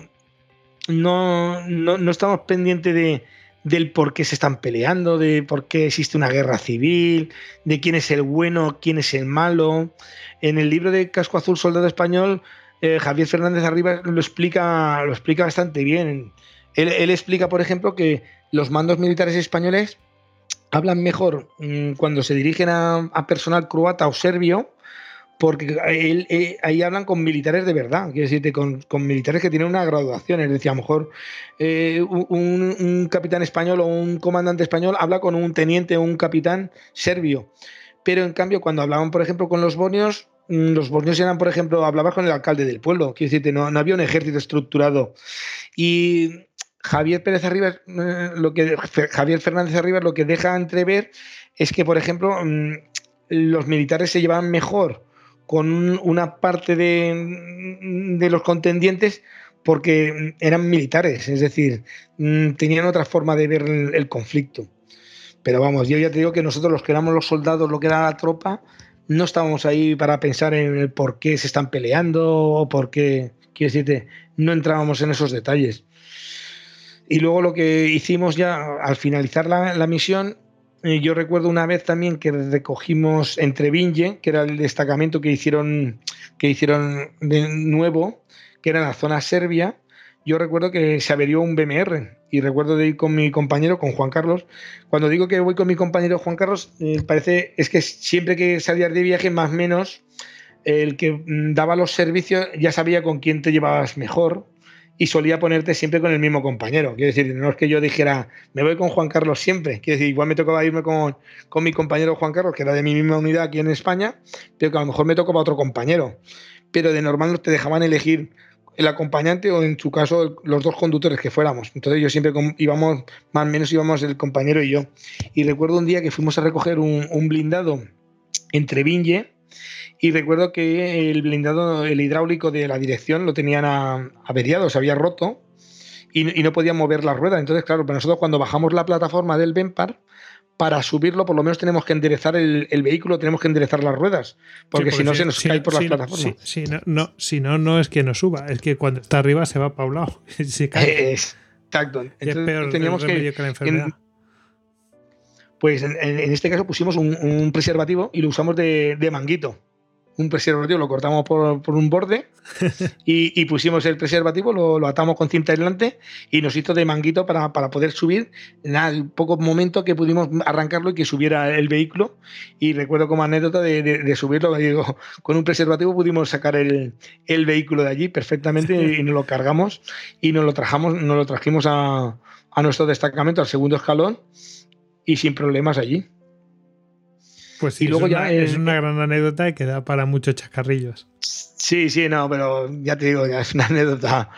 no, no, no estamos pendientes de, del por qué se están peleando, de por qué existe una guerra civil, de quién es el bueno, quién es el malo. En el libro de Casco Azul, Soldado Español, eh, Javier Fernández Arriba lo explica, lo explica bastante bien. Él, explica, por ejemplo, que los mandos militares españoles hablan mejor mm, cuando se dirigen a personal croata o serbio porque eh, ahí hablan con militares de verdad, quiero decirte, con, militares que tienen una graduación. Es decir, a lo mejor eh, un, capitán español o un comandante español habla con un teniente o un capitán serbio. Pero en cambio, cuando hablaban, por ejemplo, con los bonios, mm, los bonios eran, por ejemplo, hablabas con el alcalde del pueblo, quiero decirte, no, no había un ejército estructurado. Y Javier Pérez Arribas, eh, lo que Javier Fernández Arribas lo que deja entrever es que, por ejemplo, mm, los militares se llevaban mejor con una parte de, los contendientes porque eran militares, es decir, mm, tenían otra forma de ver el, conflicto. Pero vamos, yo ya te digo que nosotros los que éramos los soldados, lo que era la tropa, no estábamos ahí para pensar en el por qué se están peleando o por qué, quiero decirte, no entrábamos en esos detalles. Y luego lo que hicimos ya al finalizar la misión yo recuerdo una vez también que recogimos entre Vinje, que era el destacamento que hicieron, que hicieron de nuevo, que era en la zona serbia. Yo recuerdo que se averió un BMR y recuerdo de ir con mi compañero, con Juan Carlos. Cuando digo que voy con mi compañero Juan Carlos, eh, parece es que siempre que salías de viaje, más o menos, el que mm, daba los servicios ya sabía con quién te llevabas mejor y solía ponerte siempre con el mismo compañero. Quiero decir, no es que yo dijera, me voy con Juan Carlos siempre. Quiero decir, igual me tocaba irme con, con mi compañero Juan Carlos, que era de mi misma unidad aquí en España, pero que a lo mejor me tocaba otro compañero. Pero de normal te dejaban elegir el acompañante o en su caso los dos conductores que fuéramos. Entonces yo siempre íbamos, más o menos íbamos el compañero y yo. Y recuerdo un día que fuimos a recoger un, blindado entre Vinje y recuerdo que el blindado, el hidráulico de la dirección lo tenían averiado, se había roto y, no podían mover la rueda. Entonces, claro, para nosotros cuando bajamos la plataforma del Benpar, para subirlo por lo menos tenemos que enderezar el, vehículo, tenemos que enderezar las ruedas, porque, si no se nos cae por las plataformas. Si, no, no, si no, no es que no suba, es que cuando está arriba se va para un lado, se cae. exacto. Entonces, teníamos que, pues en, este caso pusimos un, preservativo y lo usamos de manguito un preservativo, lo cortamos por, un borde y, pusimos el preservativo, lo, atamos con cinta aislante y nos hizo de manguito para, poder subir. En el poco momento que pudimos arrancarlo y que subiera el vehículo. Y recuerdo como anécdota de, subirlo, digo, con un preservativo pudimos sacar el, vehículo de allí perfectamente y nos lo cargamos y nos lo, trajamos, nos lo trajimos a, a nuestro destacamento, al segundo escalón y sin problemas allí. Pues sí, y luego es ya una, es una gran anécdota que da para muchos chacarrillos. Sí, sí, no, pero ya te digo, ya es una anécdota.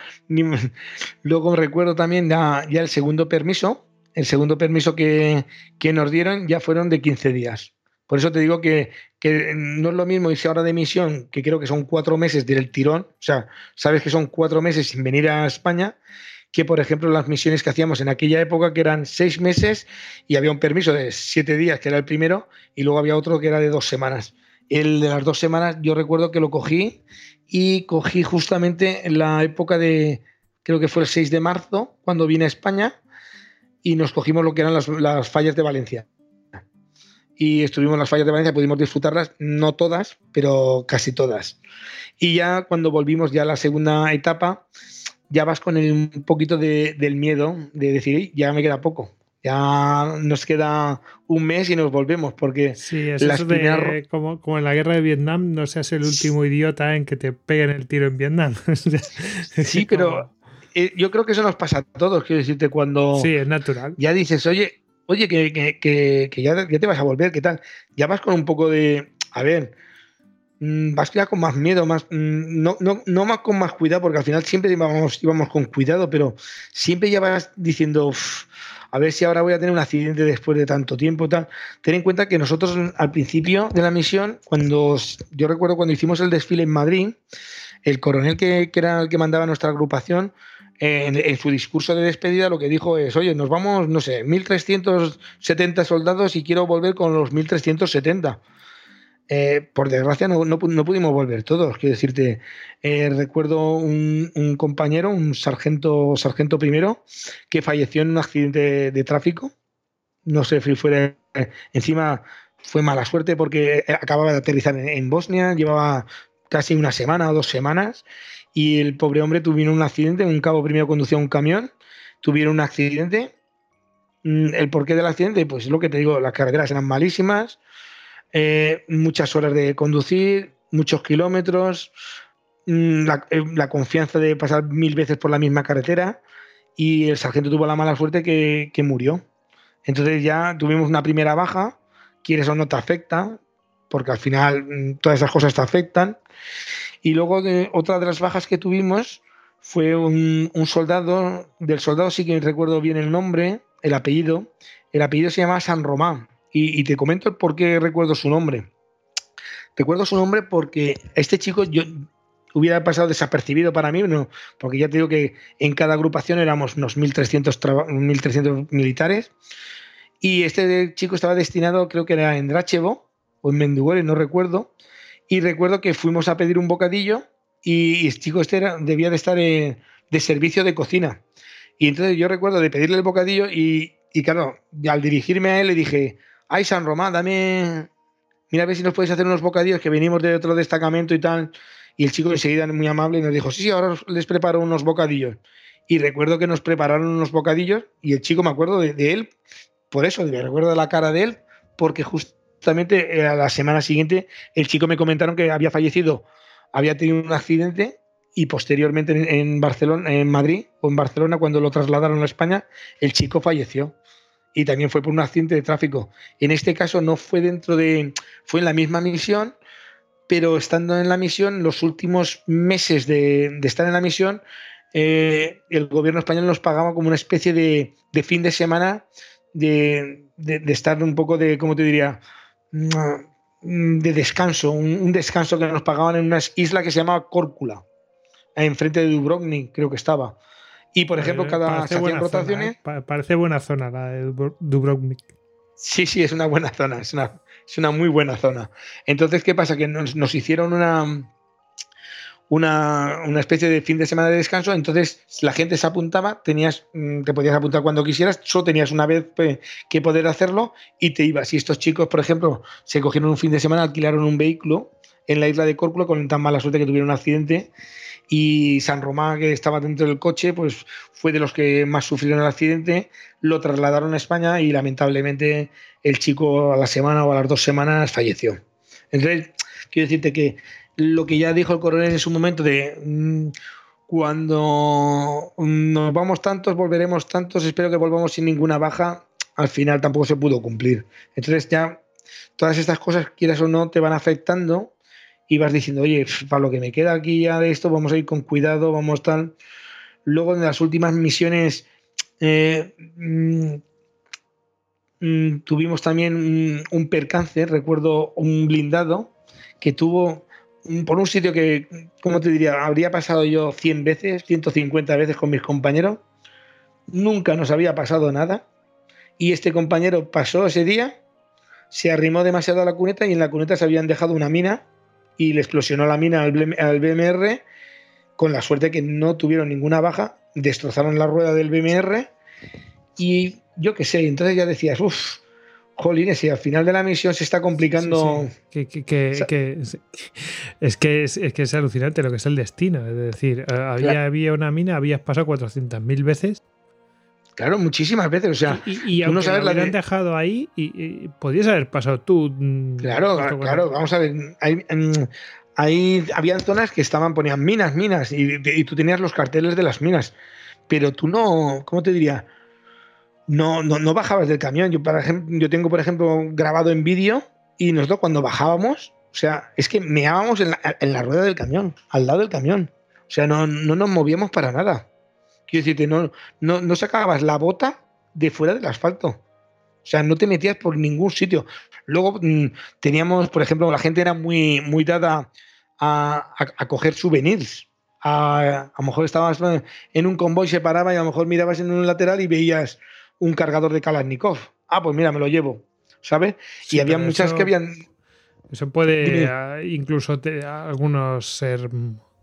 Luego recuerdo también ya, ya, el segundo permiso, el segundo permiso que, que, nos dieron ya fueron de 15 días. Por eso te digo que, que no es lo mismo irse ahora de misión, que creo que son cuatro meses del tirón, o sea, sabes que son cuatro meses sin venir a España, que, por ejemplo, las misiones que hacíamos en aquella época, que eran seis meses y había un permiso de siete días, que era el primero, y luego había otro que era de dos semanas. El de las dos semanas yo recuerdo que lo cogí y cogí justamente en la época de, creo que fue el 6 de marzo, cuando vine a España, y nos cogimos lo que eran las, las fallas de Valencia. Y estuvimos en las fallas de Valencia, pudimos disfrutarlas, no todas, pero casi todas. Y ya cuando volvimos ya a la segunda etapa, ya vas con un poquito del miedo de decir, ya me queda poco. Ya nos queda un mes y nos volvemos, porque sí, es de, como, como, en la guerra de Vietnam, no seas el último idiota en que te peguen el tiro en Vietnam. sí, pero eh, yo creo que eso nos pasa a todos, quiero decirte, cuando sí, es natural. ya dices, oye, oye, que, que, que, ya, ya, te vas a volver, ¿qué tal? Ya vas con un poco de, a ver, vas ya con más miedo, más, mm, no, no, no, más con más cuidado, porque al final siempre íbamos, íbamos con cuidado, pero siempre ya vas diciendo, a ver si ahora voy a tener un accidente después de tanto tiempo. Tal. Ten en cuenta que nosotros al principio de la misión, cuando yo recuerdo cuando hicimos el desfile en Madrid, el coronel que, era el que mandaba nuestra agrupación, en, su discurso de despedida lo que dijo es, oye, nos vamos, no sé, 1.370 soldados y quiero volver con los 1.370. Eh, por desgracia no, no, pudimos volver todos. Quiero decirte, eh, recuerdo un, compañero, un sargento, sargento primero, que falleció en un accidente de, tráfico. No sé si fue encima fue mala suerte porque acababa de aterrizar en, Bosnia, llevaba casi una semana o dos semanas y el pobre hombre tuvieron un accidente, un cabo primero conducía un camión, tuvieron un accidente. Mm, el porqué del accidente, pues es lo que te digo, las carreteras eran malísimas, eh, muchas horas de conducir, muchos kilómetros, mm, eh, la, confianza de pasar mil veces por la misma carretera y el sargento tuvo la mala suerte que, murió. Entonces ya tuvimos una primera baja, quieres o no te afecta, porque al final mm, todas esas cosas te afectan. Y luego de, otra de las bajas que tuvimos fue un, soldado, del soldado sí que recuerdo bien el nombre, el apellido, el apellido se llama San Román. Y, te comento por qué recuerdo su nombre. Recuerdo su nombre porque este chico yo hubiera pasado desapercibido para mí, no, porque ya te digo que en cada agrupación éramos unos 1.300, 1300 militares y este chico estaba destinado, creo que era en Drachevo o en Mendugore, no recuerdo, y recuerdo que fuimos a pedir un bocadillo y el chico este era, debía de estar de servicio de cocina. Y entonces yo recuerdo de pedirle el bocadillo y, y claro, al dirigirme a él le dije, ay San Román, dame, mira a ver si nos puedes hacer unos bocadillos que venimos de otro destacamento y tal. Y el chico enseguida muy amable nos dijo, sí, sí, ahora les preparo unos bocadillos. Y recuerdo que nos prepararon unos bocadillos y el chico me acuerdo de, él, por eso, me recuerdo de la cara de él, porque justamente eh, a la semana siguiente el chico me comentaron que había fallecido, había tenido un accidente y posteriormente en Barcelona, en Madrid o en Barcelona, cuando lo trasladaron a España, el chico falleció y también fue por un accidente de tráfico. En este caso no fue dentro de, fue en la misma misión, pero estando en la misión, los últimos meses de, estar en la misión, eh, el gobierno español nos pagaba como una especie de, fin de semana de, estar un poco de, ¿cómo te diría? Mm, de descanso, un, descanso que nos pagaban en una isla que se llamaba Córcula, enfrente de Dubrovnik, creo que estaba. Y por ejemplo, cada se rotaciones. ¿eh? Parece buena zona la de Dubrovnik. Sí, sí, es una buena zona, es una, es una muy buena zona. Entonces, ¿qué pasa? Que nos, hicieron una, una, una, especie de fin de semana de descanso, entonces la gente se apuntaba, tenías, mm, te podías apuntar cuando quisieras, solo tenías una vez que poder hacerlo y te ibas. Y estos chicos, por ejemplo, se cogieron un fin de semana, alquilaron un vehículo en la isla de Córcula con tan mala suerte que tuvieron un accidente y San Román, que estaba dentro del coche, pues fue de los que más sufrieron el accidente, lo trasladaron a España y lamentablemente el chico a la semana o a las dos semanas falleció. Entonces, quiero decirte que lo que ya dijo el coronel en su momento de mm, cuando nos vamos tantos, volveremos tantos, espero que volvamos sin ninguna baja, al final tampoco se pudo cumplir. Entonces ya todas estas cosas, quieras o no, te van afectando y vas diciendo, oye, para lo que me queda aquí ya de esto, vamos a ir con cuidado, vamos tal. Luego en las últimas misiones eh, mm, mm, tuvimos también un, percance, recuerdo un blindado que tuvo por un sitio que, ¿cómo te diría? Habría pasado yo 100 veces, 150 veces con mis compañeros. Nunca nos había pasado nada. Y este compañero pasó ese día, se arrimó demasiado a la cuneta y en la cuneta se habían dejado una mina y le explosionó la mina al, BMR con la suerte que no tuvieron ninguna baja, destrozaron la rueda del BMR y yo qué sé, entonces ya decías, uff, jolines, y al final de la misión se está complicando. es, que es, que es alucinante lo que es el destino. Es decir, eh, había, había una mina, habías pasado 400.000 veces Claro, muchísimas veces. O sea, y, tú no sabes la de... dejado ahí y, podías haber pasado tú. Mm, claro, claro. Vamos a ver. Hay, hay, habían zonas que estaban, ponían minas, minas, y, tú tenías los carteles de las minas. Pero tú no, ¿cómo te diría? No, no, no bajabas del camión. Yo, por ejemplo, yo tengo, por ejemplo, grabado en vídeo y nosotros cuando bajábamos, O sea, es que meábamos en la, en la rueda del camión, al lado del camión. O sea, no, no nos movíamos para nada. Quiero decirte, no, no, no sacabas la bota de fuera del asfalto. O sea, no te metías por ningún sitio. Luego mm, teníamos, por ejemplo, la gente era muy, muy dada a, a- a coger souvenirs. A, a lo mejor estabas en un convoy, se paraba y a lo mejor mirabas en un lateral y veías un cargador de Kalashnikov. Ah, pues mira, me lo llevo. ¿Sabes? Sí, y había muchas eso- que habían. Eso puede Dime. ah, incluso te- algunos ser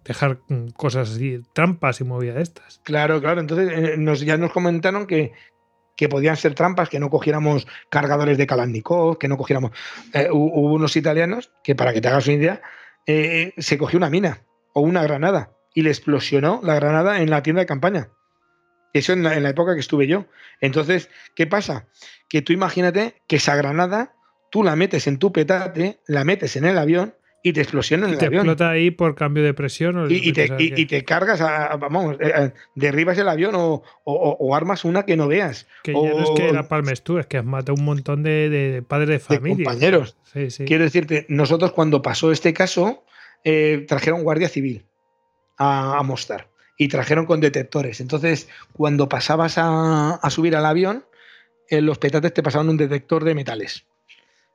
dejar mm, cosas así, trampas y movidas estas. Claro, claro. Entonces eh, nos, ya nos comentaron que, que podían ser trampas, que no cogiéramos cargadores de Kalashnikov, que no cogiéramos. Eh, hu- hubo unos italianos que, para que te hagas una idea, eh, se cogió una mina o una granada y le explosionó la granada en la tienda de campaña. Eso en la época que estuve yo. Entonces, ¿qué pasa? Que tú imagínate que esa granada tú la metes en tu petate, la metes en el avión y te explosiona en Y el te avión explota ahí por cambio de presión. o y, y te, y- y cargas, a, a- vamos, eh, eh, derribas el avión o, o- o- o armas una que no veas. Que ya no es que la palmes tú, es que has matado un montón de, de padres de de familia. compañeros. Sí, sí. Quiero decirte, nosotros cuando pasó este caso, eh, trajeron guardia civil a, Mostar y trajeron con detectores. Entonces, cuando pasabas a, a subir al avión, eh, los petates te pasaban un detector de metales.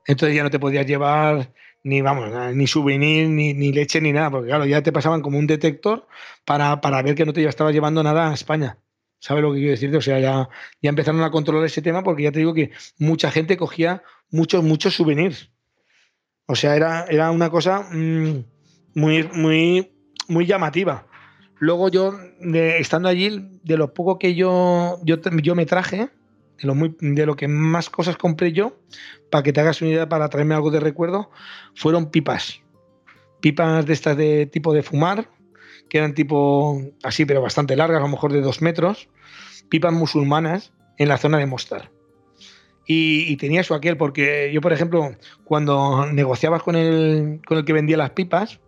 Entonces ya no te podías llevar ni vamos, ni souvenir, ni, ni leche, ni nada, porque claro, ya te pasaban como un detector para, para ver que no te estabas llevando nada a España. ¿Sabes lo que quiero decirte? O sea, ya, ya empezaron a controlar ese tema porque ya te digo que mucha gente cogía muchos, muchos souvenirs. O sea, era, era una cosa mm, muy, muy, muy llamativa. Luego yo, estando allí, de lo poco que yo, yo, yo me traje, de lo, de lo que más cosas compré yo, para que te hagas una idea, para traerme algo de recuerdo, fueron pipas. Pipas de estas de tipo de fumar, que eran tipo así, pero bastante largas, a lo mejor de dos metros. Pipas musulmanas en la zona de Mostar. Y, tenía eso aquel, porque yo, por ejemplo, cuando negociabas con el, con el que vendía las pipas,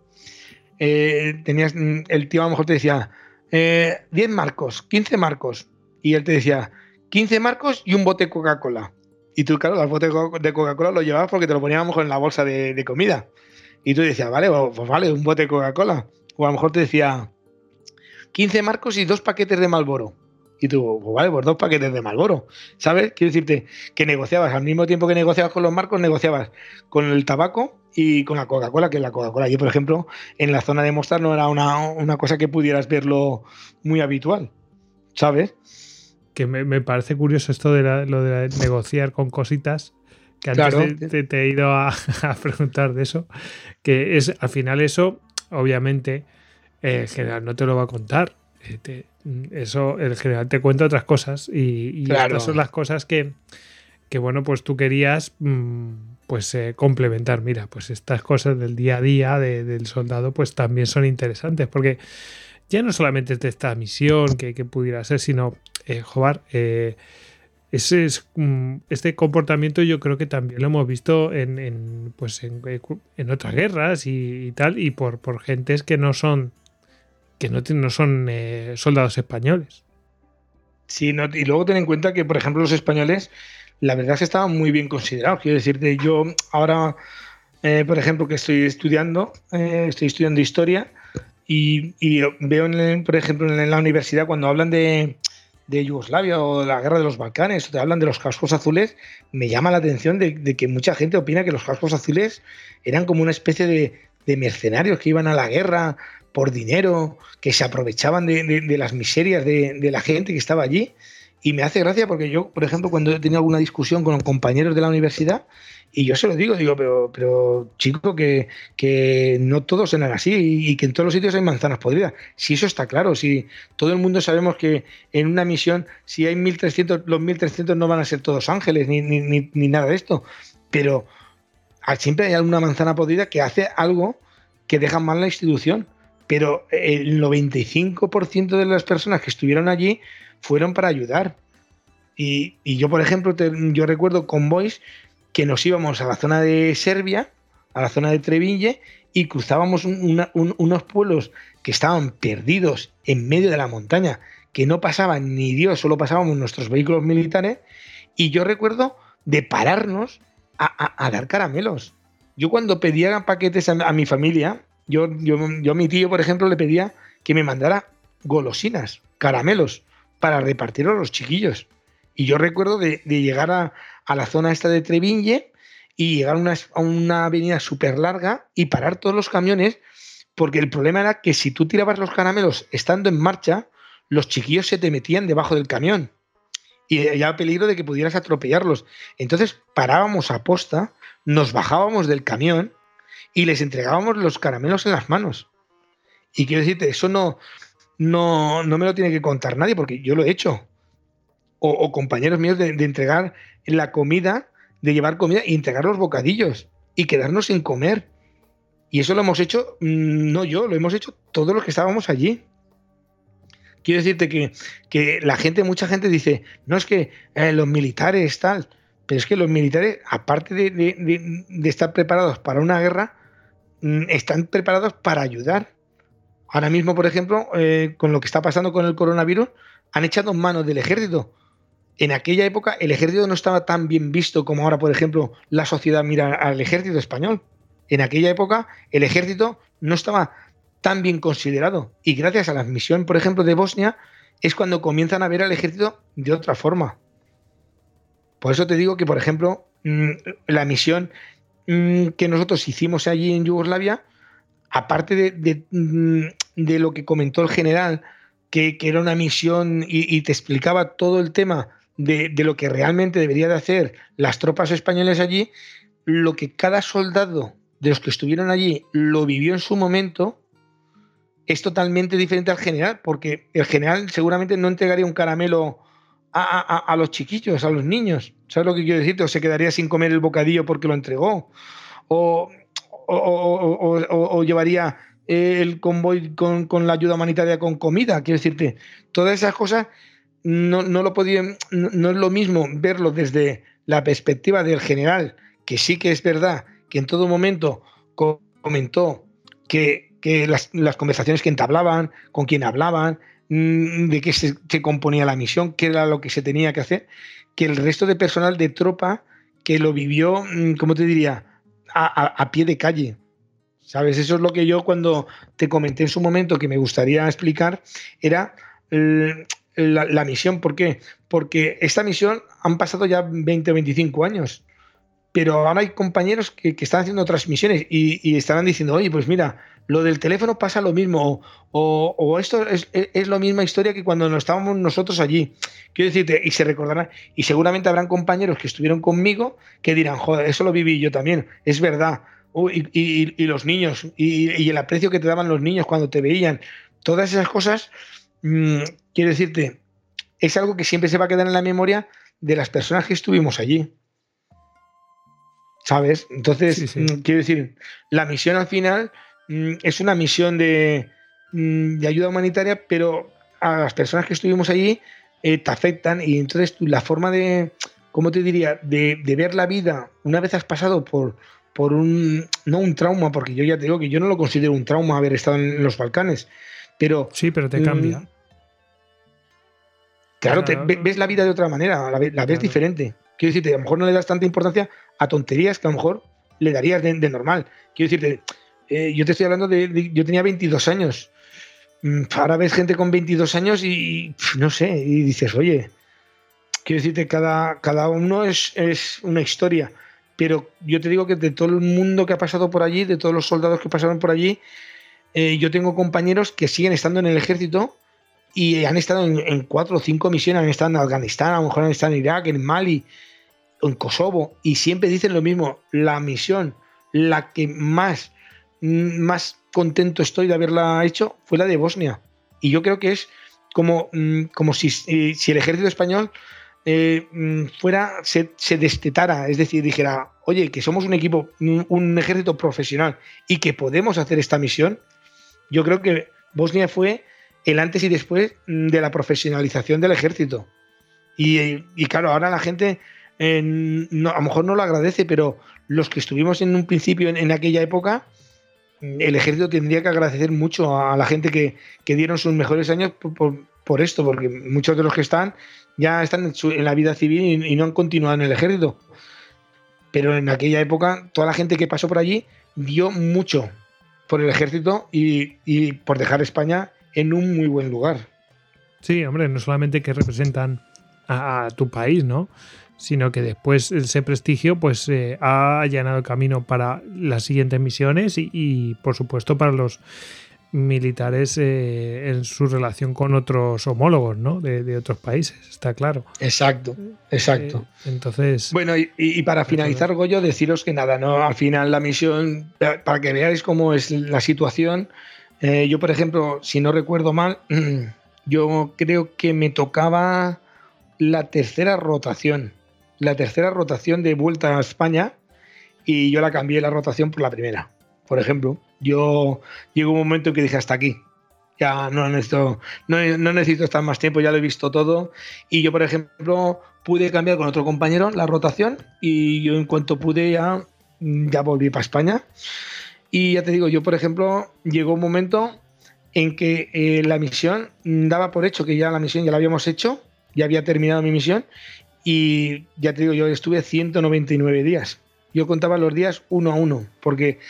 eh, tenías, el tío a lo mejor te decía eh, 10 marcos, 15 marcos, y él te decía 15 marcos y un bote de Coca-Cola. Y tú, claro, los botes de Co- de Coca-Cola los llevabas porque te lo mejor en la bolsa de, comida. Y tú decías, vale, pues vale, un bote de Coca-Cola. O a lo mejor te decía 15 marcos y dos paquetes de Malboro. Y tú, pues vale, pues dos paquetes de Malboro. ¿Sabes? Quiero decirte que negociabas, al mismo tiempo que negociabas con los marcos, negociabas con el tabaco y con la Coca-Cola, que la Coca-Cola, yo por ejemplo, en la zona de Mostar no era una, una cosa que pudieras verlo muy habitual. ¿Sabes? Que me, me parece curioso esto de la- lo de la- negociar con cositas. Que antes Claro. te, te- te he ido a, a preguntar de eso. Que es al final eso, obviamente, eh, el general no te lo va a contar. Eh, te- eso el general te cuenta otras cosas. Y, y Claro. estas son las cosas que, que, bueno, pues tú querías mm, pues eh, complementar. Mira, pues estas cosas del día a día de- del soldado, pues también son interesantes. Porque ya no solamente es de esta misión que, que pudiera ser, sino, eh, Jobar, eh, ese es, mm, este comportamiento yo creo que también lo hemos visto en, pues en, en otras guerras y, tal, y por, por gentes que no son que no, no son eh, soldados españoles. Sí, no- y luego ten en cuenta que, por ejemplo, los españoles, la verdad es que estaban muy bien considerados. Quiero decirte, yo ahora, eh, por ejemplo, que estoy estudiando, eh, estoy estudiando historia y, veo, en por ejemplo, en la universidad cuando hablan de, de Yugoslavia o de la guerra de los Balcanes, o te hablan de los cascos azules, me llama la atención de, que mucha gente opina que los cascos azules eran como una especie de, mercenarios que iban a la guerra por dinero, que se aprovechaban de, de- las miserias de la gente que estaba allí. Y me hace gracia porque yo, por ejemplo, cuando he tenido alguna discusión con compañeros de la universidad, y yo se lo digo, digo, pero, pero chico, que, que no todos eran así y, que en todos los sitios hay manzanas podridas. Si eso está claro, si todo el mundo sabemos que en una misión, si hay 1300, los 1300 no van a ser todos ángeles ni, ni, ni, ni nada de esto. Pero ah, siempre hay alguna manzana podrida que hace algo que deja mal la institución. Pero el 95% de las personas que estuvieron allí fueron para ayudar. Y, yo, por ejemplo, te- yo recuerdo convoys que nos íbamos a la zona de Serbia, a la zona de Treville, y cruzábamos unos pueblos que estaban perdidos en medio de la montaña, que no pasaban ni Dios, solo pasábamos nuestros vehículos militares, y yo recuerdo de pararnos a dar caramelos. yo cuando pedía paquetes a, mi familia, yo, yo, yo a mi tío, por ejemplo, le pedía que me mandara golosinas, caramelos, para repartir a los chiquillos. Y yo recuerdo de, llegar a, la zona esta de Treviñe y llegar a una, avenida súper larga y parar todos los camiones, porque el problema era que si tú tirabas los caramelos estando en marcha, los chiquillos se te metían debajo del camión. Y había peligro de que pudieras atropellarlos. Entonces parábamos a posta, nos bajábamos del camión y les entregábamos los caramelos en las manos. Y quiero decirte, eso no, no, no me lo tiene que contar nadie, porque yo lo he hecho. O, compañeros míos de, entregar la comida, de llevar comida y entregar los bocadillos y quedarnos sin comer. Y eso lo hemos hecho, mm, no yo, lo hemos hecho todos los que estábamos allí. Quiero decirte que, que la gente, mucha gente dice, no es que eh, los militares tal, pero es que los militares, aparte de, estar preparados para una guerra, están preparados para ayudar. Ahora mismo, por ejemplo, eh, con lo que está pasando con el coronavirus, han echado manos del ejército. En aquella época el ejército no estaba tan bien visto como ahora, por ejemplo, la sociedad mira al ejército español. En aquella época el ejército no estaba tan bien considerado. Y gracias a la misión, por ejemplo, de Bosnia, es cuando comienzan a ver al ejército de otra forma. Por eso te digo que, por ejemplo, mm, la misión mm, que nosotros hicimos allí en Yugoslavia, aparte de, mm, de lo que comentó el general, que, era una misión y, te explicaba todo el tema de, lo que realmente debería de hacer las tropas españolas allí, lo que cada soldado de los que estuvieron allí lo vivió en su momento, es totalmente diferente al general, porque el general seguramente no entregaría un caramelo a, los chiquillos, a los niños. ¿Sabes lo que quiero decirte? O se quedaría sin comer el bocadillo porque lo entregó. O, llevaría el convoy con, la ayuda humanitaria con comida. Quiero decirte, todas esas cosas no, lo podía, no, es lo mismo verlo desde la perspectiva del general, que sí que es verdad que en todo momento comentó que, las, conversaciones que entablaban, con quién hablaban, de qué se, componía la misión, qué era lo que se tenía que hacer, que el resto de personal de tropa que lo vivió, mm, ¿cómo te diría?, a pie de calle. ¿Sabes? Eso es lo que yo cuando te comenté en su momento que me gustaría explicar, era la, misión. ¿Por qué? Porque esta misión han pasado ya 20 o 25 años, pero ahora hay compañeros que, están haciendo otras misiones y, estarán diciendo, oye, pues mira, lo del teléfono pasa lo mismo, o, esto es, es, la misma historia que cuando nos estábamos nosotros allí. Quiero decirte, y se recordarán, y seguramente habrán compañeros que estuvieron conmigo que dirán, joder, eso lo viví yo también, es verdad y, los niños, y, el aprecio que te daban los niños cuando te veían, todas esas cosas, mm, quiero decirte, es algo que siempre se va a quedar en la memoria de las personas que estuvimos allí. ¿Sabes? Entonces, mm, quiero decir, la misión al final es una misión de, de, ayuda humanitaria, pero a las personas que estuvimos allí eh, te afectan y entonces la forma de, ¿cómo te diría?, de, de ver la vida una vez has pasado por, por un, no un trauma, porque yo ya te digo que yo no lo considero un trauma haber estado en los Balcanes, pero... Sí, pero te cambia. Mm, claro, ves la vida de otra manera, la, ves diferente. Quiero decirte, a lo mejor no le das tanta importancia a tonterías que a lo mejor le darías de, normal. Quiero decirte, eh, yo te estoy hablando de, Yo tenía 22 años. Mm, ahora ves gente con 22 años y, no sé, y dices, oye, quiero decirte, cada, cada uno es, es una historia pero yo te digo que de todo el mundo que ha pasado por allí, de todos los soldados que pasaron por allí, eh, yo tengo compañeros que siguen estando en el ejército y han estado en, cuatro o cinco misiones, han estado en Afganistán, a lo mejor han estado en Irak, en Mali, en Kosovo, y siempre dicen lo mismo, la misión, la que más, más contento estoy de haberla hecho, fue la de Bosnia. Y yo creo que es como, como si, eh, si el ejército español eh, fuera, se, destetara, es decir, dijera, oye, que somos un equipo, un, ejército profesional y que podemos hacer esta misión, yo creo que Bosnia fue el antes y después de la profesionalización del ejército. Y, claro, ahora la gente a lo mejor no lo agradece, pero los que estuvimos en un principio en, aquella época, el ejército tendría que agradecer mucho a la gente que, dieron sus mejores años por, esto, porque muchos de los que están ya están en, la vida civil y, no han continuado en el ejército. pero en aquella época toda la gente que pasó por allí dio mucho por el ejército y, y por dejar España en un muy buen lugar. Sí, hombre, no solamente que representan a, a tu país, ¿no? Sino que después ese prestigio pues eh, ha allanado el camino para las siguientes misiones y, y, por supuesto para los militares eh, en su relación con otros homólogos, ¿no? De, de otros países, está claro. Exacto, exacto. Eh, entonces. Bueno, y, y para finalizar, Goyo, deciros que nada, ¿no? Al final la misión, para que veáis cómo es la situación, eh, yo, por ejemplo, si no recuerdo mal, yo creo que me tocaba la tercera rotación. La tercera rotación de vuelta a España y yo la cambié la rotación por la primera, por ejemplo. Yo llegó un momento en que dije hasta aquí. Ya no necesito, no, necesito estar más tiempo, ya lo he visto todo. Y yo, por ejemplo, pude cambiar con otro compañero la rotación y yo en cuanto pude ya, ya volví para España. Y ya te digo, yo, por ejemplo, llegó un momento en que eh, la misión daba por hecho que ya la misión ya la habíamos hecho, ya había terminado mi misión y ya te digo, yo estuve 199 días. Yo contaba los días uno a uno, porque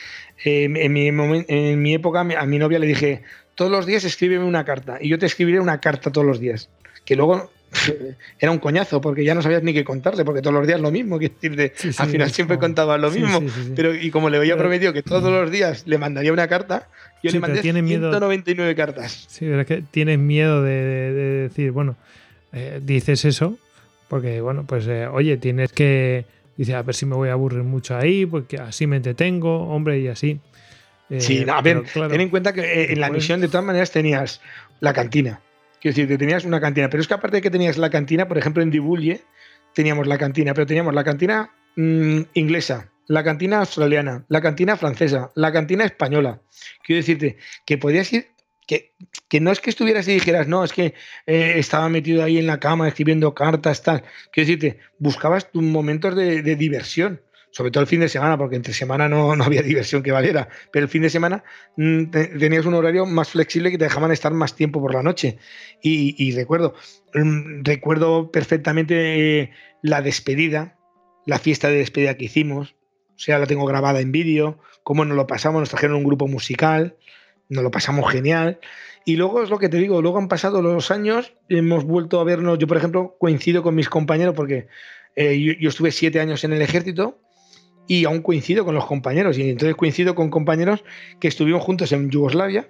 eh, en, mi en, mi época a mi novia le dije, todos los días escríbeme una carta y yo te escribiré una carta todos los días. Que luego era un coñazo porque ya no sabías ni qué contarle, porque todos los días lo mismo, que decirte, sí, sí, al final siempre contaba lo mismo, pero y como le había prometido que todos los días le mandaría una carta, yo le mandé 199 miedo, cartas. Sí, pero es que tienes miedo de, de, de decir, bueno, eh, dices eso, porque bueno, pues eh, oye, tienes que Dice, a ver si me voy a aburrir mucho ahí, porque así me entretengo, hombre, y así. Eh, sí, no, a ver, claro, ten en cuenta que eh, en la pues, misión de todas maneras tenías la cantina. Quiero decir, que tenías una cantina, pero es que aparte de que tenías la cantina, por ejemplo, en Dibulle teníamos la cantina, pero teníamos la cantina mmm, inglesa, la cantina australiana, la cantina francesa, la cantina española. Quiero decirte que podías ir que, no es que estuvieras y dijeras, no, es que eh, estaba metido ahí en la cama escribiendo cartas, tal. Quiero decirte, buscabas tus momentos de, diversión, sobre todo el fin de semana, porque entre semana no, no había diversión que valiera, pero el fin de semana te, tenías un horario más flexible que te dejaban estar más tiempo por la noche. Y, recuerdo, mmm, recuerdo perfectamente eh, la despedida, la fiesta de despedida que hicimos, o sea, la tengo grabada en vídeo, cómo nos lo pasamos, nos trajeron un grupo musical nos lo pasamos genial. Y luego es lo que te digo, luego han pasado los años, hemos vuelto a vernos, yo por ejemplo coincido con mis compañeros porque eh, yo, estuve siete años en el ejército y aún coincido con los compañeros y entonces coincido con compañeros que estuvimos juntos en Yugoslavia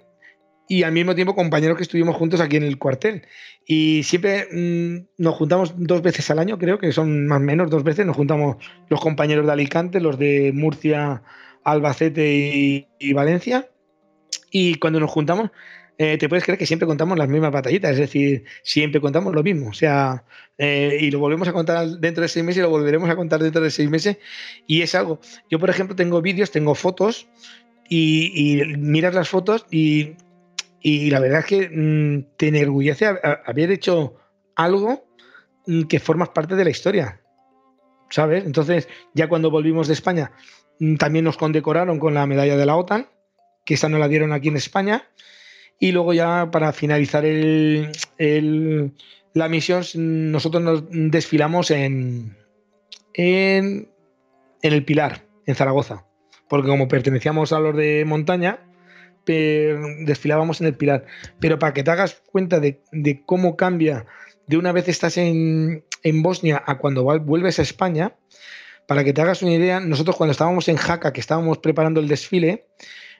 y al mismo tiempo compañeros que estuvimos juntos aquí en el cuartel. Y siempre mmm, nos juntamos dos veces al año, creo que son más o menos dos veces, nos juntamos los compañeros de Alicante, los de Murcia, Albacete y Valencia y cuando nos juntamos, eh, te puedes creer que siempre contamos las mismas batallitas, es decir, siempre contamos lo mismo. O sea, eh, y lo volvemos a contar dentro de seis meses y lo volveremos a contar dentro de seis meses. Y es algo. Yo, por ejemplo, tengo vídeos, tengo fotos y, y miras las fotos y, y, la verdad es que mmm, te enorgullece haber hecho algo mm, que formas parte de la historia. ¿Sabes? Entonces, ya cuando volvimos de España, mm, también nos condecoraron con la medalla de la OTAN que esta no la dieron aquí en España. Y luego ya para finalizar la misión, nosotros nos desfilamos en, en, en, el Pilar, en Zaragoza. Porque como pertenecíamos a los de montaña, desfilábamos en el Pilar. Pero para que te hagas cuenta de, de cómo cambia de una vez estás en, en, Bosnia a cuando vuelves a España, para que te hagas una idea, nosotros cuando estábamos en Jaca, que estábamos preparando el desfile,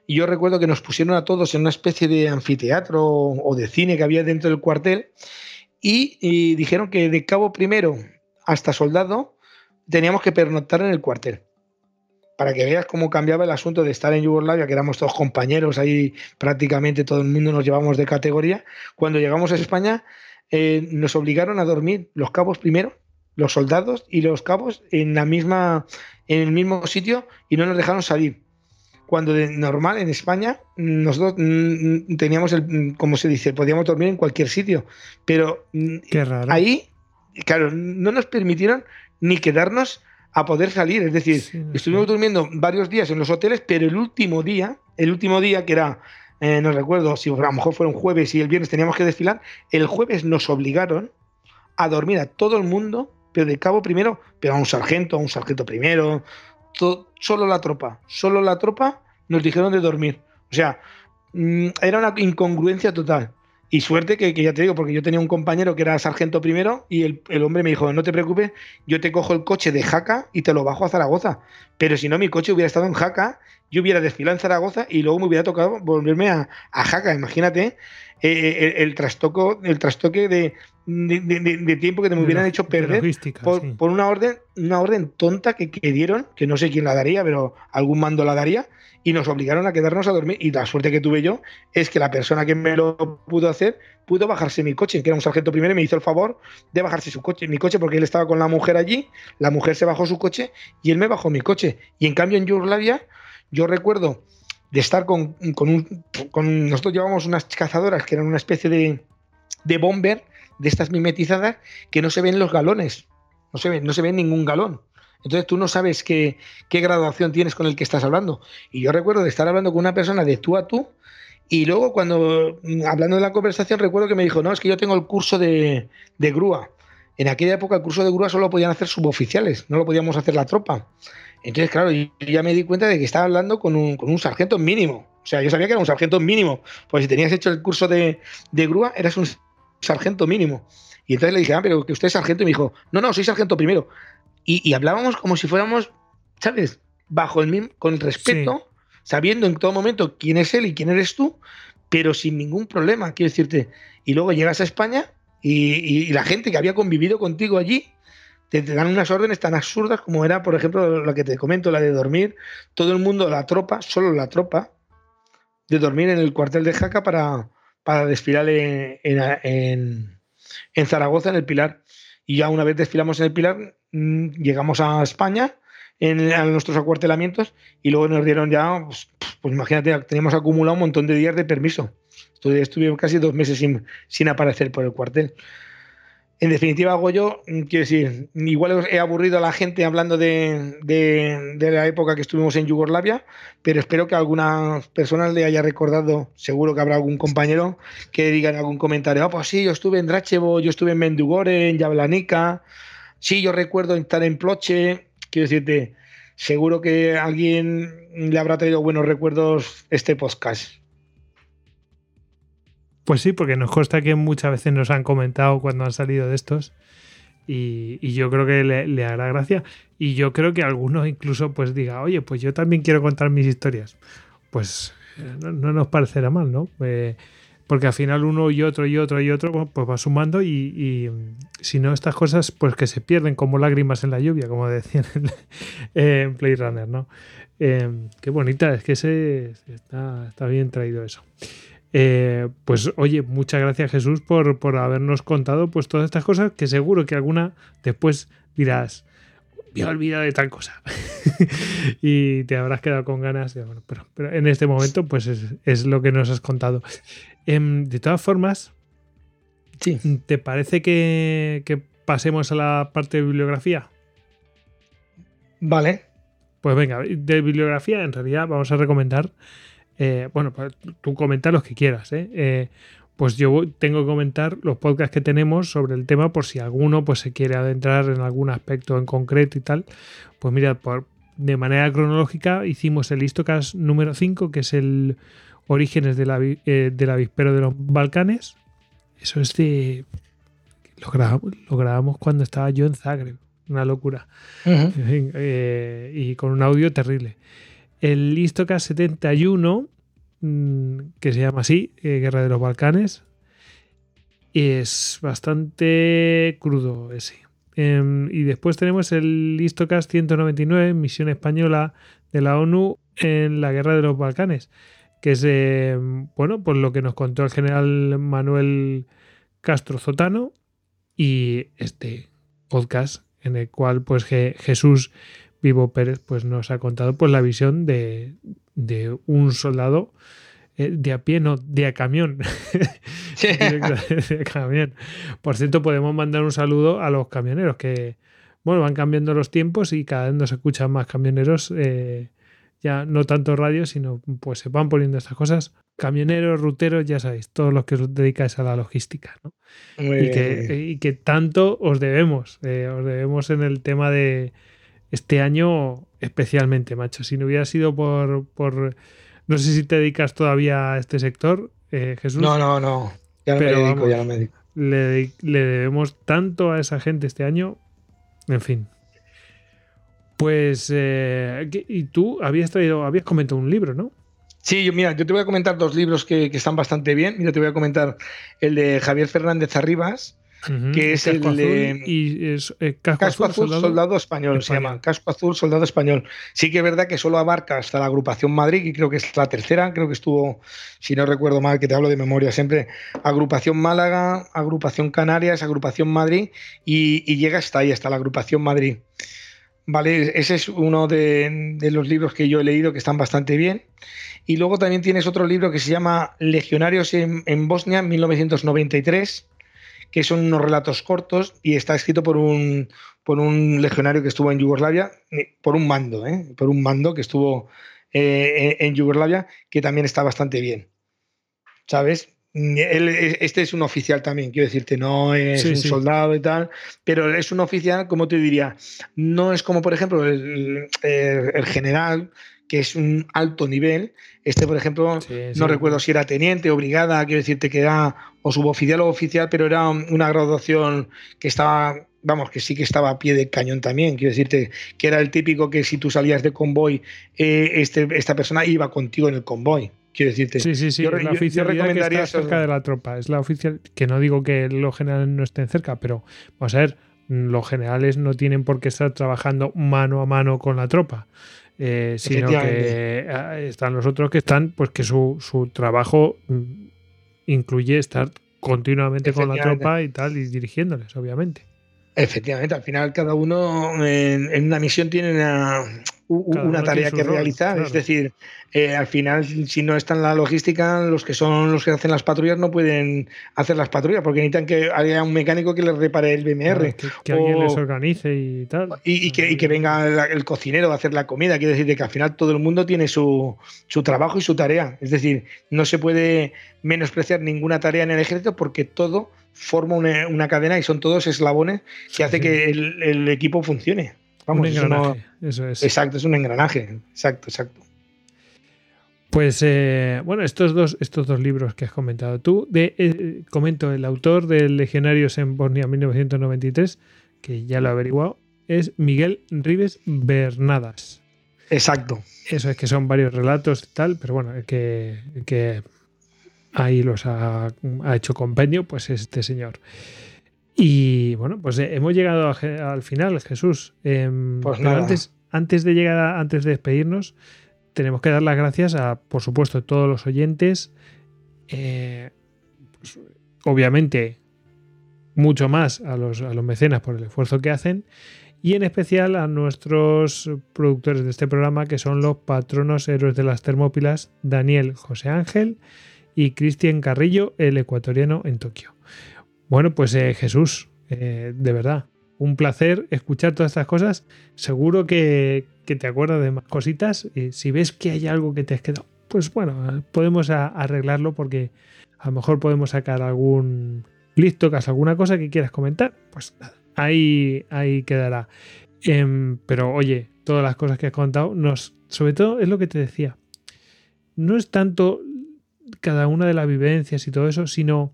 y yo recuerdo que nos pusieron a todos en una especie de anfiteatro o de cine que había dentro del cuartel y, dijeron que de cabo primero hasta soldado teníamos que pernoctar en el cuartel para que veas cómo cambiaba el asunto de estar en Yugoslavia, que éramos todos compañeros, ahí prácticamente todo el mundo nos llevamos de categoría. Cuando llegamos a España, eh, nos obligaron a dormir los cabos primero, los soldados y los cabos en la misma, en el mismo sitio y no nos dejaron salir cuando de normal en España nosotros mm, teníamos el, como se dice, podíamos dormir en cualquier sitio, pero mm, Qué raro. ahí, claro, no nos permitieron ni quedarnos a poder salir, es decir, sí, estuvimos durmiendo varios días en los hoteles, pero el último día, el último día que era, eh, no recuerdo si a lo mejor fue un jueves y el viernes teníamos que desfilar, el jueves nos obligaron a dormir a todo el mundo pero de cabo primero, pero a un sargento, a un sargento primero, solo la tropa, solo la tropa nos dijeron de dormir. O sea, mm, era una incongruencia total. Y suerte que, ya te digo, porque yo tenía un compañero que era sargento primero y el, hombre me dijo, no te preocupes, yo te cojo el coche de Jaca y te lo bajo a Zaragoza. Pero si no, mi coche hubiera estado en Jaca, yo hubiera desfilado en Zaragoza y luego me hubiera tocado volverme a, Jaca. Imagínate eh, eh, el, trastoco, el trastoque de, de, tiempo que te me hubieran hecho perder por, una orden, una orden tonta que, que, dieron, que no sé quién la daría, pero algún mando la daría, y nos obligaron a quedarnos a dormir. Y la suerte que tuve yo es que la persona que me lo pudo hacer pudo bajarse mi coche, que era un sargento primero, y me hizo el favor de bajarse su coche, mi coche, porque él estaba con la mujer allí, la mujer se bajó su coche y él me bajó mi coche. Y en cambio en Yugoslavia, yo recuerdo de estar con, un. Con, nosotros llevábamos unas cazadoras que eran una especie de, de bomber de estas mimetizadas que no se ven los galones. No se ven, no se ve ningún galón. Entonces tú no sabes qué, qué graduación tienes con el que estás hablando. Y yo recuerdo de estar hablando con una persona de tú a tú y luego cuando, mm, hablando de la conversación, recuerdo que me dijo, no, es que yo tengo el curso de, de grúa. En aquella época el curso de grúa solo podían hacer suboficiales, no lo podíamos hacer la tropa. Entonces, claro, yo ya me di cuenta de que estaba hablando con un, con un sargento mínimo. O sea, yo sabía que era un sargento mínimo. Pues si tenías hecho el curso de, de grúa, eras un sargento mínimo. Y entonces le dije, ah, pero que usted es sargento. Y me dijo, no, no, soy sargento primero. Y, hablábamos como si fuéramos, ¿sabes? Bajo el mismo, con respeto, sabiendo en todo momento quién es él y quién eres tú, pero sin ningún problema, quiero decirte. Y luego llegas a España y, la gente que había convivido contigo allí te, te, dan unas órdenes tan absurdas como era, por ejemplo, la que te comento, la de dormir. Todo el mundo, la tropa, solo la tropa, de dormir en el cuartel de Jaca para, para desfilar en, Zaragoza, en el Pilar. Y ya una vez desfilamos en el Pilar, mm, llegamos a España, en, a nuestros acuartelamientos, y luego nos dieron ya, pues, pues, imagínate, teníamos acumulado un montón de días de permiso. Estuve, casi dos meses sin, sin aparecer por el cuartel. En definitiva, yo mm, quiero decir, igual he aburrido a la gente hablando de, la época que estuvimos en Yugoslavia, pero espero que a algunas personas le haya recordado, seguro que habrá algún compañero que diga en algún comentario, ah, pues sí, yo estuve en Drachevo, yo estuve en Mendugore, en Jablanica, sí, yo recuerdo estar en Ploche, quiero decirte, seguro que alguien le habrá traído buenos recuerdos este podcast. Pues sí, porque nos consta que muchas veces nos han comentado cuando han salido de estos. Y, yo creo que le, hará gracia. Y yo creo que algunos incluso pues diga, oye, pues yo también quiero contar mis historias. Pues eh, no, nos parecerá mal, ¿no? Eh, porque al final uno y otro y otro y otro pues va sumando y, si no estas cosas pues que se pierden como lágrimas en la lluvia, como decían en, Play Runner, ¿no? Eh, qué bonita, es que se, está bien traído eso. Eh, pues oye, muchas gracias Jesús por, por, habernos contado pues todas estas cosas que seguro que alguna después dirás, me he olvidado de tal cosa y te habrás quedado con ganas. De, bueno, pero, pero, en este momento pues es, lo que nos has contado. Em, de todas formas, sí. ¿te parece que, que pasemos a la parte de bibliografía? Vale. Pues venga, de bibliografía en realidad vamos a recomendar eh, bueno, pues tú comenta los que quieras. ¿eh? ¿eh? pues yo tengo que comentar los podcasts que tenemos sobre el tema por si alguno pues, se quiere adentrar en algún aspecto en concreto y tal. Pues mira, por, de manera cronológica hicimos el Histocast número 5, que es el Orígenes de la, eh, del Avispero de los Balcanes. Eso es de... Lo grabamos, lo grabamos cuando estaba yo en Zagreb. Una locura. y con un audio terrible el Istocas 71, mm, que se llama así, eh, Guerra de los Balcanes, es bastante crudo ese. Em, y después tenemos el Istocas 199, Misión Española de la ONU en la Guerra de los Balcanes, que es, em, bueno, pues lo que nos contó el general Manuel Castro Zotano y este podcast en el cual pues Jesús Vivo Pérez pues, nos ha contado pues, la visión de, un soldado eh, de a pie, no, de a camión. de camión. Por cierto, podemos mandar un saludo a los camioneros que, bueno, van cambiando los tiempos y cada vez nos escuchan más camioneros eh, ya no tanto radio, sino pues se van poniendo estas cosas. Camioneros, ruteros, ya sabéis, todos los que os dedicáis a la logística, ¿no? y, que, y, que, tanto os debemos, eh, os debemos en el tema de este año especialmente, macho. Si no hubiera sido por, por no sé si te dedicas todavía a este sector, eh, Jesús. No, no, no. Ya no me dedico, ya no me dedico. Le, le, debemos tanto a esa gente este año. En fin. Pues, eh, y tú habías traído, habías comentado un libro, ¿no? Sí, yo, mira, yo te voy a comentar dos libros que, que, están bastante bien. Mira, te voy a comentar el de Javier Fernández Arribas, que es el de y es, eh, Casco, Azul, soldado, Español, se llama Casco Azul Soldado Español. Sí que es verdad que solo abarca hasta la agrupación Madrid, y creo que es la tercera, creo que estuvo, si no recuerdo mal, que te hablo de memoria siempre, agrupación Málaga, agrupación Canarias, agrupación Madrid, y, y llega hasta ahí, hasta la agrupación Madrid. Vale, ese es uno de, de, los libros que yo he leído que están bastante bien. Y luego también tienes otro libro que se llama Legionarios en, en Bosnia, 1993 que son unos relatos cortos y está escrito por un, por un legionario que estuvo en Yugoslavia, por un mando, ¿eh? por un mando que estuvo eh, en Yugoslavia, que también está bastante bien. ¿Sabes? Él, este es un oficial también, quiero decirte, no es sí, un sí. soldado y tal, pero es un oficial, como te diría, no es como, por ejemplo, el, el, el general, que es un alto nivel. Este, por ejemplo, sí, sí. no recuerdo si era teniente o brigada, quiero decirte que era o suboficial o oficial, pero era una graduación que estaba, vamos, que sí que estaba a pie de cañón también. Quiero decirte que era el típico que si tú salías de convoy, eh, este, esta persona iba contigo en el convoy. Quiero decirte. Sí, sí, sí. Yo, la oficialidad yo, yo que está cerca de la tropa. Es la oficial, que no digo que los generales no estén cerca, pero vamos a ver, los generales no tienen por qué estar trabajando mano a mano con la tropa eh, sino que ah, están los otros que están, pues que su, su trabajo mm, incluye estar continuamente con la tropa y tal, y dirigiéndoles, obviamente. Efectivamente, al final cada uno en, en una misión tiene una, una tarea que rol, realizar. Claro. Es decir, eh, al final, si no está en la logística, los que son los que hacen las patrullas no pueden hacer las patrullas porque necesitan que haya un mecánico que les repare el BMR. Claro, que, que o, alguien les organice y tal. Y, y, que, y que, venga el, el, cocinero a hacer la comida. Quiere decir que al final todo el mundo tiene su, su trabajo y su tarea. Es decir, no se puede menospreciar ninguna tarea en el ejército porque todo forma una, una cadena y son todos eslabones que hace que el, el equipo funcione. Vamos, un engranaje, eso, no, eso es. Exacto, es un engranaje. Exacto, exacto. Pues eh, bueno, estos dos, estos dos libros que has comentado tú, de, eh, comento el autor de Legionarios en Bosnia 1993, que ya lo he averiguado, es Miguel Rives Bernadas. Exacto. Eso es que son varios relatos y tal, pero bueno, que, que ahí los ha, ha hecho compendio, pues este señor. Y bueno, pues eh, hemos llegado a, al final, Jesús. Eh, pues pero antes, antes de llegar, a, antes de despedirnos, tenemos que dar las gracias a, por supuesto, a todos los oyentes. Eh, pues, obviamente, mucho más a los, a los mecenas por el esfuerzo que hacen. Y en especial a nuestros productores de este programa, que son los patronos héroes de las Termópilas, Daniel José Ángel y Cristian Carrillo, el ecuatoriano en Tokio. Bueno, pues eh, Jesús, eh, de verdad, un placer escuchar todas estas cosas. Seguro que, que te acuerdas de más cositas. Si ves que hay algo que te has quedado, pues bueno, podemos arreglarlo porque a lo mejor podemos sacar algún listocas, alguna cosa que quieras comentar. Pues nada, ahí, ahí quedará. Eh, pero oye, todas las cosas que has contado, nos, sobre todo es lo que te decía. No es tanto cada una de las vivencias y todo eso, sino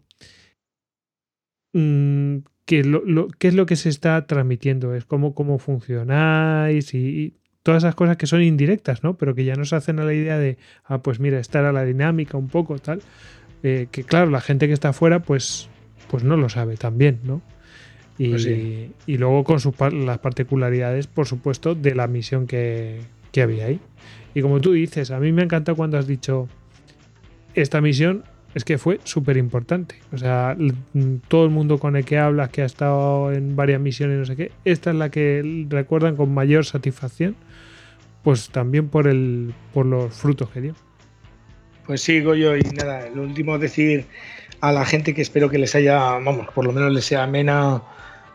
mmm, qué, lo, lo, qué es lo que se está transmitiendo, es cómo, cómo funcionáis y, y, todas esas cosas que son indirectas, ¿no? Pero que ya nos hacen a la idea de, ah, pues mira, esta era la dinámica un poco, tal. Eh, que claro, la gente que está afuera, pues, pues no lo sabe también, ¿no? Y, pues sí. y luego con sus, las particularidades, por supuesto, de la misión que, que había ahí. Y como tú dices, a mí me encanta cuando has dicho, esta misión es que fue súper importante. O sea, todo el mundo con el que hablas, que ha estado en varias misiones, no sé qué, esta es la que recuerdan con mayor satisfacción, pues también por, el, por los frutos que dio. Pues sí, Goyo, y nada, lo último decir a la gente que espero que les haya, vamos, por lo menos les sea amena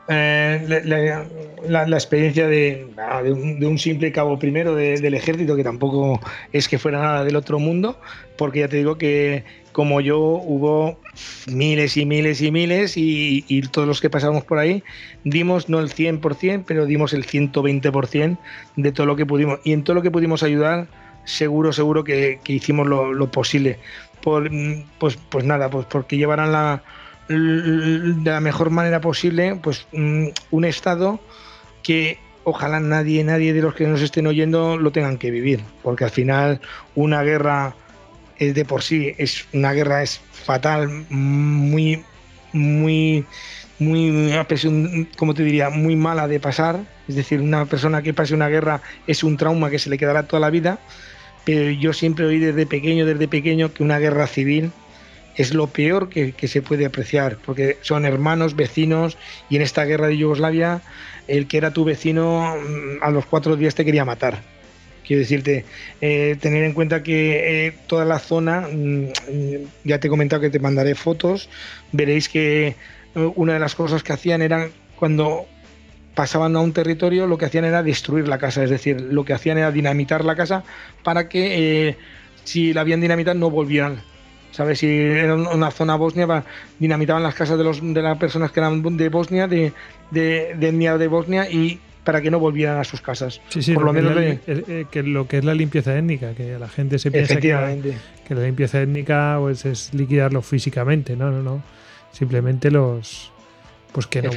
eh, la, experiencia de, un, simple cabo primero del ejército, que tampoco es que fuera nada del otro mundo, porque ya te digo que como yo hubo miles y miles y miles y, todos los que pasamos por ahí dimos no el 100%, pero dimos el 120% de todo lo que pudimos. Y en todo lo que pudimos ayudar, seguro, seguro que, hicimos lo, posible. Por, pues, pues nada, pues porque llevaran la, de la mejor manera posible pues un estado que ojalá nadie, nadie de los que nos estén oyendo lo tengan que vivir, porque al final una guerra es de por sí es una guerra es fatal, muy muy muy como te diría, muy mala de pasar, es decir, una persona que pase una guerra es un trauma que se le quedará toda la vida, pero yo siempre oí desde pequeño, desde pequeño que una guerra civil es lo peor que, se puede apreciar, porque son hermanos, vecinos, y en esta guerra de Yugoslavia, el que era tu vecino mm, a los cuatro días te quería matar. Quiero decirte, eh, tener en cuenta que eh, toda la zona, mm, ya te he comentado que te mandaré fotos, veréis que eh, una de las cosas que hacían era cuando pasaban a un territorio, lo que hacían era destruir la casa, es decir, lo que hacían era dinamitar la casa para que si la habían dinamitado no volvieran ¿sabes? Si era una zona bosnia, dinamitaban las casas de, los, de las personas que eran de Bosnia, de, de, de etnia de Bosnia, y para que no volvieran a sus casas. Sí, sí, por lo, menos eh, que lo que es la limpieza étnica, que la gente se piensa que la, que la limpieza étnica pues, es liquidarlos físicamente, no, no, no. Simplemente los pues que no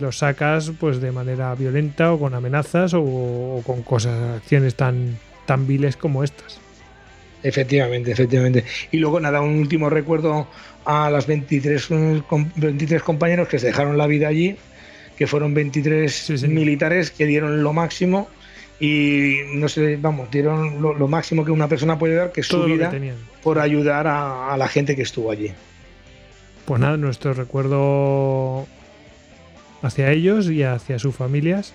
los sacas pues de manera violenta o con amenazas o, o con cosas, acciones tan, tan viles como estas. Efectivamente, efectivamente. Y luego, nada, un último recuerdo a las 23, 23 compañeros que se dejaron la vida allí, que fueron 23 militares que dieron lo máximo y no sé, vamos, dieron lo, máximo que una persona puede dar, que es su vida, por ayudar a, a, la gente que estuvo allí. Pues nada, nuestro recuerdo hacia ellos y hacia sus familias.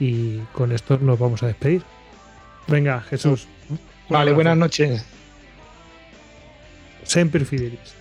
Y con esto nos vamos a despedir. Venga, Jesús. Vale, buenas noches. Sempre fidelis.